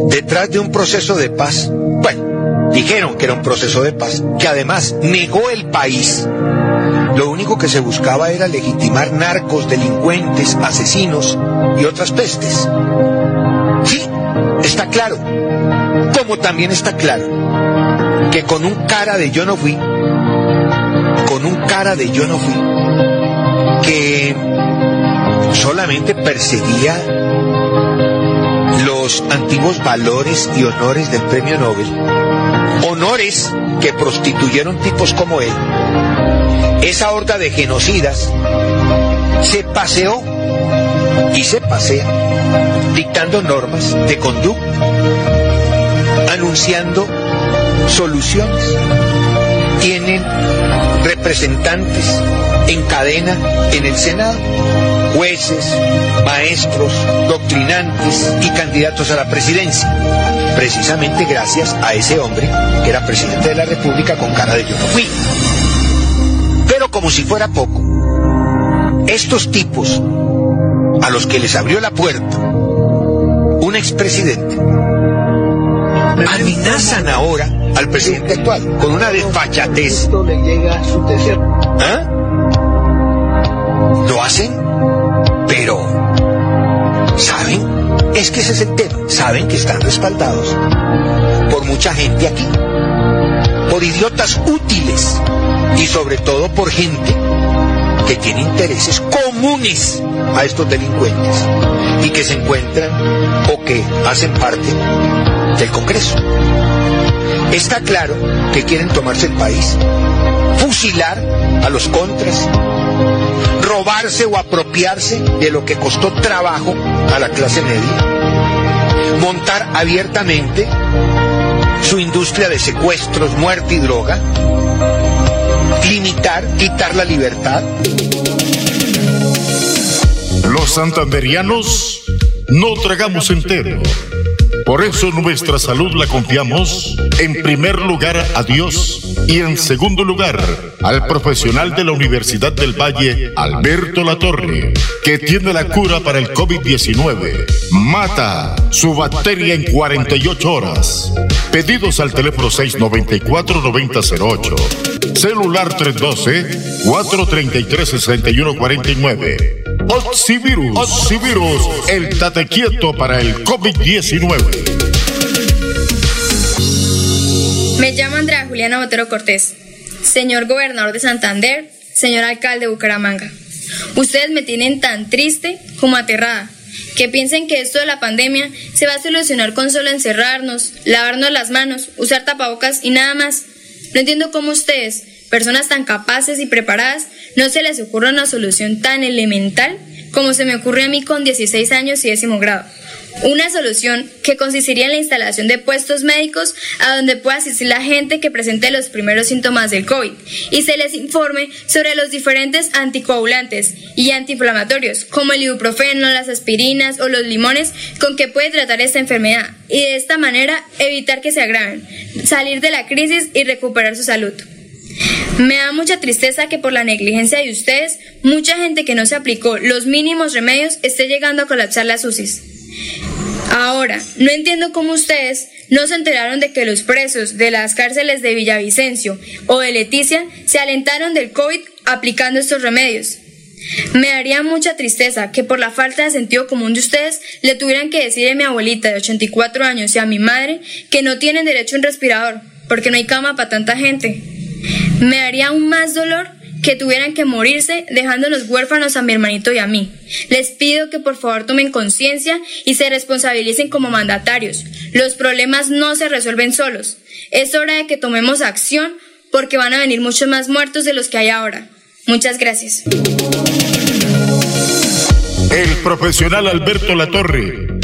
Detrás de un proceso de paz. Bueno, dijeron que era un proceso de paz, que además negó el país. Lo único que se buscaba era legitimar narcos, delincuentes, asesinos y otras pestes. Sí, está claro como también está claro que con un cara de yo no fui, con un cara de yo no fui, que solamente perseguía los antiguos valores y honores del premio Nobel, honores que prostituyeron tipos como él, esa horda de genocidas se paseó y se pasea dictando normas de conducta anunciando soluciones. Tienen representantes en cadena en el Senado, jueces, maestros, doctrinantes y candidatos a la presidencia, precisamente gracias a ese hombre que era presidente de la República con cara de yo no fui. Como si fuera poco, estos tipos a los que les abrió la puerta un expresidente amenazan ahora al presidente actual con una desfachatez. ¿Ah? Lo hacen, pero ¿saben? Es que ese es el tema. Saben que están respaldados por mucha gente aquí, por idiotas útiles y sobre todo por gente que tiene intereses comunes a estos delincuentes y que se encuentran o que hacen parte del Congreso. Está claro que quieren tomarse el país, fusilar a los contras, robarse o apropiarse de lo que costó trabajo a la clase media, montar abiertamente su industria de secuestros, muerte y droga, limitar, quitar la libertad. Los santanderianos no tragamos entero por eso nuestra salud la confiamos en primer lugar a Dios y en segundo lugar al profesional de la Universidad del Valle, Alberto Latorre, que tiene la cura para el COVID-19. Mata su bacteria en 48 horas. Pedidos al teléfono 694-9008. Celular 312-433-6149. Oxivirus. Oxivirus, el tate quieto para el COVID-19. Me llamo Andrea Juliana Botero Cortés. Señor gobernador de Santander, señor alcalde de Bucaramanga. Ustedes me tienen tan triste como aterrada. Que piensen que esto de la pandemia se va a solucionar con solo encerrarnos, lavarnos las manos, usar tapabocas y nada más. No entiendo cómo ustedes, personas tan capaces y preparadas, no se les ocurre una solución tan elemental como se me ocurre a mí con 16 años y décimo grado. Una solución que consistiría en la instalación de puestos médicos a donde pueda asistir la gente que presente los primeros síntomas del COVID y se les informe sobre los diferentes anticoagulantes y antiinflamatorios como el ibuprofeno, las aspirinas o los limones con que puede tratar esta enfermedad y de esta manera evitar que se agraven, salir de la crisis y recuperar su salud. Me da mucha tristeza que por la negligencia de ustedes, mucha gente que no se aplicó los mínimos remedios esté llegando a colapsar las UCIs. Ahora, no entiendo cómo ustedes no se enteraron de que los presos de las cárceles de Villavicencio o de Leticia se alentaron del COVID aplicando estos remedios. Me daría mucha tristeza que por la falta de sentido común de ustedes le tuvieran que decir a mi abuelita de 84 años y a mi madre que no tienen derecho a un respirador porque no hay cama para tanta gente. Me daría aún más dolor que tuvieran que morirse dejándonos huérfanos a mi hermanito y a mí. Les pido que por favor tomen conciencia y se responsabilicen como mandatarios. Los problemas no se resuelven solos. Es hora de que tomemos acción porque van a venir muchos más muertos de los que hay ahora. Muchas gracias. El profesional Alberto Latorre,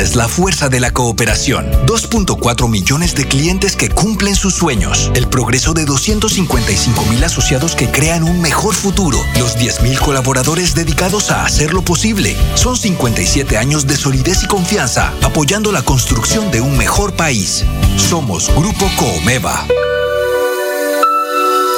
Es la fuerza de la cooperación. 2.4 millones de clientes que cumplen sus sueños. El progreso de 255 mil asociados que crean un mejor futuro. Los 10 mil colaboradores dedicados a hacerlo posible. Son 57 años de solidez y confianza, apoyando la construcción de un mejor país. Somos Grupo Coomeva.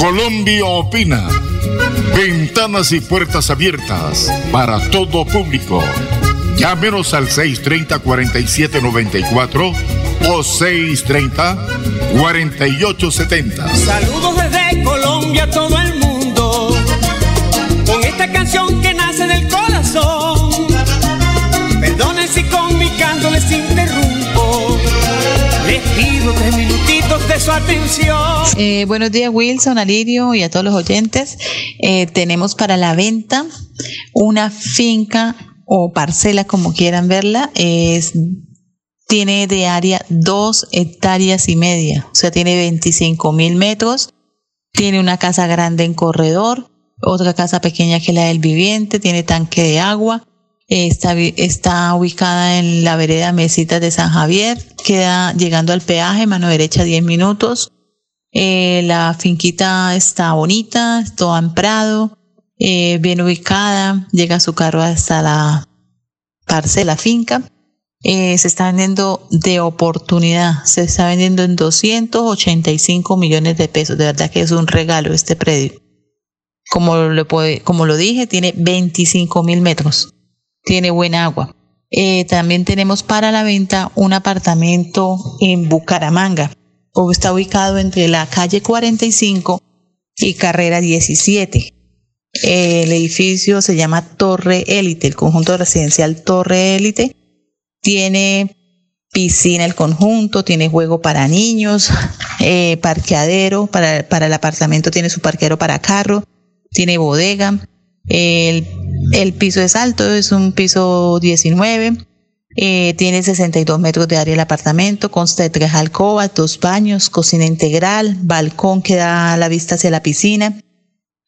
Colombia opina. Ventanas y puertas abiertas para todo público. Llámenos al 630-4794 o 630-4870. Saludos desde Colombia a todo el mundo. Con esta canción que nace del corazón. Perdonen si con mi canto les interrumpo. Les pido tres de su atención. Eh, buenos días Wilson, Alirio y a todos los oyentes. Eh, tenemos para la venta una finca o parcela, como quieran verla. Es, tiene de área dos hectáreas y media, o sea, tiene 25 mil metros. Tiene una casa grande en corredor, otra casa pequeña que la del viviente, tiene tanque de agua. Está, ubicada en la vereda Mesitas de San Javier, queda llegando al peaje, mano derecha 10 minutos. Eh, la finquita está bonita, toda en eh, bien ubicada, llega su carro hasta la parcela finca. Eh, se está vendiendo de oportunidad, se está vendiendo en 285 millones de pesos, de verdad que es un regalo este predio. Como lo dije, tiene 25 mil metros tiene buena agua. Eh, también tenemos para la venta un apartamento en Bucaramanga. Está ubicado entre la calle 45 y carrera 17. El edificio se llama Torre Élite, el conjunto residencial Torre Élite. Tiene piscina el conjunto, tiene juego para niños, eh, parqueadero, para el apartamento tiene su parqueadero para carro, tiene bodega. El piso es alto, es un piso 19. Eh, tiene 62 metros de área el apartamento, consta de tres alcobas, dos baños, cocina integral, balcón que da la vista hacia la piscina.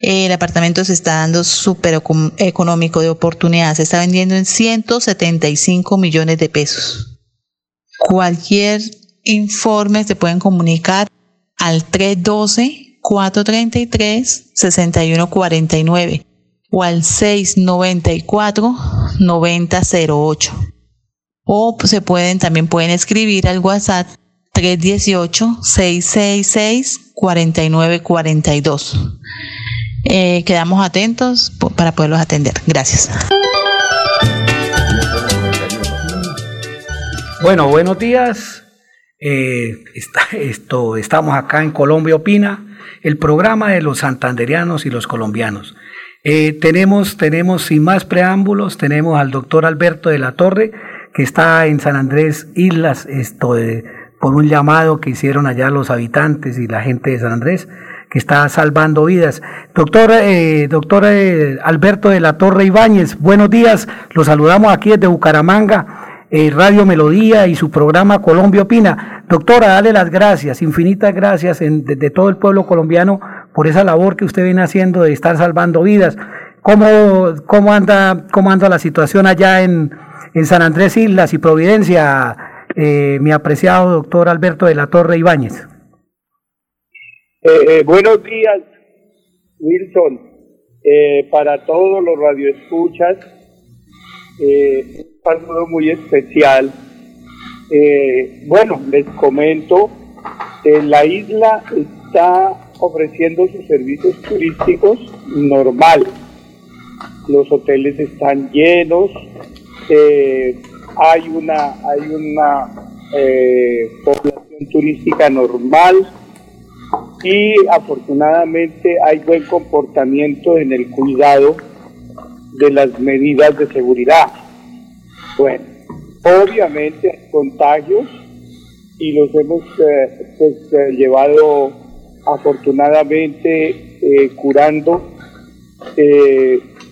el apartamento se está dando súper económico de oportunidad, se está vendiendo en 175 millones de pesos. Cualquier informe se pueden comunicar al 312 433-6149 o al 694-9008. O se pueden, también pueden escribir al WhatsApp 318-666-4942. Eh, quedamos atentos para poderlos atender. Gracias. Bueno, buenos días. Eh, esto, estamos acá en Colombia Opina, el programa de los santanderianos y los colombianos. Eh, tenemos, tenemos, sin más preámbulos, tenemos al doctor Alberto de la Torre, que está en San Andrés Islas, esto por un llamado que hicieron allá los habitantes y la gente de San Andrés que está salvando vidas. Doctor, eh, doctor eh, Alberto de la Torre Ibáñez, buenos días. Los saludamos aquí desde Bucaramanga, eh, Radio Melodía y su programa Colombia Opina. Doctora, dale las gracias, infinitas gracias de, todo el pueblo colombiano por esa labor que usted viene haciendo de estar salvando vidas. ¿Cómo, cómo, anda, cómo anda la situación allá en, en San Andrés Islas y Providencia, mi apreciado doctor Alberto de la Torre Ibáñez? Eh, eh, buenos días, Wilson. Eh, para todos los radioescuchas, un saludo muy especial. bueno, les comento, la isla está ofreciendo sus servicios turísticos normal. Los hoteles están llenos, hay una, hay una población turística normal y afortunadamente hay buen comportamiento en el cuidado de las medidas de seguridad. Bueno, obviamente contagios y los hemos eh, pues, eh, llevado afortunadamente eh, curando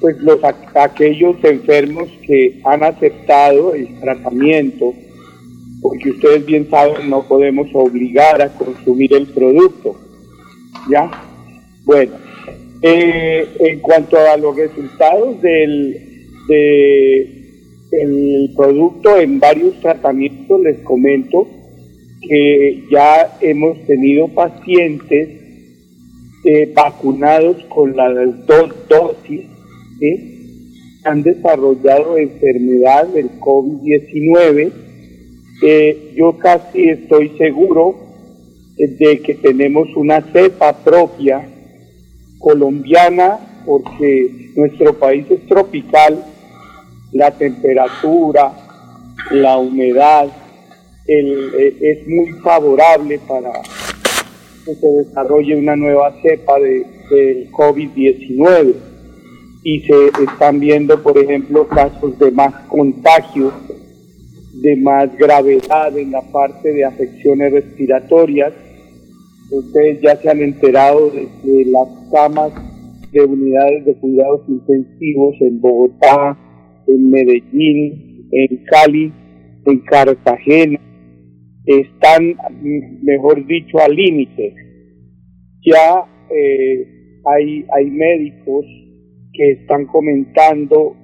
pues los aquellos enfermos que han aceptado el tratamiento porque ustedes bien saben no podemos obligar a consumir el producto ¿Ya? Bueno, eh, en cuanto a los resultados del el producto en varios tratamientos, les comento que ya hemos tenido pacientes eh, vacunados con las dos dosis, han desarrollado enfermedad del COVID-19. Eh, yo casi estoy seguro de que tenemos una cepa propia colombiana, porque nuestro país es tropical, la temperatura, la humedad, eh, es muy favorable para que se desarrolle una nueva cepa de, del COVID-19 y se están viendo, por ejemplo, casos de más contagio, de más gravedad en la parte de afecciones respiratorias Ustedes ya se han enterado de, las camas de unidades de cuidados intensivos en Bogotá, en Medellín, en Cali, en Cartagena. Están, mejor dicho, al límite. Ya eh, hay, hay médicos que están comentando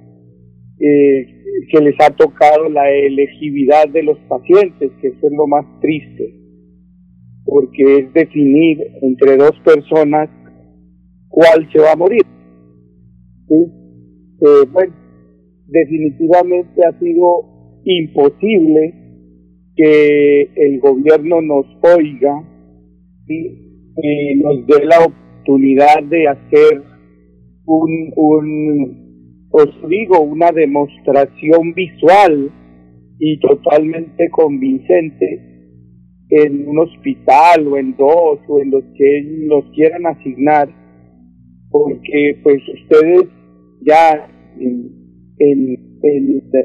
eh, que les ha tocado la elegibilidad de los pacientes, que eso es lo más triste porque es definir entre dos personas cuál se va a morir. Eh, bueno, definitivamente ha sido imposible que el gobierno nos oiga y nos dé la oportunidad de hacer un, un os digo, una demostración visual y totalmente convincente en un hospital o en dos o en los que los quieran asignar, porque pues ustedes ya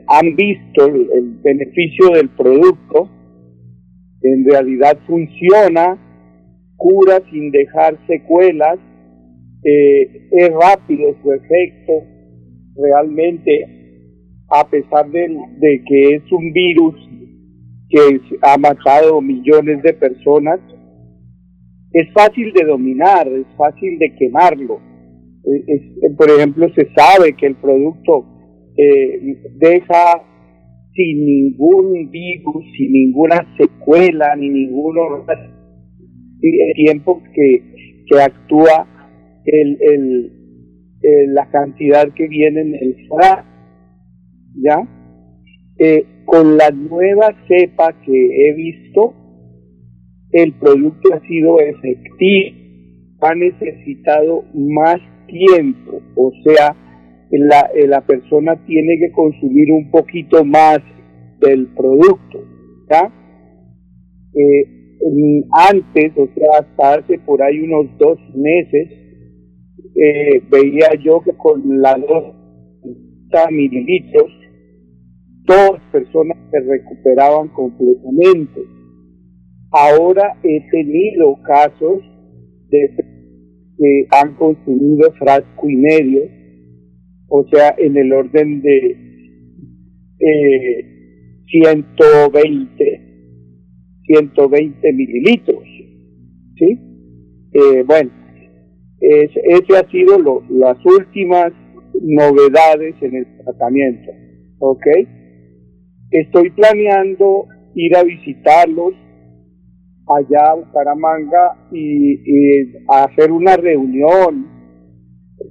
han visto el, beneficio del producto, en realidad funciona, cura sin dejar secuelas, eh, es rápido su efecto, realmente, a pesar de, de que es un virus que ha matado millones de personas, es fácil de dominar, es fácil de quemarlo. Eh, por ejemplo, se sabe que el producto eh, deja sin ningún virus, sin ninguna secuela, ni ninguno el tiempo que, que actúa el, el, la cantidad que viene en el FRA, ¿ya? Eh, con la nueva cepa que he visto, el producto ha sido efectivo, ha necesitado más tiempo, o sea, la, eh, la persona tiene que consumir un poquito más del producto, ¿ya? Eh, antes, o sea, hasta hace por ahí unos dos meses, eh, veía yo que con la dos mililitros, dos personas se recuperaban completamente. Ahora he tenido casos de que han consumido frasco y medio, o sea, en el orden de eh, 120, 120 mililitros, ¿sí? Eh, bueno, es, ese ha sido lo, las últimas novedades en el tratamiento, ¿ok? Estoy planeando ir a visitarlos allá a Bucaramanga y, y hacer una reunión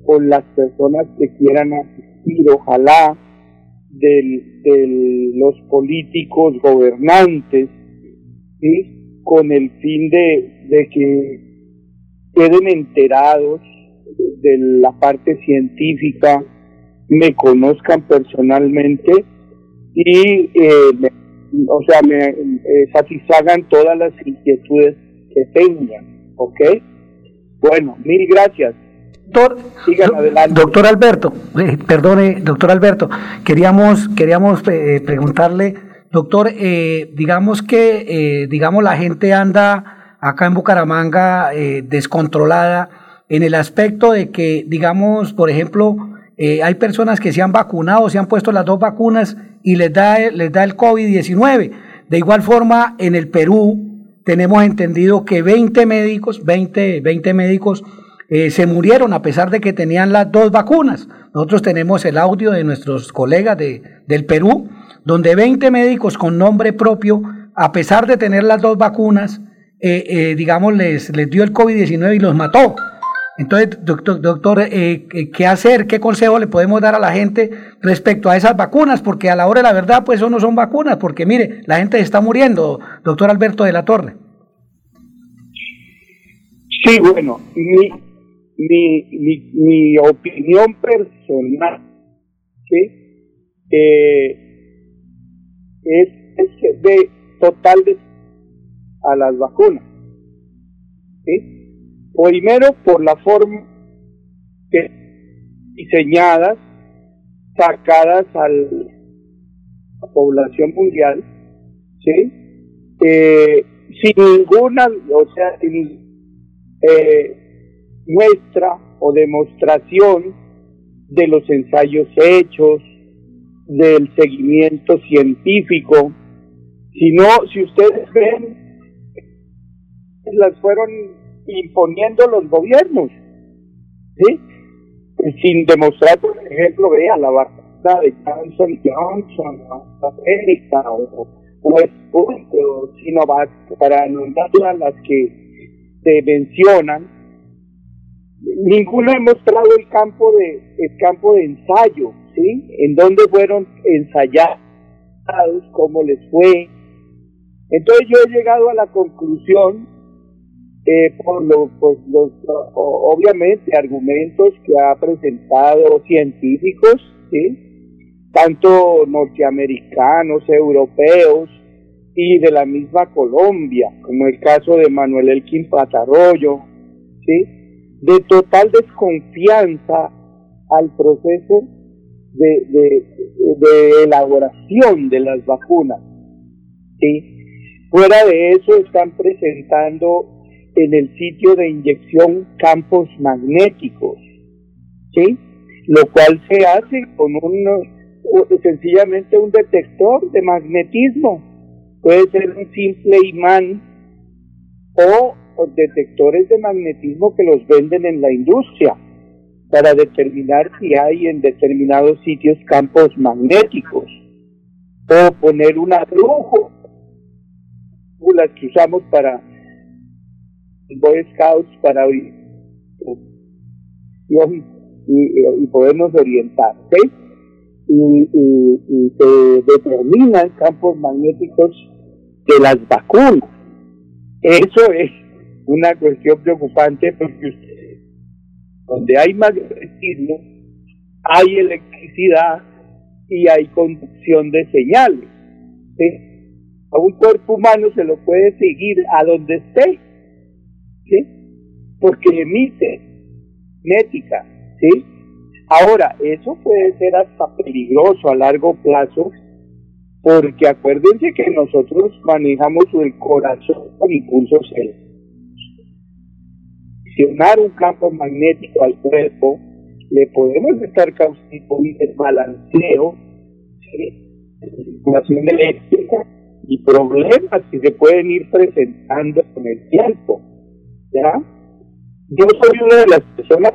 con las personas que quieran asistir, ojalá, de los políticos gobernantes, ¿sí? con el fin de, de que queden enterados de la parte científica, me conozcan personalmente y eh, o sea, me eh, satisfagan todas las inquietudes que tengan, ¿ok? Bueno, mil gracias. Doctor, doctor Alberto, eh, perdone, doctor Alberto, queríamos, queríamos eh, preguntarle, doctor, digamos que, digamos, la gente anda acá en Bucaramanga descontrolada en el aspecto de que, digamos, por ejemplo, hay personas que se han vacunado, se han puesto las dos vacunas y les da, les da el COVID-19. De igual forma, en el Perú tenemos entendido que 20 médicos, 20, 20 médicos eh, se murieron a pesar de que tenían las dos vacunas. Nosotros tenemos el audio de nuestros colegas de, del Perú, donde 20 médicos con nombre propio, a pesar de tener las dos vacunas, eh, eh, digamos, les, les dio el COVID-19 y los mató. Entonces, doctor, doctor ¿qué hacer? ¿Qué consejo le podemos dar a la gente respecto a esas vacunas? Porque a la hora de la verdad, pues eso no son vacunas, porque mire, la gente está muriendo, doctor Alberto de la Torre. Sí, bueno, mi, mi, opinión personal ¿sí? Eh, es, es de total de, a las vacunas. ¿sí? Primero, por la forma que diseñadas, sacadas a la población mundial, ¿sí? Eh, sin ninguna, o sea, sin eh, muestra o demostración de los ensayos hechos, del seguimiento científico, sino, si ustedes ven, las fueron imponiendo los gobiernos. Sin demostrar, por ejemplo, vea la vacuna de Johnson Johnson, América o, o o Sinovac, para nombrar las que se mencionan, ninguno ha mostrado el campo de el campo de ensayo, ¿sí? En dónde fueron ensayados, cómo les fue. Entonces yo he llegado a la conclusión eh, por, los, los, obviamente, argumentos que ha presentado científicos, ¿sí? tanto norteamericanos, europeos y de la misma Colombia, como el caso de Manuel Elkin Patarroyo, ¿sí? De total desconfianza al proceso de, de, elaboración de las vacunas. ¿sí? Fuera de eso están presentando en el sitio de inyección campos magnéticos, ¿sí? Lo cual se hace con un, sencillamente un detector de magnetismo. Puede ser un simple imán o, detectores de magnetismo que los venden en la industria para determinar si hay en determinados sitios campos magnéticos o poner una brujo las que usamos para Boy Scouts para y, y podernos orientar. ¿sí? Y, y, determinan campos magnéticos de las vacunas. Eso es una cuestión preocupante porque donde hay magnetismo hay electricidad y hay conducción de señales. A un cuerpo humano se lo puede seguir a donde esté, porque emite métrica. Ahora, eso puede ser hasta peligroso a largo plazo, porque acuérdense que nosotros manejamos el corazón con impulsos Funcionar un campo magnético al cuerpo, le podemos estar causando un desbalanceo, circulación eléctrica y problemas que se pueden ir presentando con el tiempo. ¿Ya? Yo soy una de las personas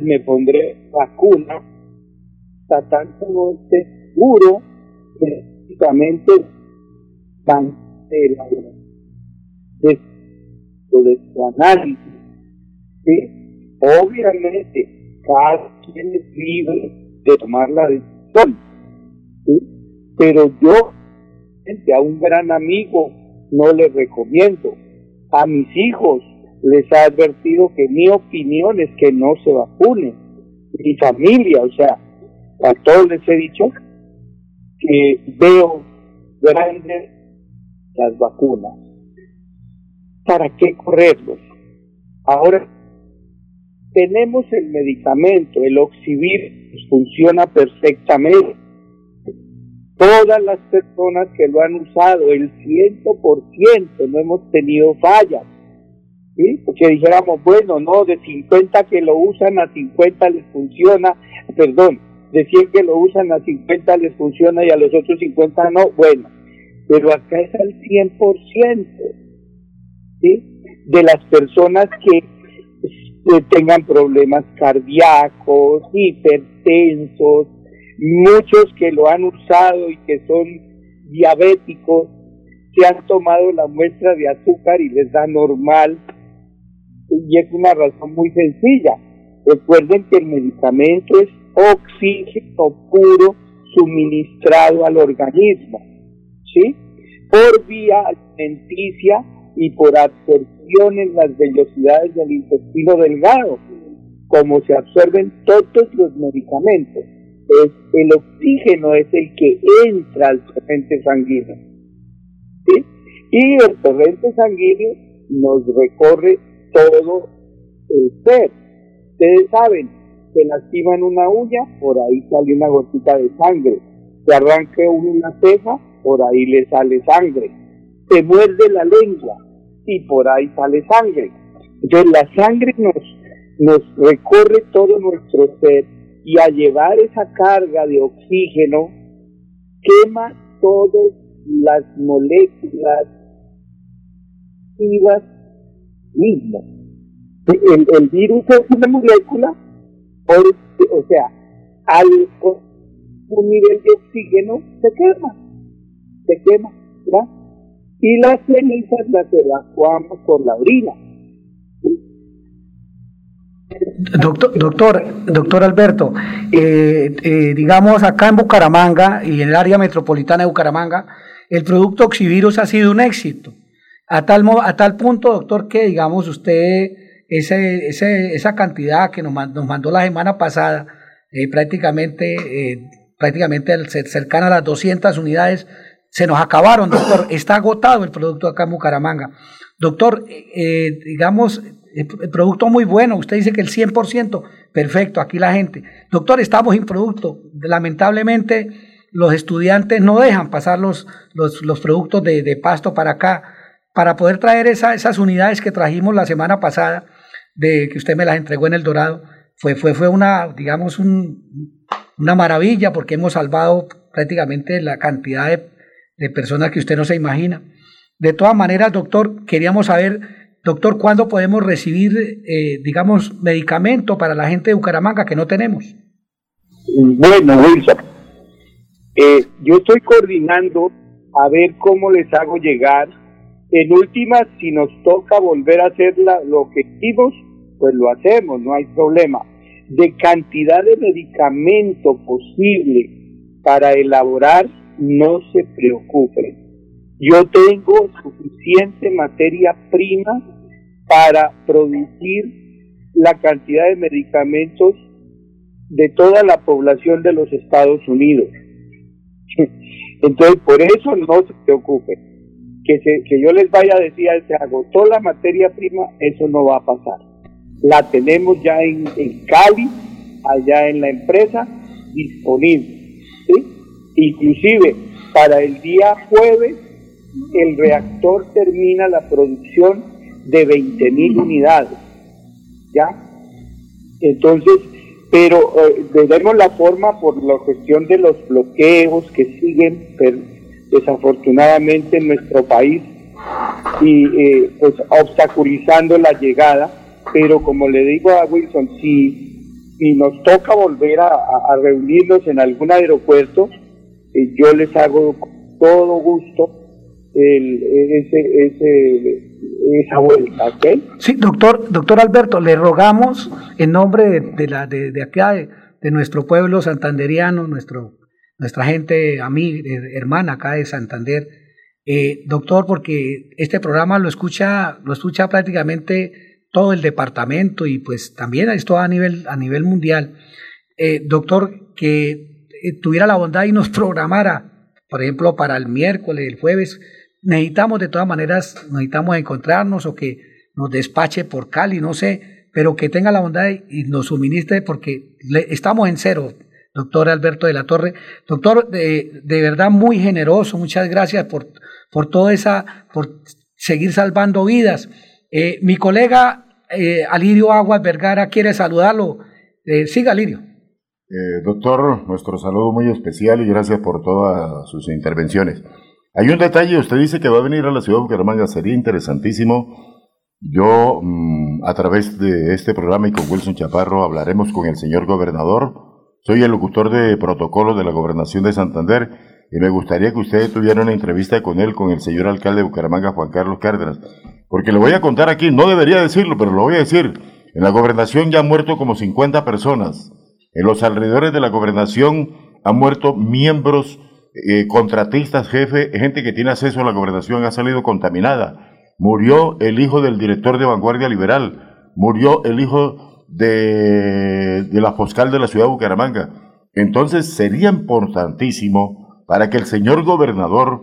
me pondré vacuna hasta tanto no esté seguro prácticamente de, de, de su análisis. Obviamente, cada quien es libre de tomar la decisión, pero yo a un gran amigo no le recomiendo, a mis hijos les ha advertido que mi opinión es que no se vacunen. Mi familia, o sea, a todos les he dicho que veo grandes las vacunas. ¿Para qué correrlos? Ahora tenemos el medicamento, el Oxivir, funciona perfectamente. Todas las personas que lo han usado, el ciento por ciento, no hemos tenido fallas. Porque dijéramos, bueno, no, de 50 que lo usan a 50 les funciona, perdón, de 100 que lo usan a 50 les funciona y a los otros 50 no, bueno, pero acá es al 100%, ¿sí? De las personas que eh, tengan problemas cardíacos, hipertensos, muchos que lo han usado y que son diabéticos, que han tomado la muestra de azúcar y les da normal, y es una razón muy sencilla. Recuerden que el medicamento es oxígeno puro suministrado al organismo, ¿sí? Por vía alimenticia y por absorción en las velocidades del intestino delgado, como se absorben todos los medicamentos. Es, el oxígeno es el que entra al torrente sanguíneo. ¿sí? Y el torrente sanguíneo nos recorre todo el ser. Ustedes saben, se lastiman una uña, por ahí sale una gotita de sangre. Se arranca una ceja, por ahí le sale sangre. Se muerde la lengua y por ahí sale sangre. Entonces la sangre nos, nos recorre todo nuestro ser y al llevar esa carga de oxígeno quema todas las moléculas vivas mismo. El, virus es una molécula, o sea, al un nivel de oxígeno se quema, se quema, ¿verdad? Y las cenizas las evacuamos por la orina. Doctor, doctor, doctor Alberto, eh, eh, digamos acá en Bucaramanga y en el área metropolitana de Bucaramanga, el producto Oxivirus ha sido un éxito. A tal, a tal punto, doctor, que digamos usted, ese, ese, esa cantidad que nos, nos mandó la semana pasada, eh, prácticamente, eh, prácticamente cercana a las 200 unidades, se nos acabaron, doctor. Está agotado el producto acá en Bucaramanga. Doctor, eh, digamos, el, producto muy bueno, usted dice que el 100%, perfecto, aquí la gente. Doctor, estamos sin producto. Lamentablemente, los estudiantes no dejan pasar los, los, los productos de, de pasto para acá para poder traer esas unidades que trajimos la semana pasada, de que usted me las entregó en el Dorado, fue, fue, fue una, digamos, una maravilla porque hemos salvado prácticamente la cantidad de, personas que usted no se imagina. De todas maneras, doctor, queríamos saber, doctor, ¿cuándo podemos recibir, eh, digamos, medicamento para la gente de Bucaramanga que no tenemos? Bueno, Wilson, eh, yo estoy coordinando a ver cómo les hago llegar en última, si nos toca volver a hacer lo que hicimos, pues lo hacemos, no hay problema. De cantidad de medicamento posible para elaborar, no se preocupen. Yo tengo suficiente materia prima para producir la cantidad de medicamentos de toda la población de los Estados Unidos. Entonces, por eso no se preocupen. Que, que yo les vaya a decir, se agotó la materia prima, eso no va a pasar. La tenemos ya en, en Cali, allá en la empresa, disponible. Inclusive, para el día jueves, el reactor termina la producción de 20.000 unidades. ¿Ya? Entonces, pero eh, la forma por la cuestión de los bloqueos que siguen desafortunadamente en nuestro país y eh, pues obstaculizando la llegada pero como le digo a Wilson si, si nos toca volver a, reunirnos en algún aeropuerto eh, yo les hago todo gusto el, ese, esa vuelta, ¿ok? Sí, doctor, doctor Alberto, le rogamos en nombre de, la, de, de acá, de, nuestro pueblo santanderiano, nuestro, nuestra gente, amiga, hermana acá de Santander, eh, doctor, porque este programa lo escucha, lo escucha prácticamente todo el departamento y pues también esto a nivel, a nivel mundial. Eh, doctor, que eh, tuviera la bondad y nos programara, por ejemplo, para el miércoles, el jueves, necesitamos de todas maneras, necesitamos encontrarnos o que nos despache por Cali, no sé, pero que tenga la bondad y nos suministre porque estamos en cero, doctor Alberto de la Torre. Doctor, de, de verdad muy generoso, muchas gracias por, por toda esa, por seguir salvando vidas. Eh, mi colega eh, Alirio Aguas Vergara quiere saludarlo. Eh, siga, Alirio. Doctor, nuestro saludo muy especial y gracias por todas sus intervenciones. Hay un detalle, usted dice que va a venir a la ciudad de Bucaramanga, sería interesantísimo. Yo, mm, a través de este programa y con Wilson Chaparro, hablaremos con el señor gobernador. Soy el locutor de protocolo de la gobernación de Santander y me gustaría que usted tuviera una entrevista con él, con el señor alcalde de Bucaramanga, Juan Carlos Cárdenas. Porque le voy a contar aquí, no debería decirlo, pero lo voy a decir. En la gobernación ya han muerto como 50 personas. En los alrededores de la gobernación han muerto miembros eh, contratistas, jefe, gente que tiene acceso a la gobernación ha salido contaminada. Murió el hijo del director de Vanguardia Liberal, murió el hijo de, la fiscal de la ciudad de Bucaramanga. Entonces sería importantísimo para que el señor gobernador,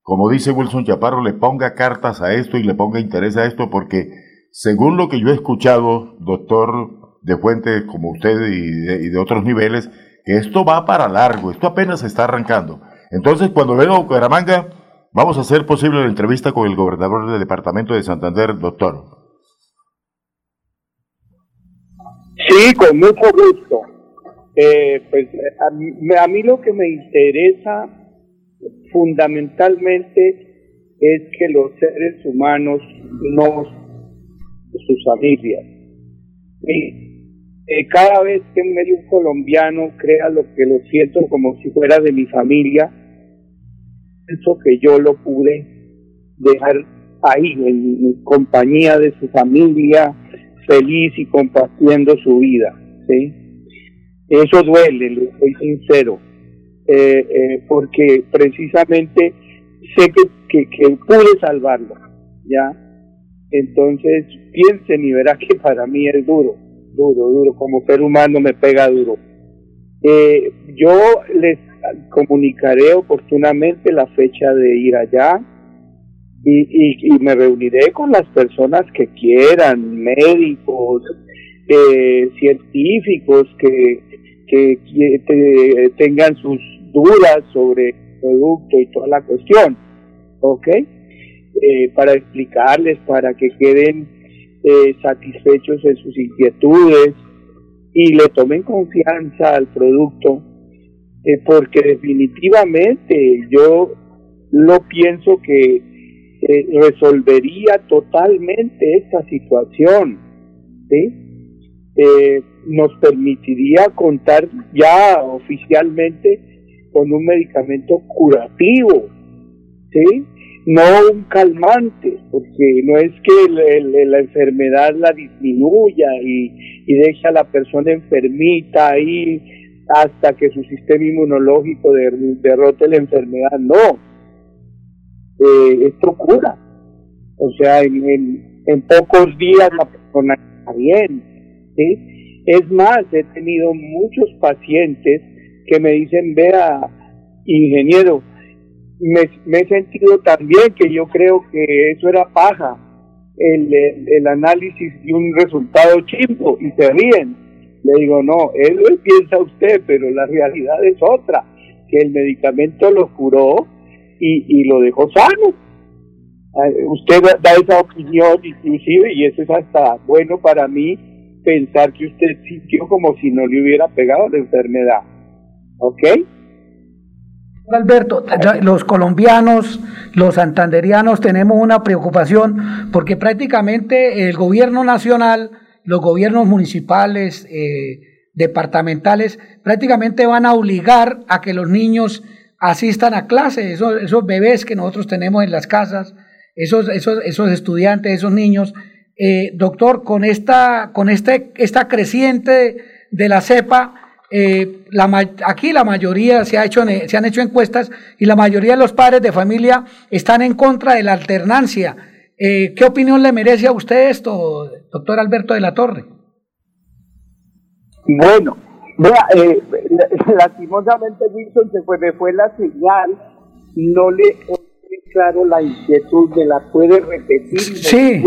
como dice Wilson Chaparro, le ponga cartas a esto y le ponga interés a esto, porque según lo que yo he escuchado, doctor de fuentes como usted y de otros niveles, que esto va para largo, esto apenas está arrancando. Entonces, cuando venga a Bucaramanga, vamos a hacer posible la entrevista con el gobernador del departamento de Santander, doctor. Sí, con mucho gusto. Eh, pues a mí, a mí lo que me interesa fundamentalmente es que los seres humanos no sus familias. Eh, cada vez que en medio un colombiano crea lo que lo siento como si fuera de mi familia, pienso que yo lo pude dejar ahí, en, compañía de su familia, feliz y compartiendo su vida. ¿sí? Eso duele, lo soy sincero, eh, eh, porque precisamente sé que, que, que pude salvarlo, ¿ya? Entonces piensen y verá que para mí es duro duro, duro, como ser humano me pega duro. Eh, yo les comunicaré oportunamente la fecha de ir allá y, y, me reuniré con las personas que quieran, médicos, eh, científicos que, que, tengan sus dudas sobre el producto y toda la cuestión, ¿ok? Eh, para explicarles, para que queden eh, satisfechos en sus inquietudes y le tomen confianza al producto, eh, porque definitivamente yo lo pienso que eh, resolvería totalmente esta situación, nos permitiría contar ya oficialmente con un medicamento curativo, ¿sí? No un calmante, porque no es que la enfermedad la disminuya y, y deje a la persona enfermita ahí hasta que su sistema inmunológico derrote la enfermedad, no. Eh, esto cura. O sea, en, en, pocos días la persona está bien. ¿sí? Es más, he tenido muchos pacientes que me dicen, vea, ingeniero, me, he sentido también que yo creo que eso era paja, el, el, análisis de un resultado chimpo, y se ríen. Le digo, no, eso piensa usted, pero la realidad es otra, que el medicamento lo curó y, y lo dejó sano. Ah, usted da esa opinión inclusive y eso es hasta bueno para mí pensar que usted sintió como si no le hubiera pegado la enfermedad. ¿Ok? Alberto, los colombianos, los santanderianos tenemos una preocupación porque prácticamente el gobierno nacional, los gobiernos municipales, eh, departamentales, prácticamente van a obligar a que los niños asistan a clases, esos, esos bebés que nosotros tenemos en las casas, esos, esos, esos estudiantes, esos niños. Eh, doctor, con esta, con este, esta creciente de la cepa, eh, la, aquí la mayoría se, ha hecho, se han hecho encuestas y la mayoría de los padres de familia están en contra de la alternancia. Eh, ¿Qué opinión le merece a usted esto, doctor Alberto de la Torre? Bueno, vea, eh, lastimosamente Wilson se fue, me fue la señal, no le claro la inquietud, de la puede repetir? Sí,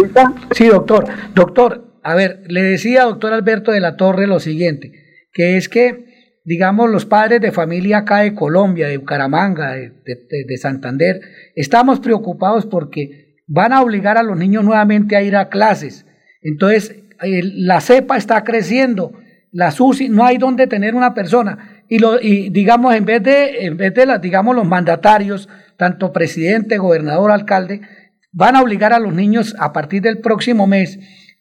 sí, doctor. Doctor, a ver, le decía doctor Alberto de la Torre lo siguiente que es que, digamos, los padres de familia acá de Colombia, de Bucaramanga, de, Santander, estamos preocupados porque van a obligar a los niños nuevamente a ir a clases. Entonces, la cepa está creciendo, la SUSI, no hay donde tener una persona. Y, lo, y digamos, en vez de, en vez de las, digamos, los mandatarios, tanto presidente, gobernador, alcalde, van a obligar a los niños a partir del próximo mes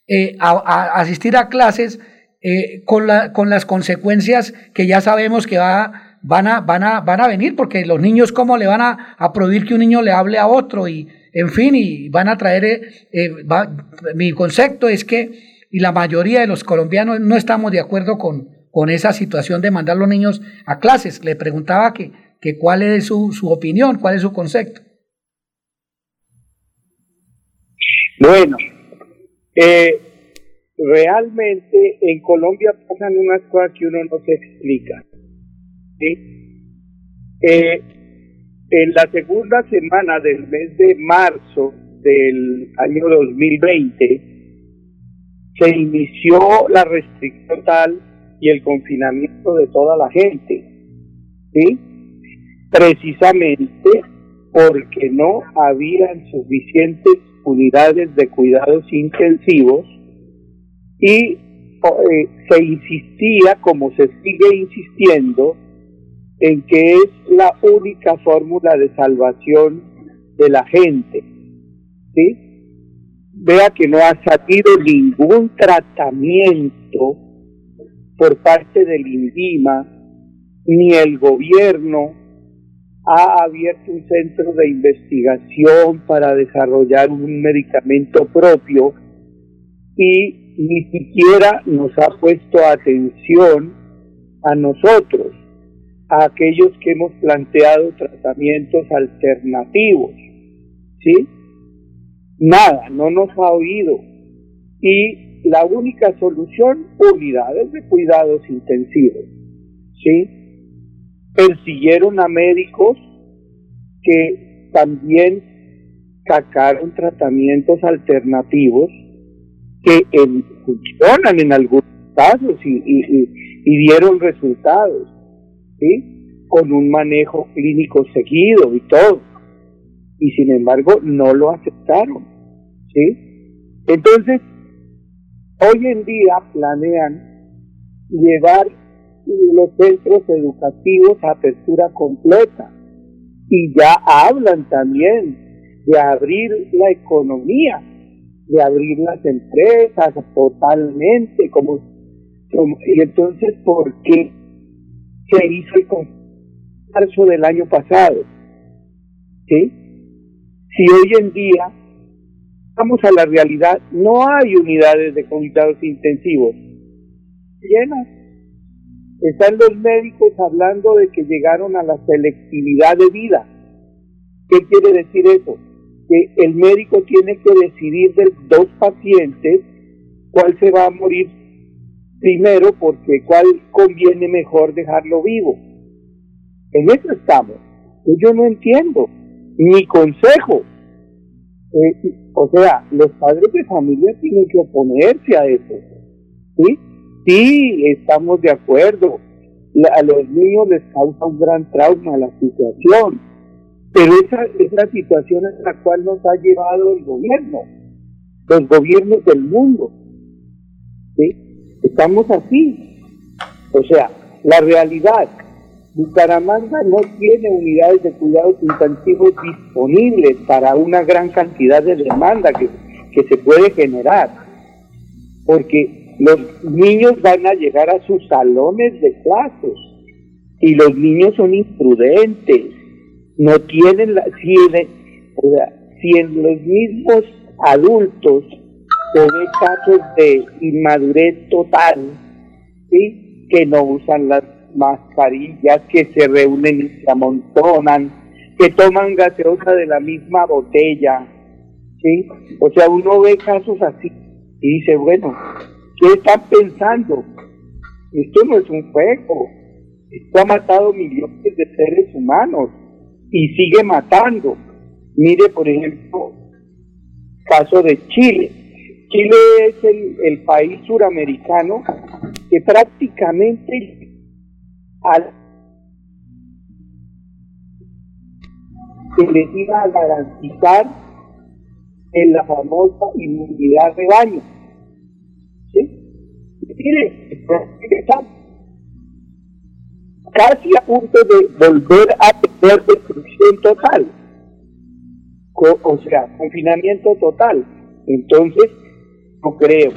eh, a asistir a clases eh, con, la, con las consecuencias que ya sabemos que va, van, a, van, a, van a venir, porque los niños cómo le van a, a prohibir que un niño le hable a otro y, en fin, y van a traer, eh, eh, mi concepto es que, y la mayoría de los colombianos no estamos de acuerdo con, con esa situación de mandar a los niños a clases. Le preguntaba que, cuál es su, su opinión, cuál es su concepto. Bueno, eh, realmente en Colombia pasan unas cosas que uno no se explica. Eh, en la segunda semana del mes de marzo del año 2020 se inició la restricción tal y el confinamiento de toda la gente. Precisamente porque no habían suficientes unidades de cuidados intensivos y eh, se insistía, como se sigue insistiendo, en que es la única fórmula de salvación de la gente. Vea que no ha salido ningún tratamiento por parte del INVIMA, ni el gobierno ha abierto un centro de investigación para desarrollar un medicamento propio y ni siquiera nos ha puesto atención a nosotros, a aquellos que hemos planteado tratamientos alternativos. ¿Sí? Nada, no nos ha oído. Y la única solución, unidades de cuidados intensivos. ¿Sí? Persiguieron a médicos que también sacaron tratamientos alternativos que funcionan en algunos casos y, dieron resultados, ¿sí? Con un manejo clínico seguido y todo. Y sin embargo no lo aceptaron, ¿sí? Entonces, hoy en día planean llevar los centros educativos a apertura completa y ya hablan también de abrir la economía de abrir las empresas totalmente, como, y entonces, ¿por qué se hizo el marzo del año pasado? ¿Sí? si hoy en día vamos a la realidad, no hay unidades de cuidados intensivos llenas. Están los médicos hablando de que llegaron a la selectividad de vida. ¿Qué quiere decir eso? Que el médico tiene que decidir de dos pacientes cuál se va a morir primero porque cuál conviene mejor dejarlo vivo. En eso estamos. Yo no entiendo, ni consejo. Eh, o sea, los padres de familia tienen que oponerse a eso. ¿Sí? Sí, estamos de acuerdo. a los niños les causa un gran trauma la situación. Pero esa es la situación en la cual nos ha llevado el gobierno, los gobiernos del mundo. ¿Sí? Estamos así. O sea, la realidad, Bucaramanga no tiene unidades de cuidados intensivos disponibles para una gran cantidad de demanda que, que se puede generar. Porque los niños van a llegar a sus salones de clases y los niños son imprudentes, no tienen la... Si o sea, si en los mismos adultos se ve casos de inmadurez total, ¿sí? que no usan las mascarillas, que se reúnen y se amontonan, que toman gaseosa de la misma botella, ¿sí? O sea, uno ve casos así y dice, bueno, ¿qué están pensando? Esto no es un juego, esto ha matado millones de seres humanos y sigue matando. Mire, por ejemplo, caso de Chile. Chile es el, país suramericano que prácticamente al que les iba a garantizar en la famosa inmunidad de baño. ¿Sí? Mire, casi a punto de volver a tener destrucción total. O, sea, confinamiento total. Entonces, no creo.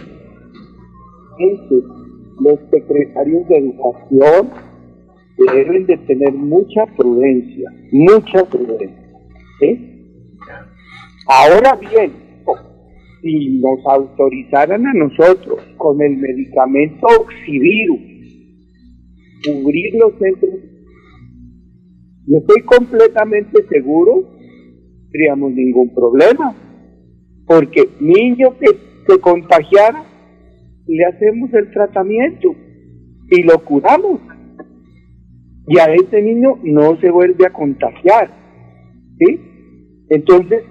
los secretarios de educación, deben de tener mucha prudencia, mucha prudencia. Ahora bien, si nos autorizaran a nosotros con el medicamento oxivirus cubrir los centros, yo estoy completamente seguro no tendríamos ningún problema, porque niño que se contagiara, le hacemos el tratamiento y lo curamos y a ese niño no se vuelve a contagiar. ¿Sí? Entonces,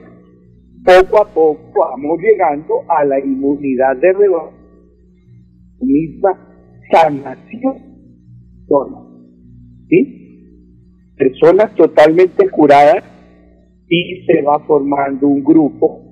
poco a poco vamos llegando a la inmunidad de rebaño, misma sanación. ¿Sí? Personas totalmente curadas y se va formando un grupo.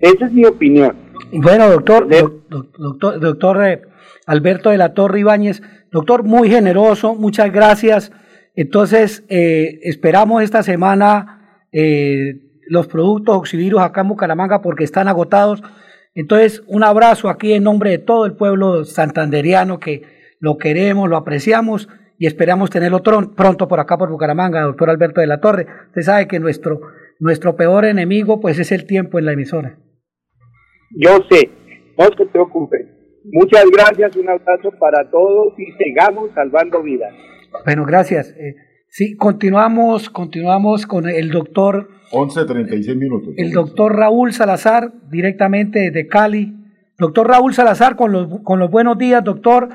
Esa es mi opinión. Bueno, doctor, doctor, doctor eh, Alberto de la Torre Ibáñez. Doctor, muy generoso, muchas gracias. Entonces, eh, esperamos esta semana eh, los productos Oxivirus acá en Bucaramanga porque están agotados. Entonces, un abrazo aquí en nombre de todo el pueblo santanderiano que lo queremos, lo apreciamos y esperamos tenerlo pronto por acá por Bucaramanga, doctor Alberto de la Torre. Usted sabe que nuestro, nuestro peor enemigo pues es el tiempo en la emisora. Yo sé, no se preocupe. Muchas gracias, un abrazo para todos y sigamos salvando vidas. Bueno, gracias. Eh, sí, continuamos, continuamos con el doctor. 11.36 minutos. El doctor Raúl Salazar, directamente de Cali. Doctor Raúl Salazar, con los, con los buenos días, doctor.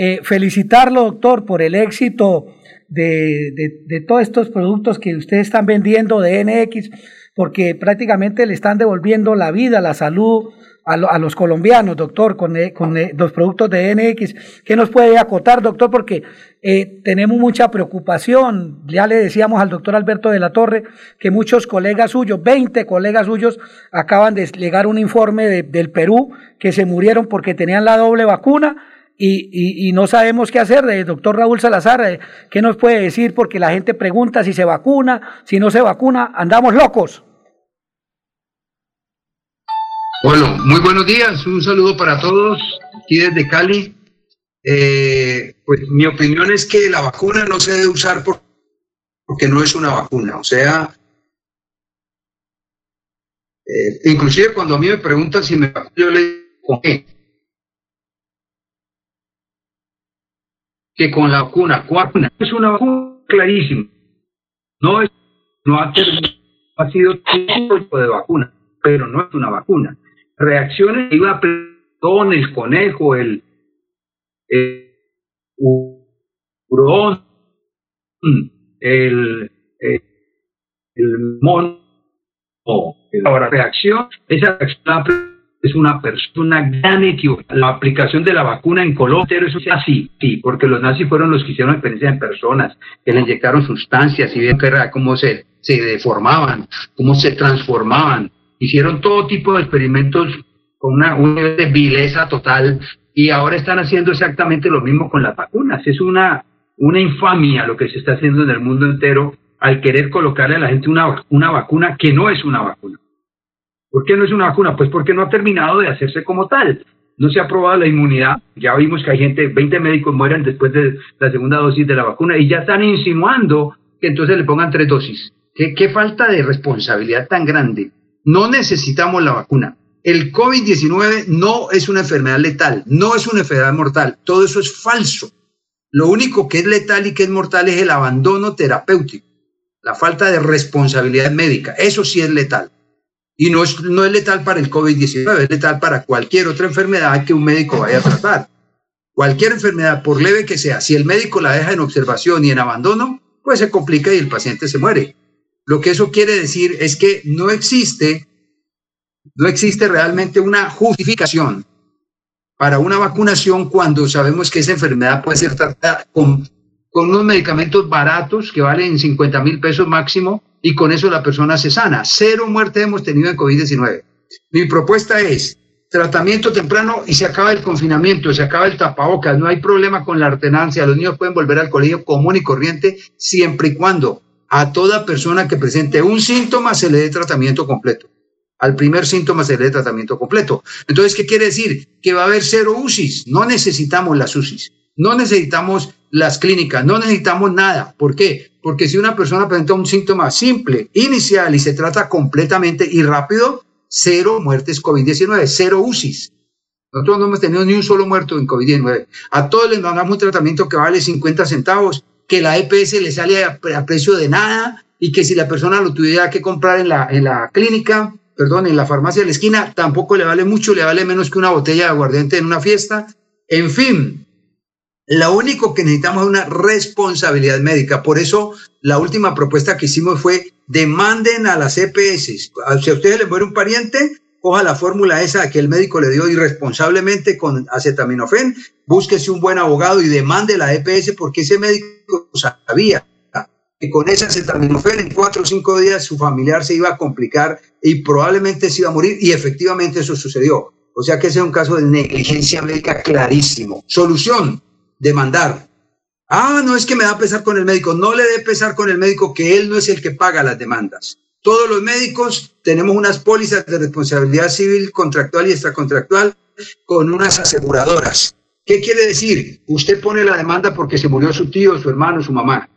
Eh, felicitarlo, doctor, por el éxito de, de, de todos estos productos que ustedes están vendiendo de NX, porque prácticamente le están devolviendo la vida, la salud a, los colombianos, doctor, con, eh, con eh, los productos de NX. ¿Qué nos puede acotar, doctor? Porque eh, tenemos mucha preocupación. Ya le decíamos al doctor Alberto de la Torre que muchos colegas suyos, 20 colegas suyos, acaban de llegar un informe del Perú que se murieron porque tenían la doble vacuna. Y, no sabemos qué hacer. doctor Raúl Salazar, ¿qué nos puede decir? Porque la gente pregunta si se vacuna, si no se vacuna, andamos locos. Bueno, muy buenos días, un saludo para todos aquí desde Cali. Eh, pues mi opinión es que la vacuna no se debe usar por porque no es una vacuna. O sea, eh, inclusive cuando a mí me preguntan si me vacuno, yo le digo, ¿con qué? Que con la vacuna, vacuna es una vacuna clarísima. No es, no ha, ha sido tipo de vacuna, pero no es una vacuna. Reacciones iba a el conejo, el, el hurón, el, el, el mono, la reacción, esa reacción es una persona gran equivocación. La aplicación de la vacuna en Colombia, es así, sí, porque los nazis fueron los que hicieron experiencia en personas, que le inyectaron sustancias y vieron cómo se, se deformaban, cómo se transformaban. Hicieron todo tipo de experimentos con una, un nivel de vileza total y ahora están haciendo exactamente lo mismo con las vacunas. Es una, una infamia lo que se está haciendo en el mundo entero al querer colocarle a la gente una, una vacuna que no es una vacuna. ¿Por qué no es una vacuna? Pues porque no ha terminado de hacerse como tal. No se ha probado la inmunidad. Ya vimos que hay gente, 20 médicos mueren después de la segunda dosis de la vacuna y ya están insinuando que entonces le pongan tres dosis. ¿Qué, qué falta de responsabilidad tan grande? No necesitamos la vacuna. El COVID-19 no es una enfermedad letal, no es una enfermedad mortal. Todo eso es falso. Lo único que es letal y que es mortal es el abandono terapéutico, la falta de responsabilidad médica. Eso sí es letal. Y no es, no es letal para el COVID-19, es letal para cualquier otra enfermedad que un médico vaya a tratar. Cualquier enfermedad, por leve que sea, si el médico la deja en observación y en abandono, pues se complica y el paciente se muere. Lo que eso quiere decir es que no existe, no existe realmente una justificación para una vacunación cuando sabemos que esa enfermedad puede ser tratada con, con unos medicamentos baratos que valen 50 mil pesos máximo y con eso la persona se sana. Cero muerte hemos tenido en COVID-19. Mi propuesta es tratamiento temprano y se acaba el confinamiento, se acaba el tapabocas, no hay problema con la alternancia, los niños pueden volver al colegio común y corriente siempre y cuando a toda persona que presente un síntoma se le dé tratamiento completo. Al primer síntoma se le dé tratamiento completo. Entonces, ¿qué quiere decir? Que va a haber cero UCIs. No necesitamos las UCIs. No necesitamos las clínicas. No necesitamos nada. ¿Por qué? Porque si una persona presenta un síntoma simple, inicial y se trata completamente y rápido, cero muertes COVID-19, cero UCIs. Nosotros no hemos tenido ni un solo muerto en COVID-19. A todos les mandamos un tratamiento que vale 50 centavos, que la EPS le sale a, precio de nada y que si la persona lo tuviera que comprar en la, en la clínica, perdón, en la farmacia de la esquina, tampoco le vale mucho, le vale menos que una botella de aguardiente en una fiesta. En fin, lo único que necesitamos es una responsabilidad médica. Por eso la última propuesta que hicimos fue demanden a las EPS. Si a ustedes les muere un pariente, coja la fórmula esa que el médico le dio irresponsablemente con acetaminofén, búsquese un buen abogado y demande la EPS porque ese médico sabía que con ese acetaminofén en cuatro o cinco días su familiar se iba a complicar y probablemente se iba a morir y efectivamente eso sucedió. O sea que ese es un caso de negligencia médica clarísimo. Solución, demandar. Ah, no es que me da pesar con el médico. No le dé pesar con el médico que él no es el que paga las demandas. Todos los médicos tenemos unas pólizas de responsabilidad civil, contractual y extracontractual con unas aseguradoras. ¿Qué quiere decir? Usted pone la demanda porque se murió su tío, su hermano, su mamá.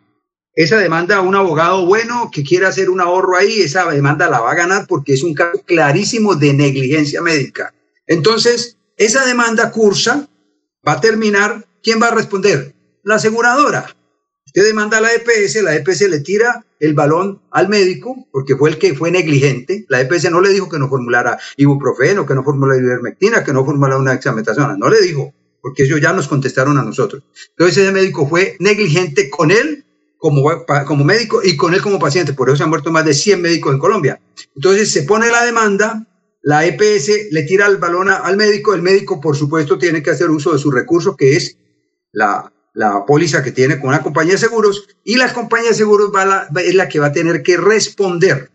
Esa demanda a un abogado bueno que quiera hacer un ahorro ahí, esa demanda la va a ganar porque es un caso clarísimo de negligencia médica. Entonces, esa demanda cursa, va a terminar ¿quién va a responder? La aseguradora. Usted demanda a la EPS, la EPS le tira el balón al médico, porque fue el que fue negligente. La EPS no le dijo que no formulara ibuprofeno, que no formulara ivermectina, que no formulara una exametazona. No le dijo, porque ellos ya nos contestaron a nosotros. Entonces ese médico fue negligente con él como, como médico y con él como paciente. Por eso se han muerto más de 100 médicos en Colombia. Entonces se pone la demanda, la EPS le tira el balón al médico, el médico por supuesto tiene que hacer uso de su recurso, que es la, la póliza que tiene con una compañía de seguros y la compañía de seguros va es la que va a tener que responder.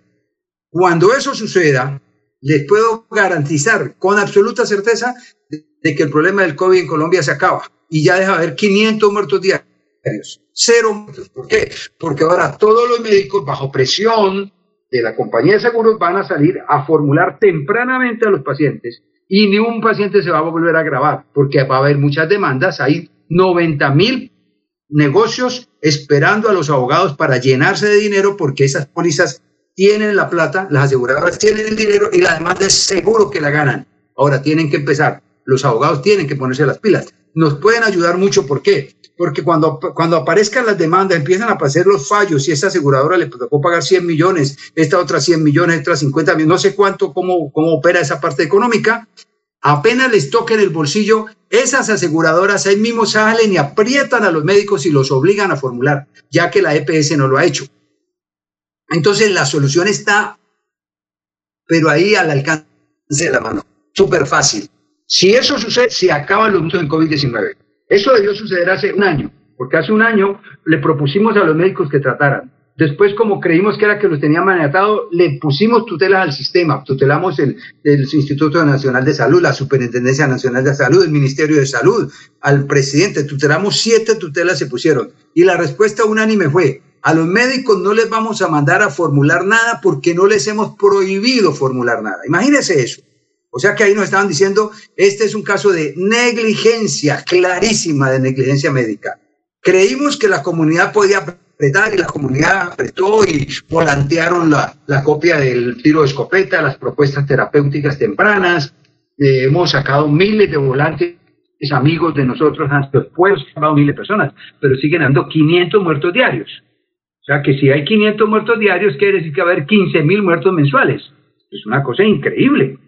Cuando eso suceda, les puedo garantizar con absoluta certeza de, que el problema del COVID en Colombia se acaba y ya deja de haber 500 muertos diarios. Cero muertos. ¿Por qué? Porque ahora todos los médicos bajo presión de la compañía de seguros van a salir a formular tempranamente a los pacientes y ni un paciente se va a volver a grabar porque va a haber muchas demandas. Hay 90 mil negocios esperando a los abogados para llenarse de dinero porque esas pólizas tienen la plata, las aseguradoras tienen el dinero y demanda es seguro que la ganan. Ahora tienen que empezar, los abogados tienen que ponerse las pilas. Nos pueden ayudar mucho, ¿por qué? Porque cuando, cuando aparezcan las demandas, empiezan a aparecer los fallos y esa aseguradora le tocó pagar 100 millones, esta otra 100 millones, esta 50 millones, no sé cuánto, cómo, cómo opera esa parte económica, apenas les toquen el bolsillo, esas aseguradoras ahí mismo salen y aprietan a los médicos y los obligan a formular, ya que la EPS no lo ha hecho. Entonces la solución está, pero ahí al alcance de la mano, súper fácil. Si eso sucede, se acaban los muertos en COVID-19. Eso debió suceder hace un año, porque hace un año le propusimos a los médicos que trataran. Después, como creímos que era que los tenía manejado, le pusimos tutelas al sistema. Tutelamos el, el, Instituto Nacional de Salud, la Superintendencia Nacional de Salud, el Ministerio de Salud, al presidente. Tutelamos siete tutelas se pusieron. Y la respuesta unánime fue, a los médicos no les vamos a mandar a formular nada porque no les hemos prohibido formular nada. Imagínense eso. O sea que ahí nos estaban diciendo, este es un caso de negligencia, clarísima de negligencia médica. Creímos que la comunidad podía apretar y la comunidad apretó y volantearon la, la copia del tiro de escopeta, las propuestas terapéuticas tempranas. Eh, hemos sacado miles de volantes amigos de nosotros, han miles de personas, pero siguen dando 500 muertos diarios. O sea que si hay 500 muertos diarios, quiere decir que va a haber 15 mil muertos mensuales. Es una cosa increíble.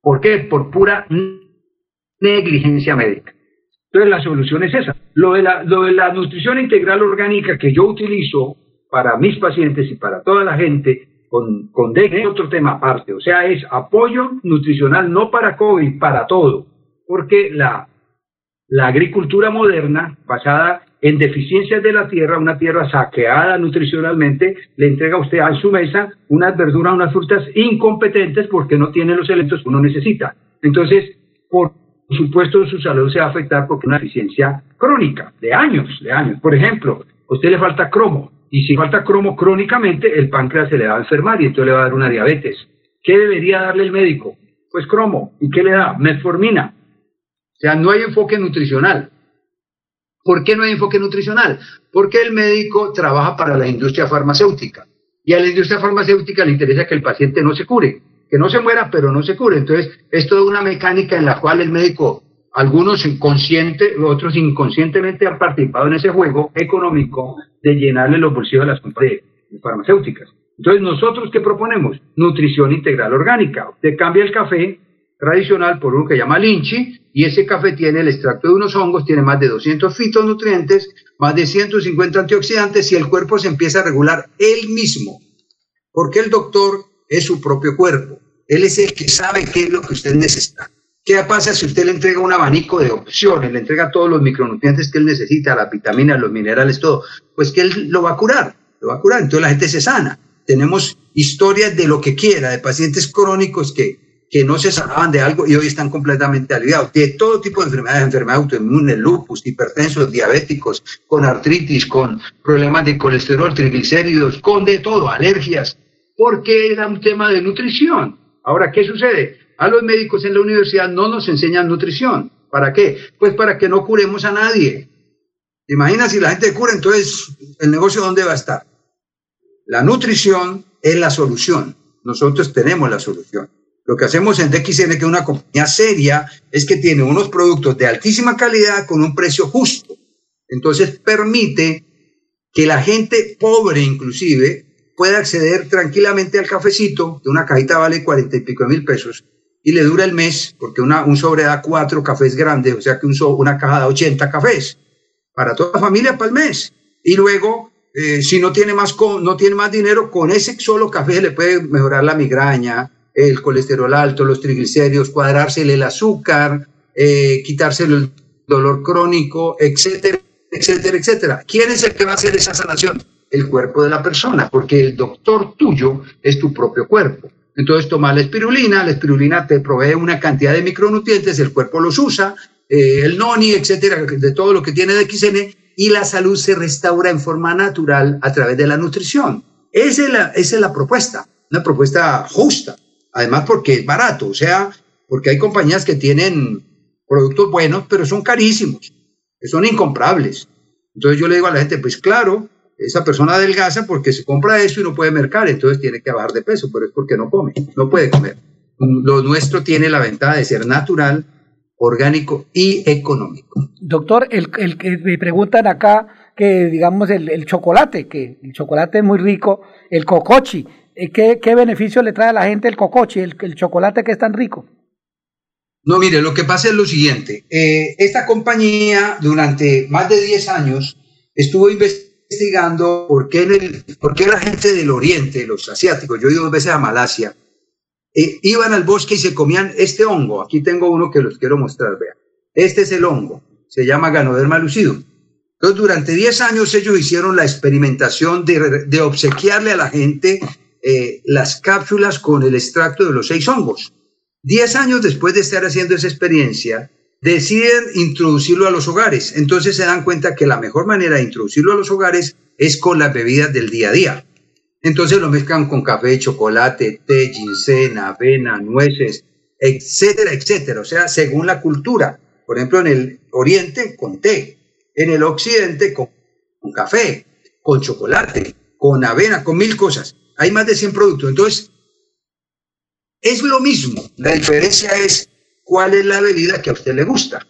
¿Por qué? Por pura negligencia médica. Entonces la solución es esa. Lo de la, nutrición integral orgánica que yo utilizo para mis pacientes y para toda la gente con, con es otro tema aparte. O sea, es apoyo nutricional no para COVID, para todo. Porque la, agricultura moderna, basada en deficiencias de la tierra, una tierra saqueada nutricionalmente, le entrega a usted a su mesa unas verduras, unas frutas incompetentes porque no tiene los elementos que uno necesita. Entonces, por supuesto, su salud se va a afectar porque una deficiencia crónica, de años, de años. Por ejemplo, a usted le falta cromo, y si falta cromo crónicamente, el páncreas se le va a enfermar y entonces le va a dar una diabetes. ¿Qué debería darle el médico? Pues cromo. ¿Y qué le da? Metformina. O sea, no hay enfoque nutricional. ¿Por qué no hay enfoque nutricional? Porque el médico trabaja para la industria farmacéutica y a la industria farmacéutica le interesa que el paciente no se cure, que no se muera, pero no se cure. Entonces, es toda una mecánica en la cual el médico, algunos inconsciente, otros inconscientemente han participado en ese juego económico de llenarle los bolsillos a las compañías farmacéuticas. Entonces, ¿nosotros qué proponemos? Nutrición integral orgánica. Usted cambia el café tradicional por uno que llama linchi y ese café tiene el extracto de unos hongos, tiene más de 200 fitonutrientes, más de 150 antioxidantes y el cuerpo se empieza a regular él mismo, porque el doctor es su propio cuerpo, él es el que sabe qué es lo que usted necesita. ¿Qué pasa si usted le entrega un abanico de opciones, le entrega todos los micronutrientes que él necesita, las vitaminas, los minerales, todo? Pues que él lo va a curar, lo va a curar, entonces la gente se sana. Tenemos historias de lo que quiera, de pacientes crónicos que que no se sanaban de algo y hoy están completamente aliviados. De todo tipo de enfermedades, enfermedades autoinmunes, lupus, hipertensos, diabéticos, con artritis, con problemas de colesterol, triglicéridos, con de todo, alergias, porque era un tema de nutrición. Ahora, ¿qué sucede? A los médicos en la universidad no nos enseñan nutrición. ¿Para qué? Pues para que no curemos a nadie. Imagina si la gente cura, entonces el negocio dónde va a estar. La nutrición es la solución. Nosotros tenemos la solución. Lo que hacemos en DXN, que es una compañía seria, es que tiene unos productos de altísima calidad con un precio justo. Entonces permite que la gente pobre inclusive pueda acceder tranquilamente al cafecito, que una cajita vale cuarenta y pico mil pesos, y le dura el mes, porque una, un sobre da cuatro cafés grandes, o sea que un una caja da 80 cafés, para toda la familia para el mes. Y luego, eh, si no tiene, más no tiene más dinero, con ese solo café le puede mejorar la migraña, el colesterol alto, los triglicéridos, cuadrársele el azúcar, eh, quitárselo el dolor crónico, etcétera, etcétera, etcétera. ¿Quién es el que va a hacer esa sanación? El cuerpo de la persona, porque el doctor tuyo es tu propio cuerpo. Entonces toma la espirulina, la espirulina te provee una cantidad de micronutrientes, el cuerpo los usa, eh, el noni, etcétera, de todo lo que tiene de XN, y la salud se restaura en forma natural a través de la nutrición. Esa es la, esa es la propuesta, una propuesta justa. Además porque es barato, o sea, porque hay compañías que tienen productos buenos, pero son carísimos, son incomprables. Entonces yo le digo a la gente, pues claro, esa persona adelgaza porque se compra eso y no puede mercar, entonces tiene que bajar de peso, pero es porque no come, no puede comer. Lo nuestro tiene la ventaja de ser natural, orgánico y económico. Doctor, el, el que me preguntan acá que digamos el, el chocolate, que el chocolate es muy rico, el cocochi, eh, ¿qué, qué beneficio le trae a la gente el cocochi, el, el chocolate que es tan rico? No, mire, lo que pasa es lo siguiente. Eh, esta compañía durante más de 10 años estuvo investigando por qué, en el, por la gente del oriente, los asiáticos, yo he ido dos veces a Malasia, eh, iban al bosque y se comían este hongo. Aquí tengo uno que los quiero mostrar, vean. Este es el hongo, se llama Ganoderma lucidum. Entonces, durante 10 años ellos hicieron la experimentación de, obsequiarle a la gente eh, las cápsulas con el extracto de los seis hongos. Diez años después de estar haciendo esa experiencia, deciden introducirlo a los hogares. Entonces se dan cuenta que la mejor manera de introducirlo a los hogares es con las bebidas del día a día. Entonces lo mezclan con café, chocolate, té, ginseng, avena, nueces, etcétera, etcétera. O sea, según la cultura. Por ejemplo, en el oriente con té, en el occidente con, café, con chocolate, con avena, con mil cosas. Hay más de 100 productos. Entonces, es lo mismo. La diferencia es cuál es la bebida que a usted le gusta.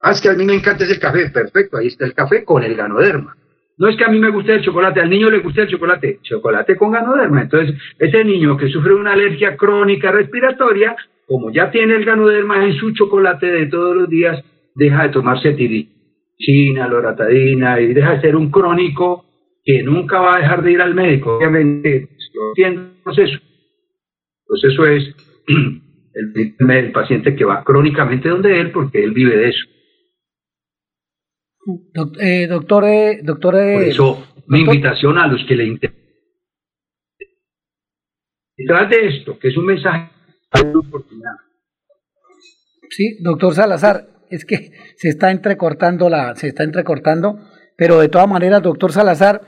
Ah, es que a mí me encanta ese café. Perfecto, ahí está el café con el ganoderma. No es que a mí me guste el chocolate, al niño le guste el chocolate, chocolate con ganoderma. Entonces, ese niño que sufre una alergia crónica respiratoria, como ya tiene el ganoderma en su chocolate de todos los días, deja de tomarse tiricina, loratadina y deja de ser un crónico que nunca va a dejar de ir al médico. Obviamente, lo entiendo el proceso. Es el, el paciente que va crónicamente donde él porque él vive de eso. Eh, doctor, eh, doctor, eh, Por eso, mi invitación a los que le interesan. Detrás de esto, que es un mensaje, hay una oportunidad. Sí, doctor Salazar, es que se está entrecortando la, se está entrecortando, pero de todas maneras, doctor Salazar,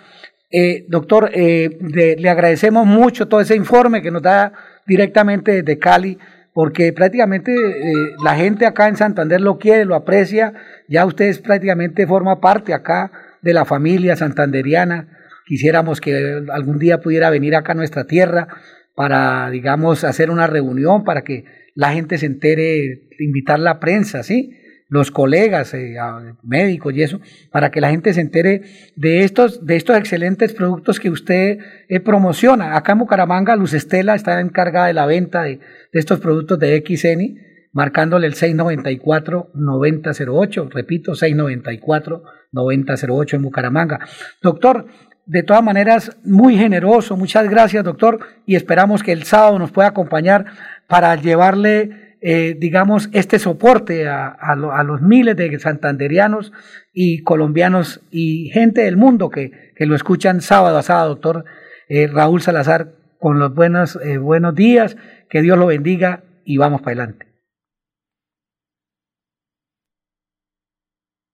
doctor, de- le agradecemos mucho todo ese informe que nos da directamente desde Cali, porque prácticamente eh, la gente acá en Santander lo quiere, lo aprecia, ya usted es prácticamente forma parte acá de la familia santanderiana, quisiéramos que algún día pudiera venir acá a nuestra tierra para, digamos, hacer una reunión para que la gente se entere, invitar la prensa, ¿sí? Los colegas, eh, médicos y eso, para que la gente se entere de estos, de estos excelentes productos que usted eh, promociona. Acá en Bucaramanga, Luz Estela está encargada de la venta de, de estos productos de XN, marcándole el 694-9008, repito, 694-9008 en Bucaramanga. Doctor, de todas maneras, muy generoso, muchas gracias, doctor, y esperamos que el sábado nos pueda acompañar para llevarle, eh, digamos, este soporte a, lo- a los miles de santanderianos y colombianos y gente del mundo que, que lo escuchan sábado a sábado, doctor eh, Raúl Salazar, con los buenos, eh, buenos días, que Dios lo bendiga y vamos para adelante.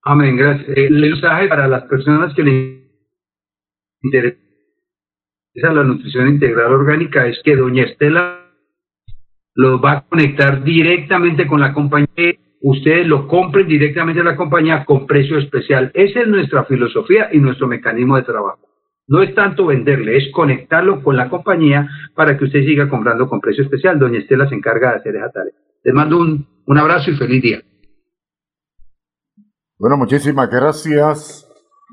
Amén, gracias. Eh, El mensaje para las personas que les interesa la nutrición integral orgánica es que doña Estela los va a conectar directamente con la compañía. Ustedes lo compren directamente a la compañía con precio especial. Esa es nuestra filosofía y nuestro mecanismo de trabajo. No es tanto venderle, es conectarlo con la compañía para que usted siga comprando con precio especial. Doña Estela se encarga de hacer esa tarea. Les mando un, un abrazo y feliz día. Bueno, muchísimas gracias,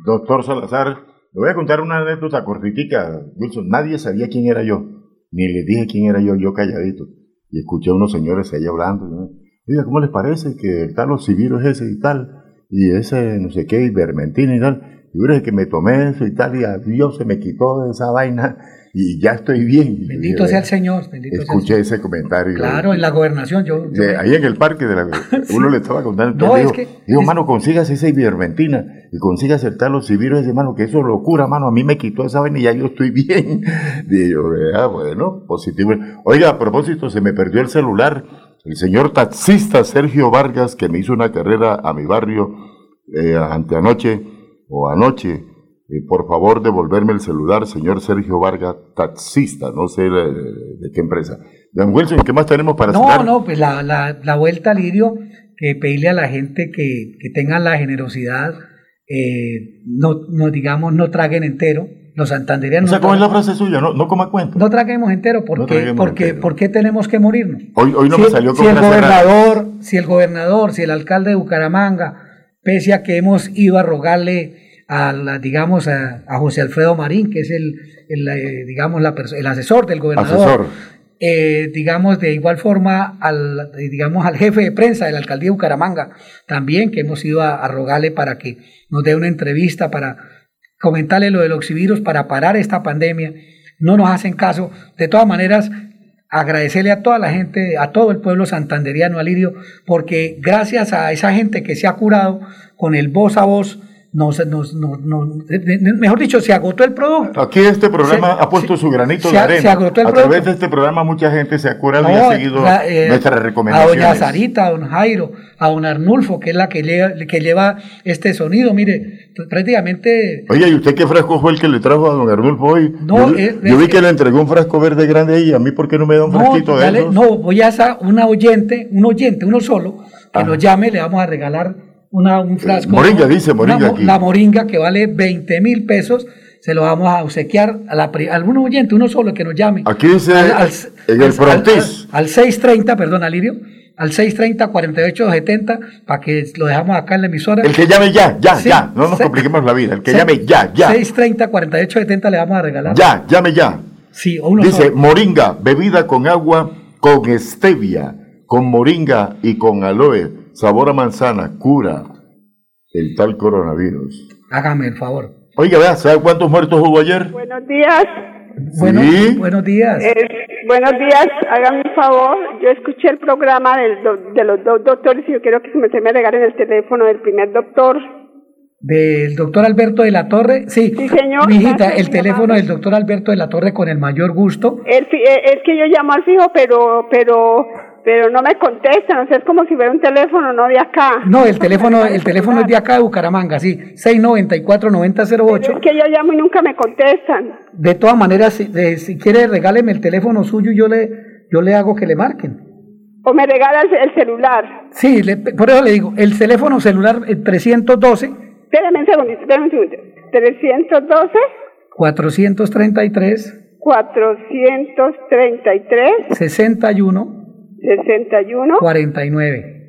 doctor Salazar. Le voy a contar una anécdota cortitica, Wilson. Nadie sabía quién era yo, ni le dije quién era yo, yo calladito. Y escuché a unos señores ahí hablando. Oiga, ¿cómo les parece que el tal Ociviro es ese y tal? Y ese no sé qué, Ivermentina y tal. Y yo que me tomé eso y tal, y a Dios se me quitó esa vaina y ya estoy bien. Bendito sea el Señor, bendito sea el Escuché ese comentario. Claro, en la gobernación yo... yo- De ahí en el parque de la uno le estaba contando No, es que- dijo, mano consígase esa ivermentina y consígase el tal civiles ese mano que eso es locura mano a mí me quitó esa vaina y ya yo estoy bien digo ah, bueno positivo oiga a propósito se me perdió el celular. El señor taxista Sergio Vargas que me hizo una carrera a mi barrio eh, anteanoche o anoche eh, por favor devolverme el celular señor Sergio Vargas taxista no sé de, de qué empresa Don Wilson ¿qué más tenemos para No, no, pues la, la, la vuelta, Lirio, que pedirle a la gente que, que tengan la generosidad eh, no, no, digamos, no traguen entero. Los santanderianos. O sea, no ¿cómo es la frase suya? No, no coma cuento. no traguemos entero, porque, traguemos porque, entero. ¿por qué tenemos que morirnos? Hoy, hoy no si, me salió con si el rara. gobernador, si el gobernador, si el alcalde de Bucaramanga, pese a que hemos ido a rogarle a la, digamos a, a José Alfredo Marín, que es el, el, eh, digamos la el asesor del gobernador, Asesor. eh, digamos de igual forma al eh, digamos al jefe de prensa de la alcaldía de Bucaramanga, también que hemos ido a, a rogarle para que nos dé una entrevista para comentarle lo del oxivirus para parar esta pandemia. No nos hacen caso. De todas maneras, agradecerle a toda la gente, a todo el pueblo santanderiano, Alirio, porque gracias a esa gente que se ha curado con el voz a voz, nos, nos, nos- nos- de- de- mejor dicho, se agotó el producto. Aquí este programa Se- ha puesto su granito de arena. se agotó el a través de este programa mucha gente se ha curado y No, ha seguido la- eh, nuestras a recomendaciones. doña Sarita, a don Jairo, a don Arnulfo, que es la que lleva, que lleva este sonido. Mire, prácticamente Oye, ¿y usted qué frasco fue el que le trajo a don Arnulfo hoy? No, yo, es- yo vi que- que le entregó un frasco verde grande ahí. ¿A mí por qué no me da un No, frasquito de dale- esos? no, voy a esa, una oyente, un oyente, uno solo, que nos llame, le vamos a regalar una, un frasco. moringa, de- dice, moringa mo- aquí. La moringa que vale 20 mil pesos, se lo vamos a obsequiar a, la, a algún oyente, uno solo que nos llame. Aquí dice, en el frontis. Al, al 630, perdón, Alirio, al 630-4870, para que lo dejamos acá en la emisora. El que llame ya, ya, Sí, ya. No nos se- compliquemos la vida. El que llame ya, ya. 630-4870 le vamos a regalar. Ya, llame ya. Sí, o uno Dice, solo. moringa, bebida con agua, con stevia, con moringa y con aloe, sabor a manzana, cura el tal coronavirus. Hágame el favor. Oiga, vea, ¿sabe cuántos muertos hubo ayer? Buenos días. Bueno, Sí. buenos días. Eh, buenos días, háganme un favor. Yo escuché el programa del do- de los dos doctores y yo quiero que se me, regalen el teléfono del primer doctor. Del doctor Alberto de la Torre, sí. Sí, señor. Mi hijita, Gracias, el teléfono del doctor Alberto de la Torre con el mayor gusto. El fi- eh, es que yo llamo al fijo, pero pero pero no me contestan. O sea, es como si fuera un teléfono, no de acá. No, el teléfono, el teléfono es de acá de Bucaramanga, sí. 694-9008. Es que yo llamo y nunca me contestan. De todas maneras, si, de- si quiere, regáleme el teléfono suyo y yo le, yo le hago que le marquen. O me regalas el celular. Sí, le- por eso le digo, el teléfono celular el 312 Espérame un segundito, espérame un segundito. 312 433 433 61 61 49.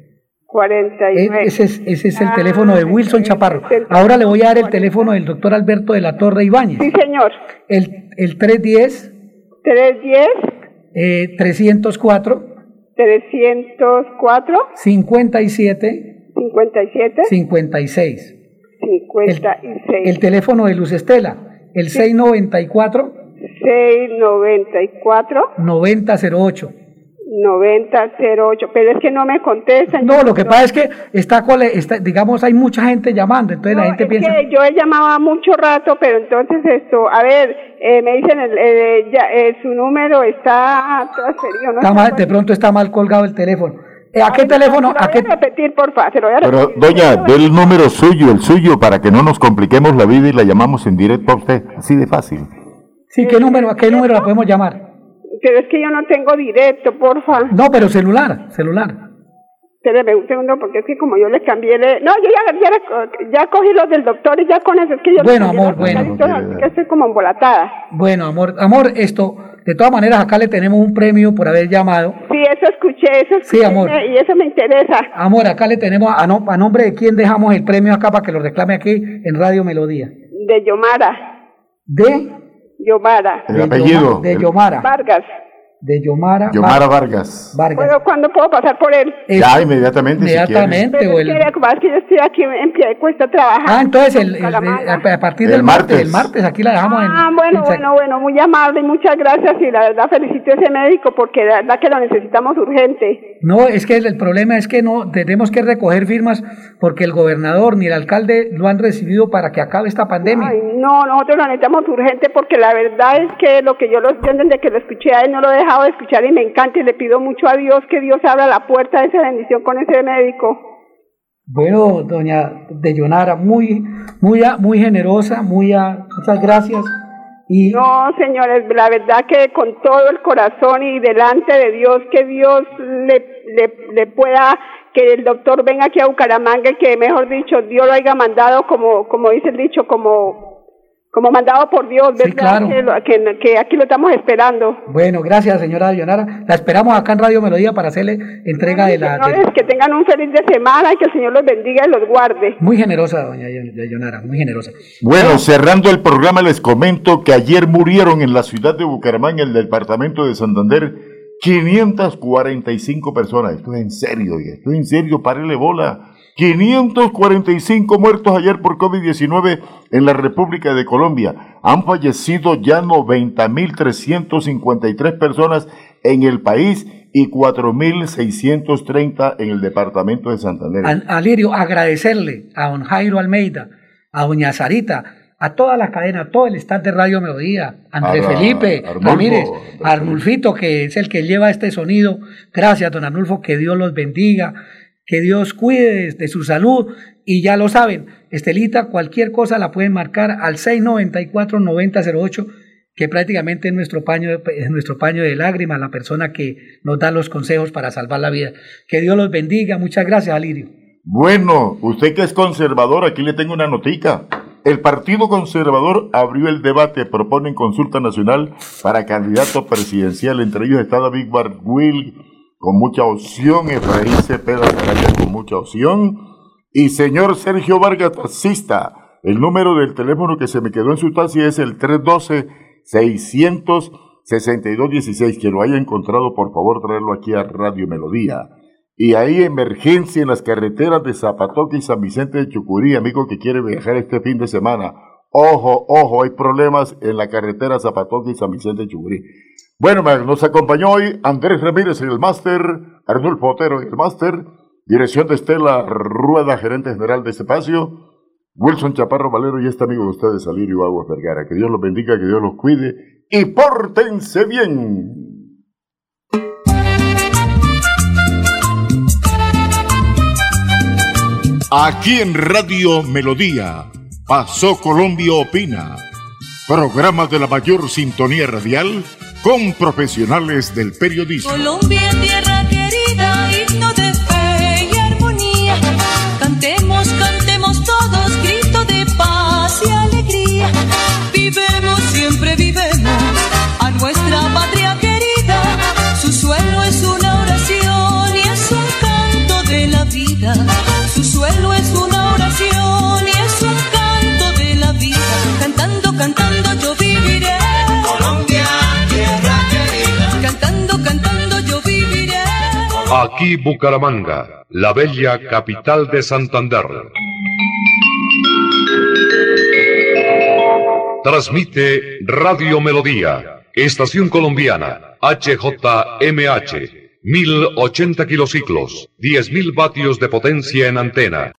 49. E- Ese es, ese es el teléfono de Wilson Chaparro. Ahora le voy a dar el teléfono del doctor Alberto de la Torre Ibáñez. Sí, señor. El, el 310 310 eh, 304 304 57 57 56. 56 El teléfono de Luz Estela, el 694 694 9008. 9008. Pero es que no me contestan. No, lo que pasa es que está, está digamos, hay mucha gente llamando, entonces la gente Es piensa... que yo he llamado mucho rato, pero entonces esto, a ver, eh, me dicen, el, eh, ya, eh, su número está transferido, ¿no? Está mal, de pronto está mal colgado el teléfono. Eh, ¿A qué teléfono? Se lo voy a repetir, por favor, se lo voy a Pero, repetir. doña, dé el número suyo, el suyo, para que no nos compliquemos la vida y la llamamos en directo a usted. Así de fácil. Sí, ¿qué número, ¿a qué número la podemos llamar? Pero es que yo no tengo directo, porfa. No, pero celular, celular. Espérame un segundo, porque es que como yo le cambié... le- No, yo ya, ya, ya cogí los del doctor y ya con eso es que yo... Bueno, amor, bueno. así que estoy como embolatada. Bueno, amor, amor, esto, de todas maneras, acá le tenemos un premio por haber llamado. Sí, eso escuché, eso escuché. Sí, amor. Y eso me interesa. Amor, acá le tenemos, a, no- a nombre de quién dejamos el premio acá para que lo reclame aquí en Radio Melodía. De Yomara. De, Yomara. El apellido. de Yomara. Vargas. De Yomara. Yomara Vargas. Vargas. Bueno, ¿cuándo puedo pasar por él? Ya, inmediatamente. si Inmediatamente, Pero o es el- que lo que pasa es que yo estoy aquí en pie de cuesta trabajando. Ah, entonces el, el- a partir del El martes, martes. el martes, aquí la dejamos en. Ah, bueno, en- bueno, bueno, muy amable, muchas gracias y la verdad felicito a ese médico porque la verdad que lo necesitamos urgente. No, es que el, el problema es que no tenemos que recoger firmas porque el gobernador ni el alcalde lo han recibido para que acabe esta pandemia. Ay, no, nosotros lo necesitamos urgente porque la verdad es que lo que yo, lo, yo desde que lo escuché a él no lo he dejado de escuchar y me encanta y le pido mucho a Dios que Dios abra la puerta de esa bendición con ese médico. Bueno, doña Deyonara, muy, muy, muy generosa, muy, muchas gracias. Y... No, señores, la verdad que con todo el corazón y delante de Dios, que Dios le, le, le pueda que el doctor venga aquí a Bucaramanga y que, mejor dicho, Dios lo haya mandado, como, como dice el dicho, como, como mandado por Dios, ¿verdad? que, que, aquí lo estamos esperando. Bueno, gracias, señora Dionara. La esperamos acá en Radio Melodía para hacerle entrega de la... Señores, que tengan un feliz de semana y que el Señor los bendiga y los guarde. Muy generosa, doña Dionara, muy generosa. Bueno, cerrando el programa, les comento que ayer murieron en la ciudad de Bucaramanga, en el departamento de Santander, 545 personas. Esto es en serio, esto es en serio, párele bola. 545 muertos ayer por COVID-19 en la República de Colombia. Han fallecido ya 90.353 personas en el país y 4.630 en el departamento de Santander. Alirio, agradecerle a don Jairo Almeida, a doña Sarita, a toda la cadena, a todo el staff de Radio Melodía, Andrés Felipe, Ramírez, Arnulfito, que es el que lleva este sonido. Gracias, don Arnulfo, que Dios los bendiga, que Dios cuide de, su salud. Y ya lo saben, Estelita, cualquier cosa la pueden marcar al 694-9008, que prácticamente es nuestro paño, es nuestro paño de lágrimas, la persona que nos da los consejos para salvar la vida. Que Dios los bendiga. Muchas gracias, Alirio. Bueno, usted que es conservador, aquí le tengo una notica. El Partido Conservador abrió el debate, proponen consulta nacional para candidato presidencial. Entre ellos está David Barguil con mucha opción, Efraín Cepeda con mucha opción y señor Sergio Vargas taxista. El número del teléfono que se me quedó en su taxi es el 312-662-16. Que lo haya encontrado, por favor, traerlo aquí a Radio Melodía. Y hay emergencia en las carreteras de Zapatoque y San Vicente de Chucurí, amigo que quiere viajar este fin de semana. Ojo, ojo, hay problemas en la carretera Zapatoque y San Vicente de Chucurí. Bueno, nos acompañó hoy Andrés Ramírez y el máster, Arnulfo Otero y el máster, dirección de Estela Rueda, gerente general de este espacio, Wilson Chaparro Valero y este amigo de ustedes, Alirio Aguas Vergara. Que Dios los bendiga, que Dios los cuide y pórtense bien. Aquí en Radio Melodía, Pasó Colombia Opina, programa de la mayor sintonía radial con profesionales del periodismo. Colombia, tierra querida, himno de Aquí Bucaramanga, la bella capital de Santander. Transmite Radio Melodía, Estación Colombiana, HJMH. 1080 kilociclos, 10.000 vatios de potencia en antena.